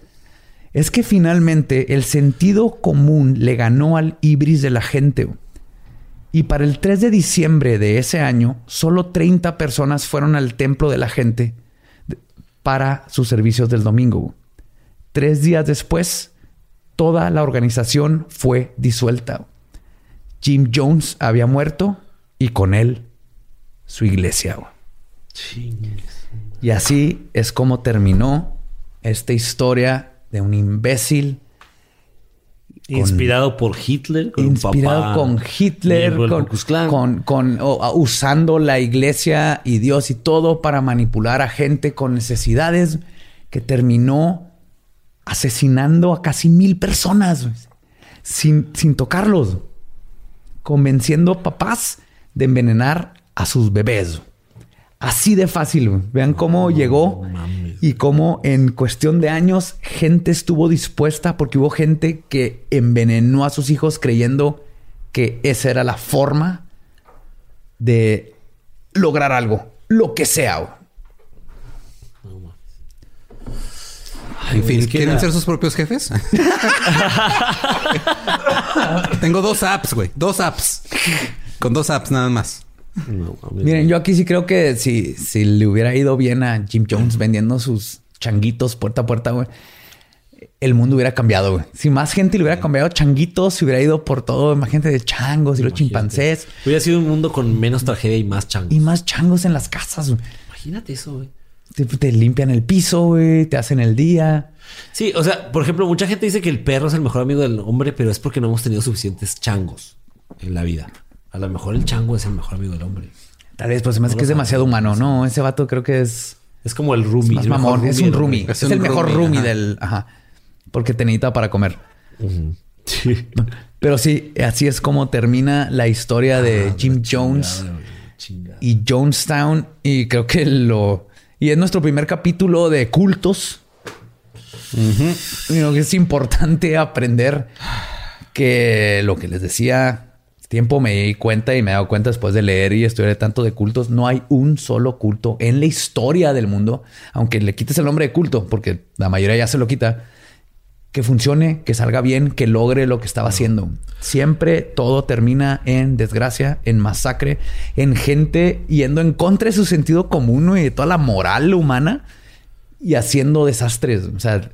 es que finalmente el sentido común le ganó al ibris de la gente. Y para el 3 de diciembre de ese año, solo 30 personas fueron al templo de la gente para sus servicios del domingo. Tres días después, toda la organización fue disuelta. Jim Jones había muerto y con él su iglesia. Y así es como terminó esta historia de un imbécil Inspirado por Hitler. Con inspirado papá con Hitler, con, a- usando la iglesia y Dios y todo para manipular a gente con necesidades, que terminó asesinando a casi mil personas sin, sin tocarlos, convenciendo papás de envenenar a sus bebés. Así de fácil. güey. Vean cómo llegó y cómo en cuestión de años gente estuvo dispuesta porque hubo gente que envenenó a sus hijos creyendo que esa era la forma de lograr algo, lo que sea. güey. En fin, es que ¿quieren la- ser sus propios jefes? Tengo dos apps, güey. Dos apps. Con dos apps nada más. No. Miren, yo aquí sí creo que si, si le hubiera ido bien a Jim Jones vendiendo sus changuitos puerta a puerta, güey, el mundo hubiera cambiado, güey. Si más gente le hubiera cambiado changuitos, se hubiera ido por todo, más gente de changos y los chimpancés Hubiera sido un mundo con menos tragedia y más chango. y más changos en las casas. güey. Imagínate eso, güey. Te, te limpian el piso, güey, te hacen el día. Sí, o sea, por ejemplo, mucha gente dice que el perro es el mejor amigo del hombre, pero es porque no hemos tenido suficientes changos en la vida. A lo mejor el chango es el mejor amigo del hombre. Tal vez, pues se me hace No que es demasiado humano, ¿no? Ese vato creo que es Es como el es roomie. mejor mamón. Es un roomie. Es, Es el mejor roomie, ajá. del... Ajá. Porque te necesita para comer. Sí. Pero sí, así es como termina la historia de Jim Jones Chingada. y Jonestown. Y creo que lo... Y es nuestro primer capítulo de cultos. Es importante aprender que lo que les decía, tiempo me di cuenta y me he dado cuenta después de leer y estudiar tanto de cultos, no hay un solo culto en la historia del mundo, aunque le quites el nombre de culto, porque la mayoría ya se lo quita, que funcione, que salga bien, que logre lo que estaba haciendo. Siempre todo termina en desgracia, en masacre, en gente yendo en contra de su sentido común y de toda la moral humana y haciendo desastres. O sea,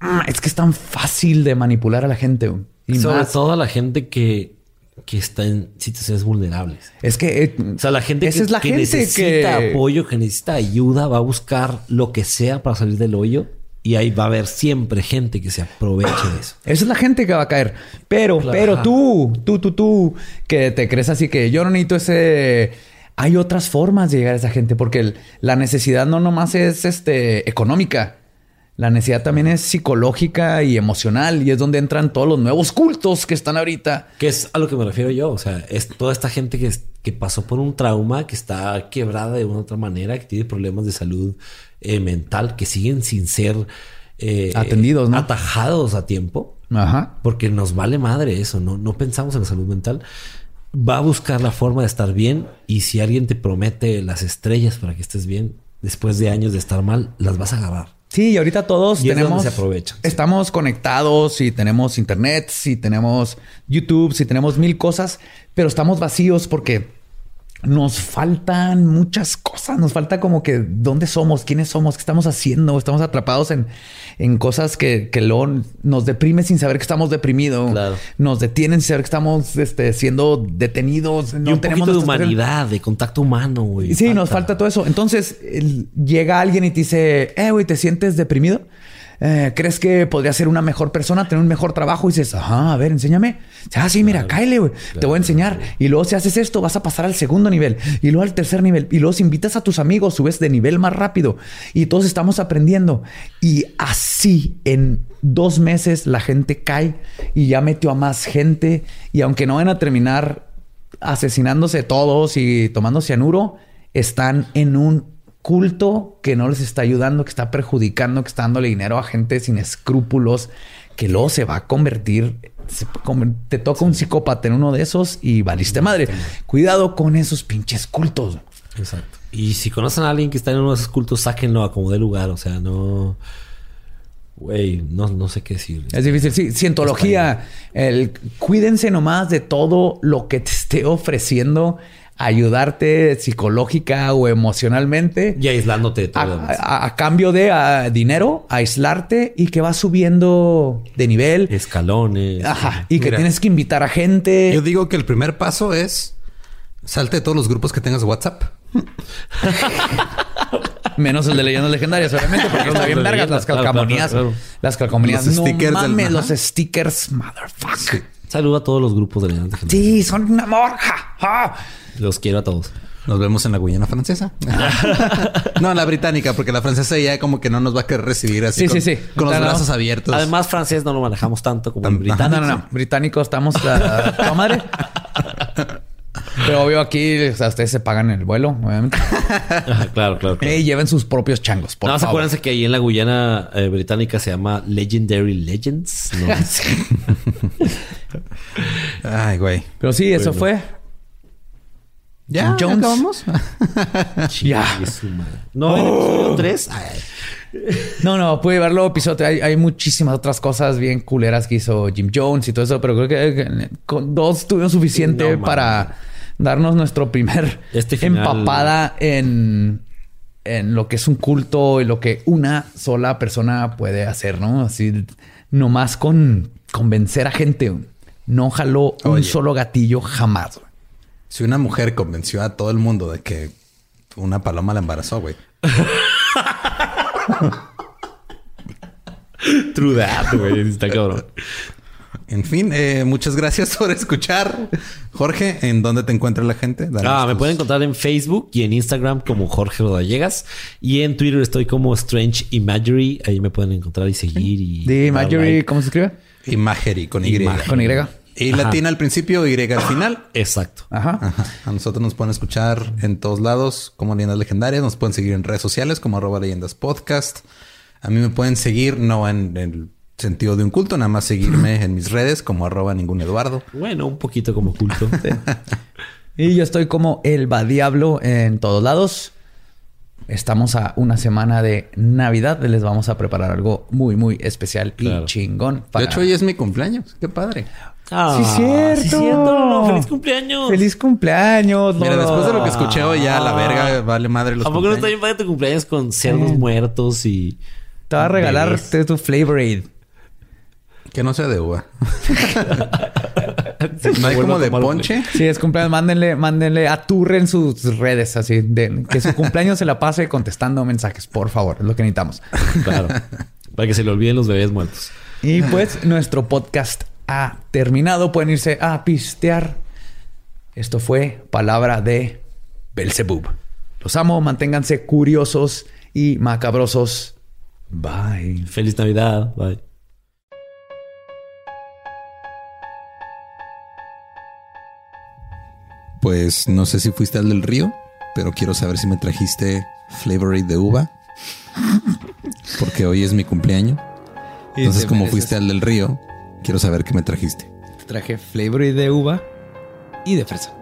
ah, es que es tan fácil de manipular a la gente. Y Sobre todo a la gente que, que está en situaciones vulnerables. Es que, eh, o sea, la gente esa es la gente necesita apoyo, que necesita ayuda, va a buscar lo que sea para salir del hoyo. Y ahí va a haber siempre gente que se aproveche de eso. Esa es la gente que va a caer. Pero, pero tú, tú, tú, tú, que te crees así que yo no necesito ese hay otras formas de llegar a esa gente porque la necesidad no nomás es este, económica. La necesidad también es psicológica y emocional y es donde entran todos los nuevos cultos que están ahorita. Que es a lo que me refiero yo. O sea, es toda esta gente que, que pasó por un trauma, que está quebrada de una u otra manera, que tiene problemas de salud eh, mental, que siguen sin ser eh, atendidos, ¿no? Atajados a tiempo. Ajá. Porque nos vale madre eso, ¿no? No pensamos en la salud mental va a buscar la forma de estar bien y si alguien te promete las estrellas para que estés bien, después de años de estar mal, las vas a agarrar. Sí, y ahorita todos tenemos. se aprovechan. Estamos conectados y tenemos internet, y tenemos YouTube, si tenemos mil cosas, pero estamos vacíos porque nos faltan muchas cosas. Nos falta como que dónde somos, quiénes somos, qué estamos haciendo. Estamos atrapados en, en cosas que, que luego nos deprime sin saber que estamos deprimidos. Nos detienen sin saber que estamos este, siendo detenidos. No un tenemos de humanidad, de contacto humano, güey. Sí, nos falta todo eso. Entonces llega alguien y te dice, eh, güey, ¿te sientes deprimido? Eh, ¿crees que podría ser una mejor persona, tener un mejor trabajo? Y dices, ajá, a ver, enséñame. Ah, sí, mira, cáele, güey. Te voy a enseñar. Y luego si haces esto, vas a pasar al segundo nivel. Y luego al tercer nivel. Y luego si invitas a tus amigos, subes de nivel más rápido. Y todos estamos aprendiendo. Y así en dos meses la gente cae y ya metió a más gente. Y aunque no van a terminar asesinándose todos y tomando cianuro, están en un culto que no les está ayudando, que está perjudicando, que está dándole dinero a gente sin escrúpulos, que luego se va a convertir, te toca un psicópata en uno de esos y valiste madre. Cuidado con esos pinches cultos. Exacto. Y si conocen a alguien que está en uno de esos cultos, sáquenlo a como de lugar. O sea, no. Güey, no, no sé qué decir. Es difícil. Sí, cientología. El, cuídense nomás de todo lo que te esté ofreciendo ayudarte psicológica o emocionalmente. Y aislándote de todo. A, cambio de dinero, aislarte y que vas subiendo de nivel. Escalones. Ajá. Y que tienes que invitar a gente. Yo digo que el primer paso es salte de todos los grupos que tengas WhatsApp. Menos el de leyendas legendarias, obviamente, porque está bien vergas las calcamonías. Las calcamonías. Los stickers. Mames, los stickers, motherfucker. Saludo a todos los grupos de legendarias. Sí, son una morja. Los quiero a todos. Nos vemos en la Guyana francesa. no, en la británica, porque la francesa ya como que no nos va a querer recibir así con, con los brazos abiertos. Además, francés no lo manejamos tanto como el británico. No, no, no. Británico estamos la, madre. Pero obvio aquí, o sea, ustedes se pagan el vuelo, obviamente. claro, claro. Y lleven sus propios changos, por no, favor. acuérdense que ahí en la Guyana eh, británica se llama Legendary Legends. Ay, güey. Pero sí, eso fue ¿Ya? Jones. ¿Acabamos? ya. No, episodio 3. No, no, pude verlo episodio. Hay, hay muchísimas otras cosas bien culeras que hizo Jim Jones y todo eso, pero creo que con dos tuvimos suficiente para darnos nuestro primer este empapada en, en lo que es un culto y lo que una sola persona puede hacer, ¿no? Así, nomás con convencer a gente. No jaló un solo gatillo jamás. Si una mujer convenció a todo el mundo de que una paloma la embarazó, güey. True that, güey. Está cabrón. En fin, eh, muchas gracias por escuchar. Jorge, ¿en dónde te encuentra la gente? ah, me pueden encontrar en Facebook y en Instagram como Jorge Rodallegas. Y en Twitter estoy como Strange Imagery. Ahí me pueden encontrar y seguir. Y ¿De Imagery cómo se escribe? Imagery con Y. Con Y. Y latina al principio, Y al final. Exacto. Ajá. A nosotros nos pueden escuchar en todos lados como Leyendas Legendarias. Nos pueden seguir en redes sociales como arroba leyendas podcast. A mí me pueden seguir, no en el sentido de un culto, nada más seguirme en mis redes como arroba ningún Eduardo. Bueno, un poquito como culto. Y yo estoy como el va diablo en todos lados. estamos a una semana de Navidad. Les vamos a preparar algo muy, muy especial Claro. y chingón. De hecho, hoy es mi cumpleaños. Qué padre. Ah, Sí, cierto. sí, cierto. ¡Feliz cumpleaños! ¡Feliz cumpleaños! Mira, Lolo! después de lo que escuché hoy, ya la verga vale madre los ¿A poco no está bien padre tu cumpleaños con cerdos Sí. muertos y... Te va a regalar tu Flavor Aid. Que no sea de uva. no hay como de ponche. Sí, es cumpleaños. Mándenle, mándenle, aturren sus redes así. De, que su cumpleaños se la pase contestando mensajes, por favor. Es lo que necesitamos. Claro. Para que se le olviden los bebés muertos. Y pues nuestro podcast ha terminado. Pueden irse a pistear. Esto fue Palabra de Belzebub. Los amo, manténganse curiosos y macabrosos. Bye. Feliz Navidad. Bye. Pues no sé si fuiste al del río, pero quiero saber si me trajiste Flavor Aid de uva. Porque hoy es mi cumpleaños. Entonces, como fuiste al del río, quiero saber qué me trajiste. Traje Flavor Aid de uva y de fresa.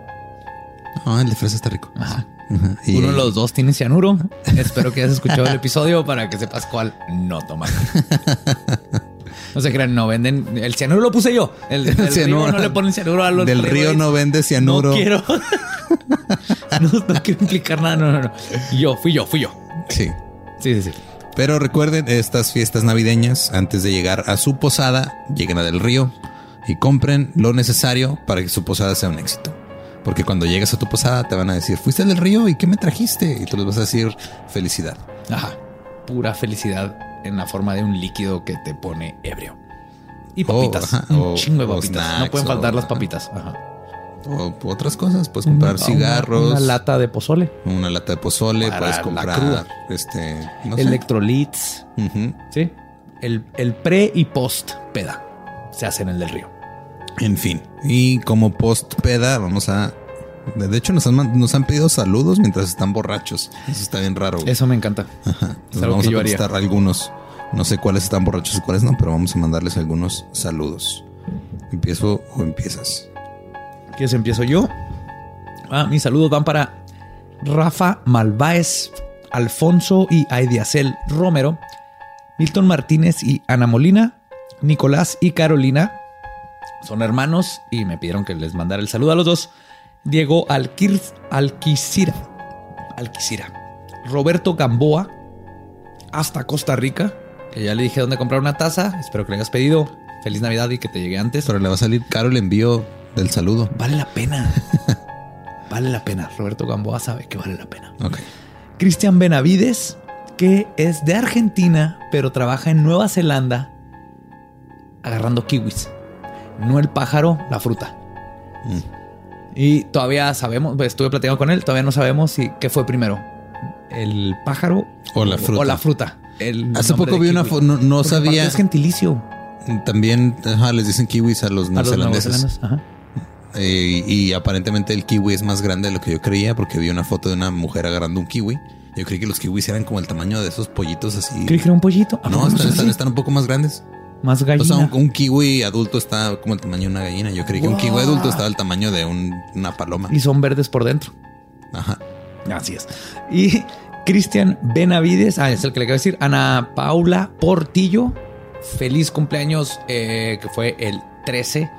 Ah, el de fresa está rico. Ajá. Ajá. Y- Uno de los dos tiene cianuro. Espero que hayas escuchado el episodio para que sepas cuál no tomar. No se crean, no venden. El cianuro lo puse yo. El, río Cianuro. no le ponen cianuro a los Del río no vende cianuro. No quiero. no, no quiero implicar nada. No, no, no. Yo, fui yo, fui yo. Sí. Sí, sí, sí. Pero recuerden, estas fiestas navideñas, antes de llegar a su posada, lleguen a Del Río y compren lo necesario para que su posada sea un éxito. Porque cuando llegas a tu posada te van a decir, fuiste Del Río y qué me trajiste? Y tú les vas a decir, felicidad. Ajá. Pura felicidad en la forma de un líquido que te pone ebrio. Y Oh, papitas. un O- chingo de o papitas. no pueden o- faltar las papitas. Ajá. O otras cosas, puedes comprar Una- cigarros, Una, lata de pozole. una lata de pozole, Para puedes comprar este, no. Electrolits. Sí. El, el pre y post peda se hace en el del río. En fin, y como post peda, vamos a. De hecho, nos han, nos han pedido saludos mientras están borrachos. Eso está bien raro. güey. Eso me encanta. Ajá. Entonces vamos a contestar algunos. No sé cuáles están borrachos y cuáles no, pero vamos a mandarles algunos saludos. ¿Empiezo o empiezas? ¿Quieres empiezo yo? Ah, mis saludos van para Rafa Malváez, Alfonso y Aidiacel Romero, Milton Martínez y Ana Molina, Nicolás y Carolina. Son hermanos y me pidieron que les mandara el saludo a los dos. Diego Alquicira, Roberto Gamboa, hasta Costa Rica, que ya le dije dónde comprar una taza. Espero que le hayas pedido. Feliz Navidad y que te llegue antes. Pero le va a salir caro el envío del saludo. Vale la pena. vale la pena. Roberto Gamboa sabe que vale la pena. Ok. Cristian Benavides, que es de Argentina, pero trabaja en Nueva Zelanda agarrando kiwis. No el pájaro, la fruta. Mm. Y todavía sabemos, pues, estuve platicando con él, todavía no sabemos si qué fue primero. El pájaro O la fruta. O la fruta. El Hace poco vi una foto, no, no sabía. Es gentilicio. También ajá, les dicen kiwis a los neozelandeses. Ajá. Eh, y aparentemente el kiwi es más grande de lo que yo creía porque vi una foto de una mujer agarrando un kiwi. Yo creí que los kiwis eran como el tamaño de esos pollitos así. Creí que era un pollito. ¿A No, están un poco más grandes. Más O gallina. sea, un, un kiwi adulto está como el tamaño de una gallina. Yo creí que un kiwi adulto estaba el tamaño de un- una paloma. y son verdes por dentro. Ajá. Así es. Y Cristian Benavides, ah, es el que le quiero decir, Ana Paula Portillo, feliz cumpleaños, eh, que fue el 13,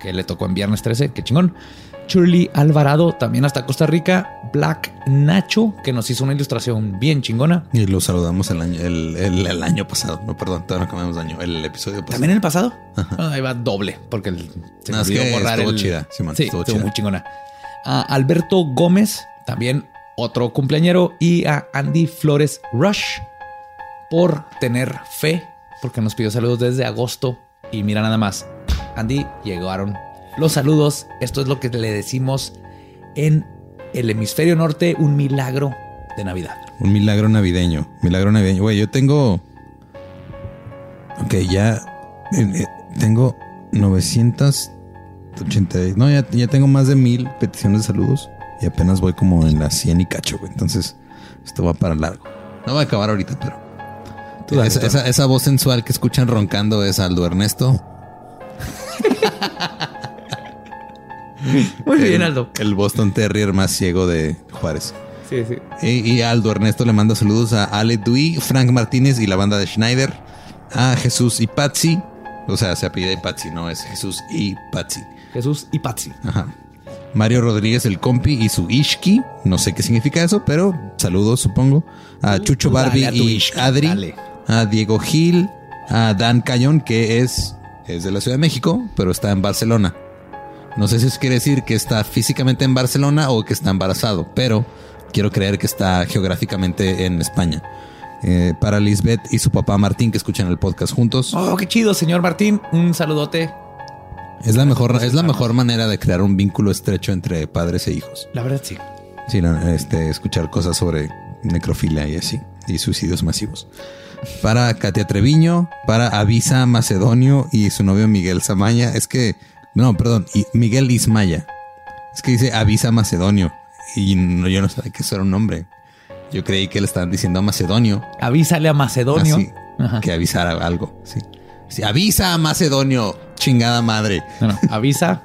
que le tocó en viernes 13, qué chingón. Shirley Alvarado, también hasta Costa Rica. Black Nacho, que nos hizo una ilustración bien chingona. Y lo saludamos el año, el, el- el año pasado. No, perdón, todavía no comemos año. El episodio pasado. También en el pasado. Ah, ahí va doble, porque el- se No, es que borrar estuvo el- chida, Simón, sí, estuvo estuvo, chida. muy chingona. A Alberto Gómez, también otro cumpleañero. Y a Andy Flores Rush por tener fe, porque nos pidió saludos desde agosto. Y mira nada más, Andy, llegaron los saludos. Esto es lo que le decimos en el hemisferio norte, un milagro de Navidad. Un milagro navideño. Milagro navideño. Güey, yo tengo. Ok, ya. eh, eh, tengo 980. No, ya, ya tengo más de mil peticiones de saludos. Y apenas voy como en las 100 y cacho, güey. Entonces, esto va para largo. No va a acabar ahorita, pero. Dale, esa, esa- esa voz sensual que escuchan roncando es Aldo Ernesto. Muy bien, Aldo. El Boston Terrier más ciego de Juárez. Sí, sí. Y, y Aldo Ernesto le manda saludos a Ale Dui, Frank Martínez y la banda de Schneider, a Jesús y Patsy. O sea, se apellida Patsy, no es Jesús y Patsy. Jesús y Patsy. Ajá. Mario Rodríguez, el compi, y su Ishki. No sé qué significa eso, pero saludos, supongo. A Chucho Barbie a y Ishki, Adri. dale. A Diego Gil. A Dan Cayón, que es, es de la Ciudad de México, pero está en Barcelona. No sé si eso quiere decir que está físicamente en Barcelona o que está embarazado, pero quiero creer que está geográficamente en España. Eh, para Lisbeth y su papá Martín, que escuchan el podcast juntos. Oh, qué chido, señor Martín. Un saludote. Es la mejor, es la mejor manera de crear un vínculo estrecho entre padres e hijos. La verdad, sí. Sí, este, escuchar cosas sobre necrofilia y así, y suicidios masivos. Para Katia Treviño, para Avisa Macedonio y su novio Miguel Samaña. Es que, no, perdón, y Miguel Ismaya. Es que dice Avisa Macedonio. Y no, yo no sabía que eso era un nombre. Yo creí que le estaban diciendo a Macedonio. Avísale a Macedonio. así, que avisara algo. Sí. Sí, avisa Macedonio, chingada madre. No, no, avisa.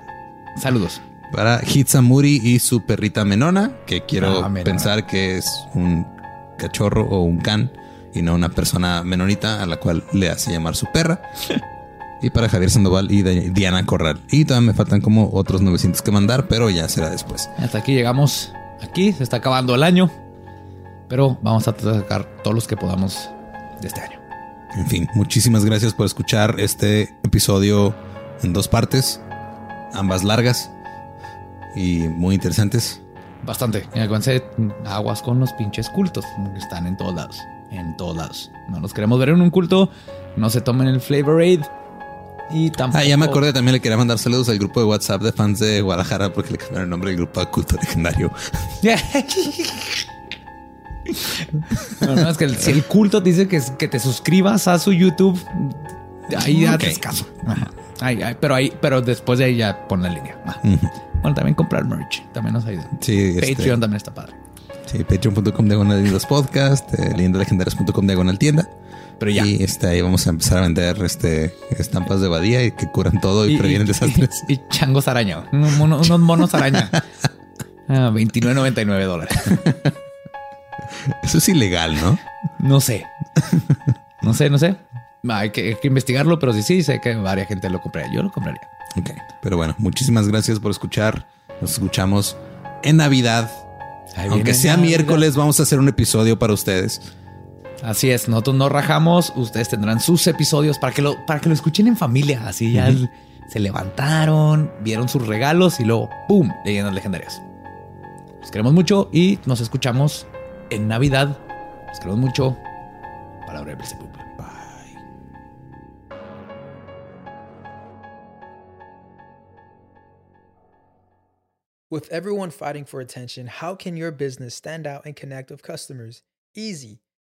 Saludos. Para Hitsamuri y su perrita Menona, que quiero Ah, Menona. pensar que es un cachorro o un can y no una persona menonita a la cual le hace llamar su perra. y para Javier Sandoval y Diana Corral. Y todavía me faltan como otros 900 que mandar, pero ya será después. Hasta aquí llegamos. Aquí se está acabando el año. Pero vamos a sacar todos los que podamos de este año. En fin, muchísimas gracias por escuchar este episodio en dos partes, ambas largas y muy interesantes. Bastante. Y acuérdense, aguas con los pinches cultos. que Están en todos lados. En todos lados. No los queremos ver en un culto. No se tomen el Flavor Aid. Y tampoco. Ah, ya me acordé, también le quería mandar saludos al grupo de WhatsApp de fans de Guadalajara porque le cambiaron el nombre del grupo a Culto Legendario. No, no, es que el- si el culto te dice que, que te suscribas a su YouTube, ahí haces caso. Ahí, pero ahí, pero después de ahí ya pon la línea. Ujú. Bueno, también comprar merch. También nos ayuda. Sí, este, Patreon también está padre. Sí, patreon.com diagonal lindos podcast, eh, leyendalegendarias.com diagonal tienda. Pero ya. Y este, ahí vamos a empezar a vender este, estampas de badía y que curan todo y, previenen desastres. Y, y changos araña. Unos, mono- unos monos araña. Ah, 29.99 dólares. Eso es ilegal, ¿no? No sé. No sé, no sé. Hay que, hay que investigarlo, pero sí, sí, sé que varias gente lo compraría. Yo lo compraría. Ok. Pero bueno, muchísimas gracias por escuchar. Nos escuchamos en Navidad. Aunque sea Navidad. miércoles, vamos a hacer un episodio para ustedes. Así es, nosotros no rajamos, ustedes tendrán sus episodios para que lo, para que lo escuchen en familia. Así ya se levantaron, vieron sus regalos y luego ¡pum! Leyendas legendarias. Los queremos mucho y nos escuchamos en Navidad. Los queremos mucho. Palabra de. Bye. With everyone fighting for attention, how can your business stand out and connect with customers? Easy.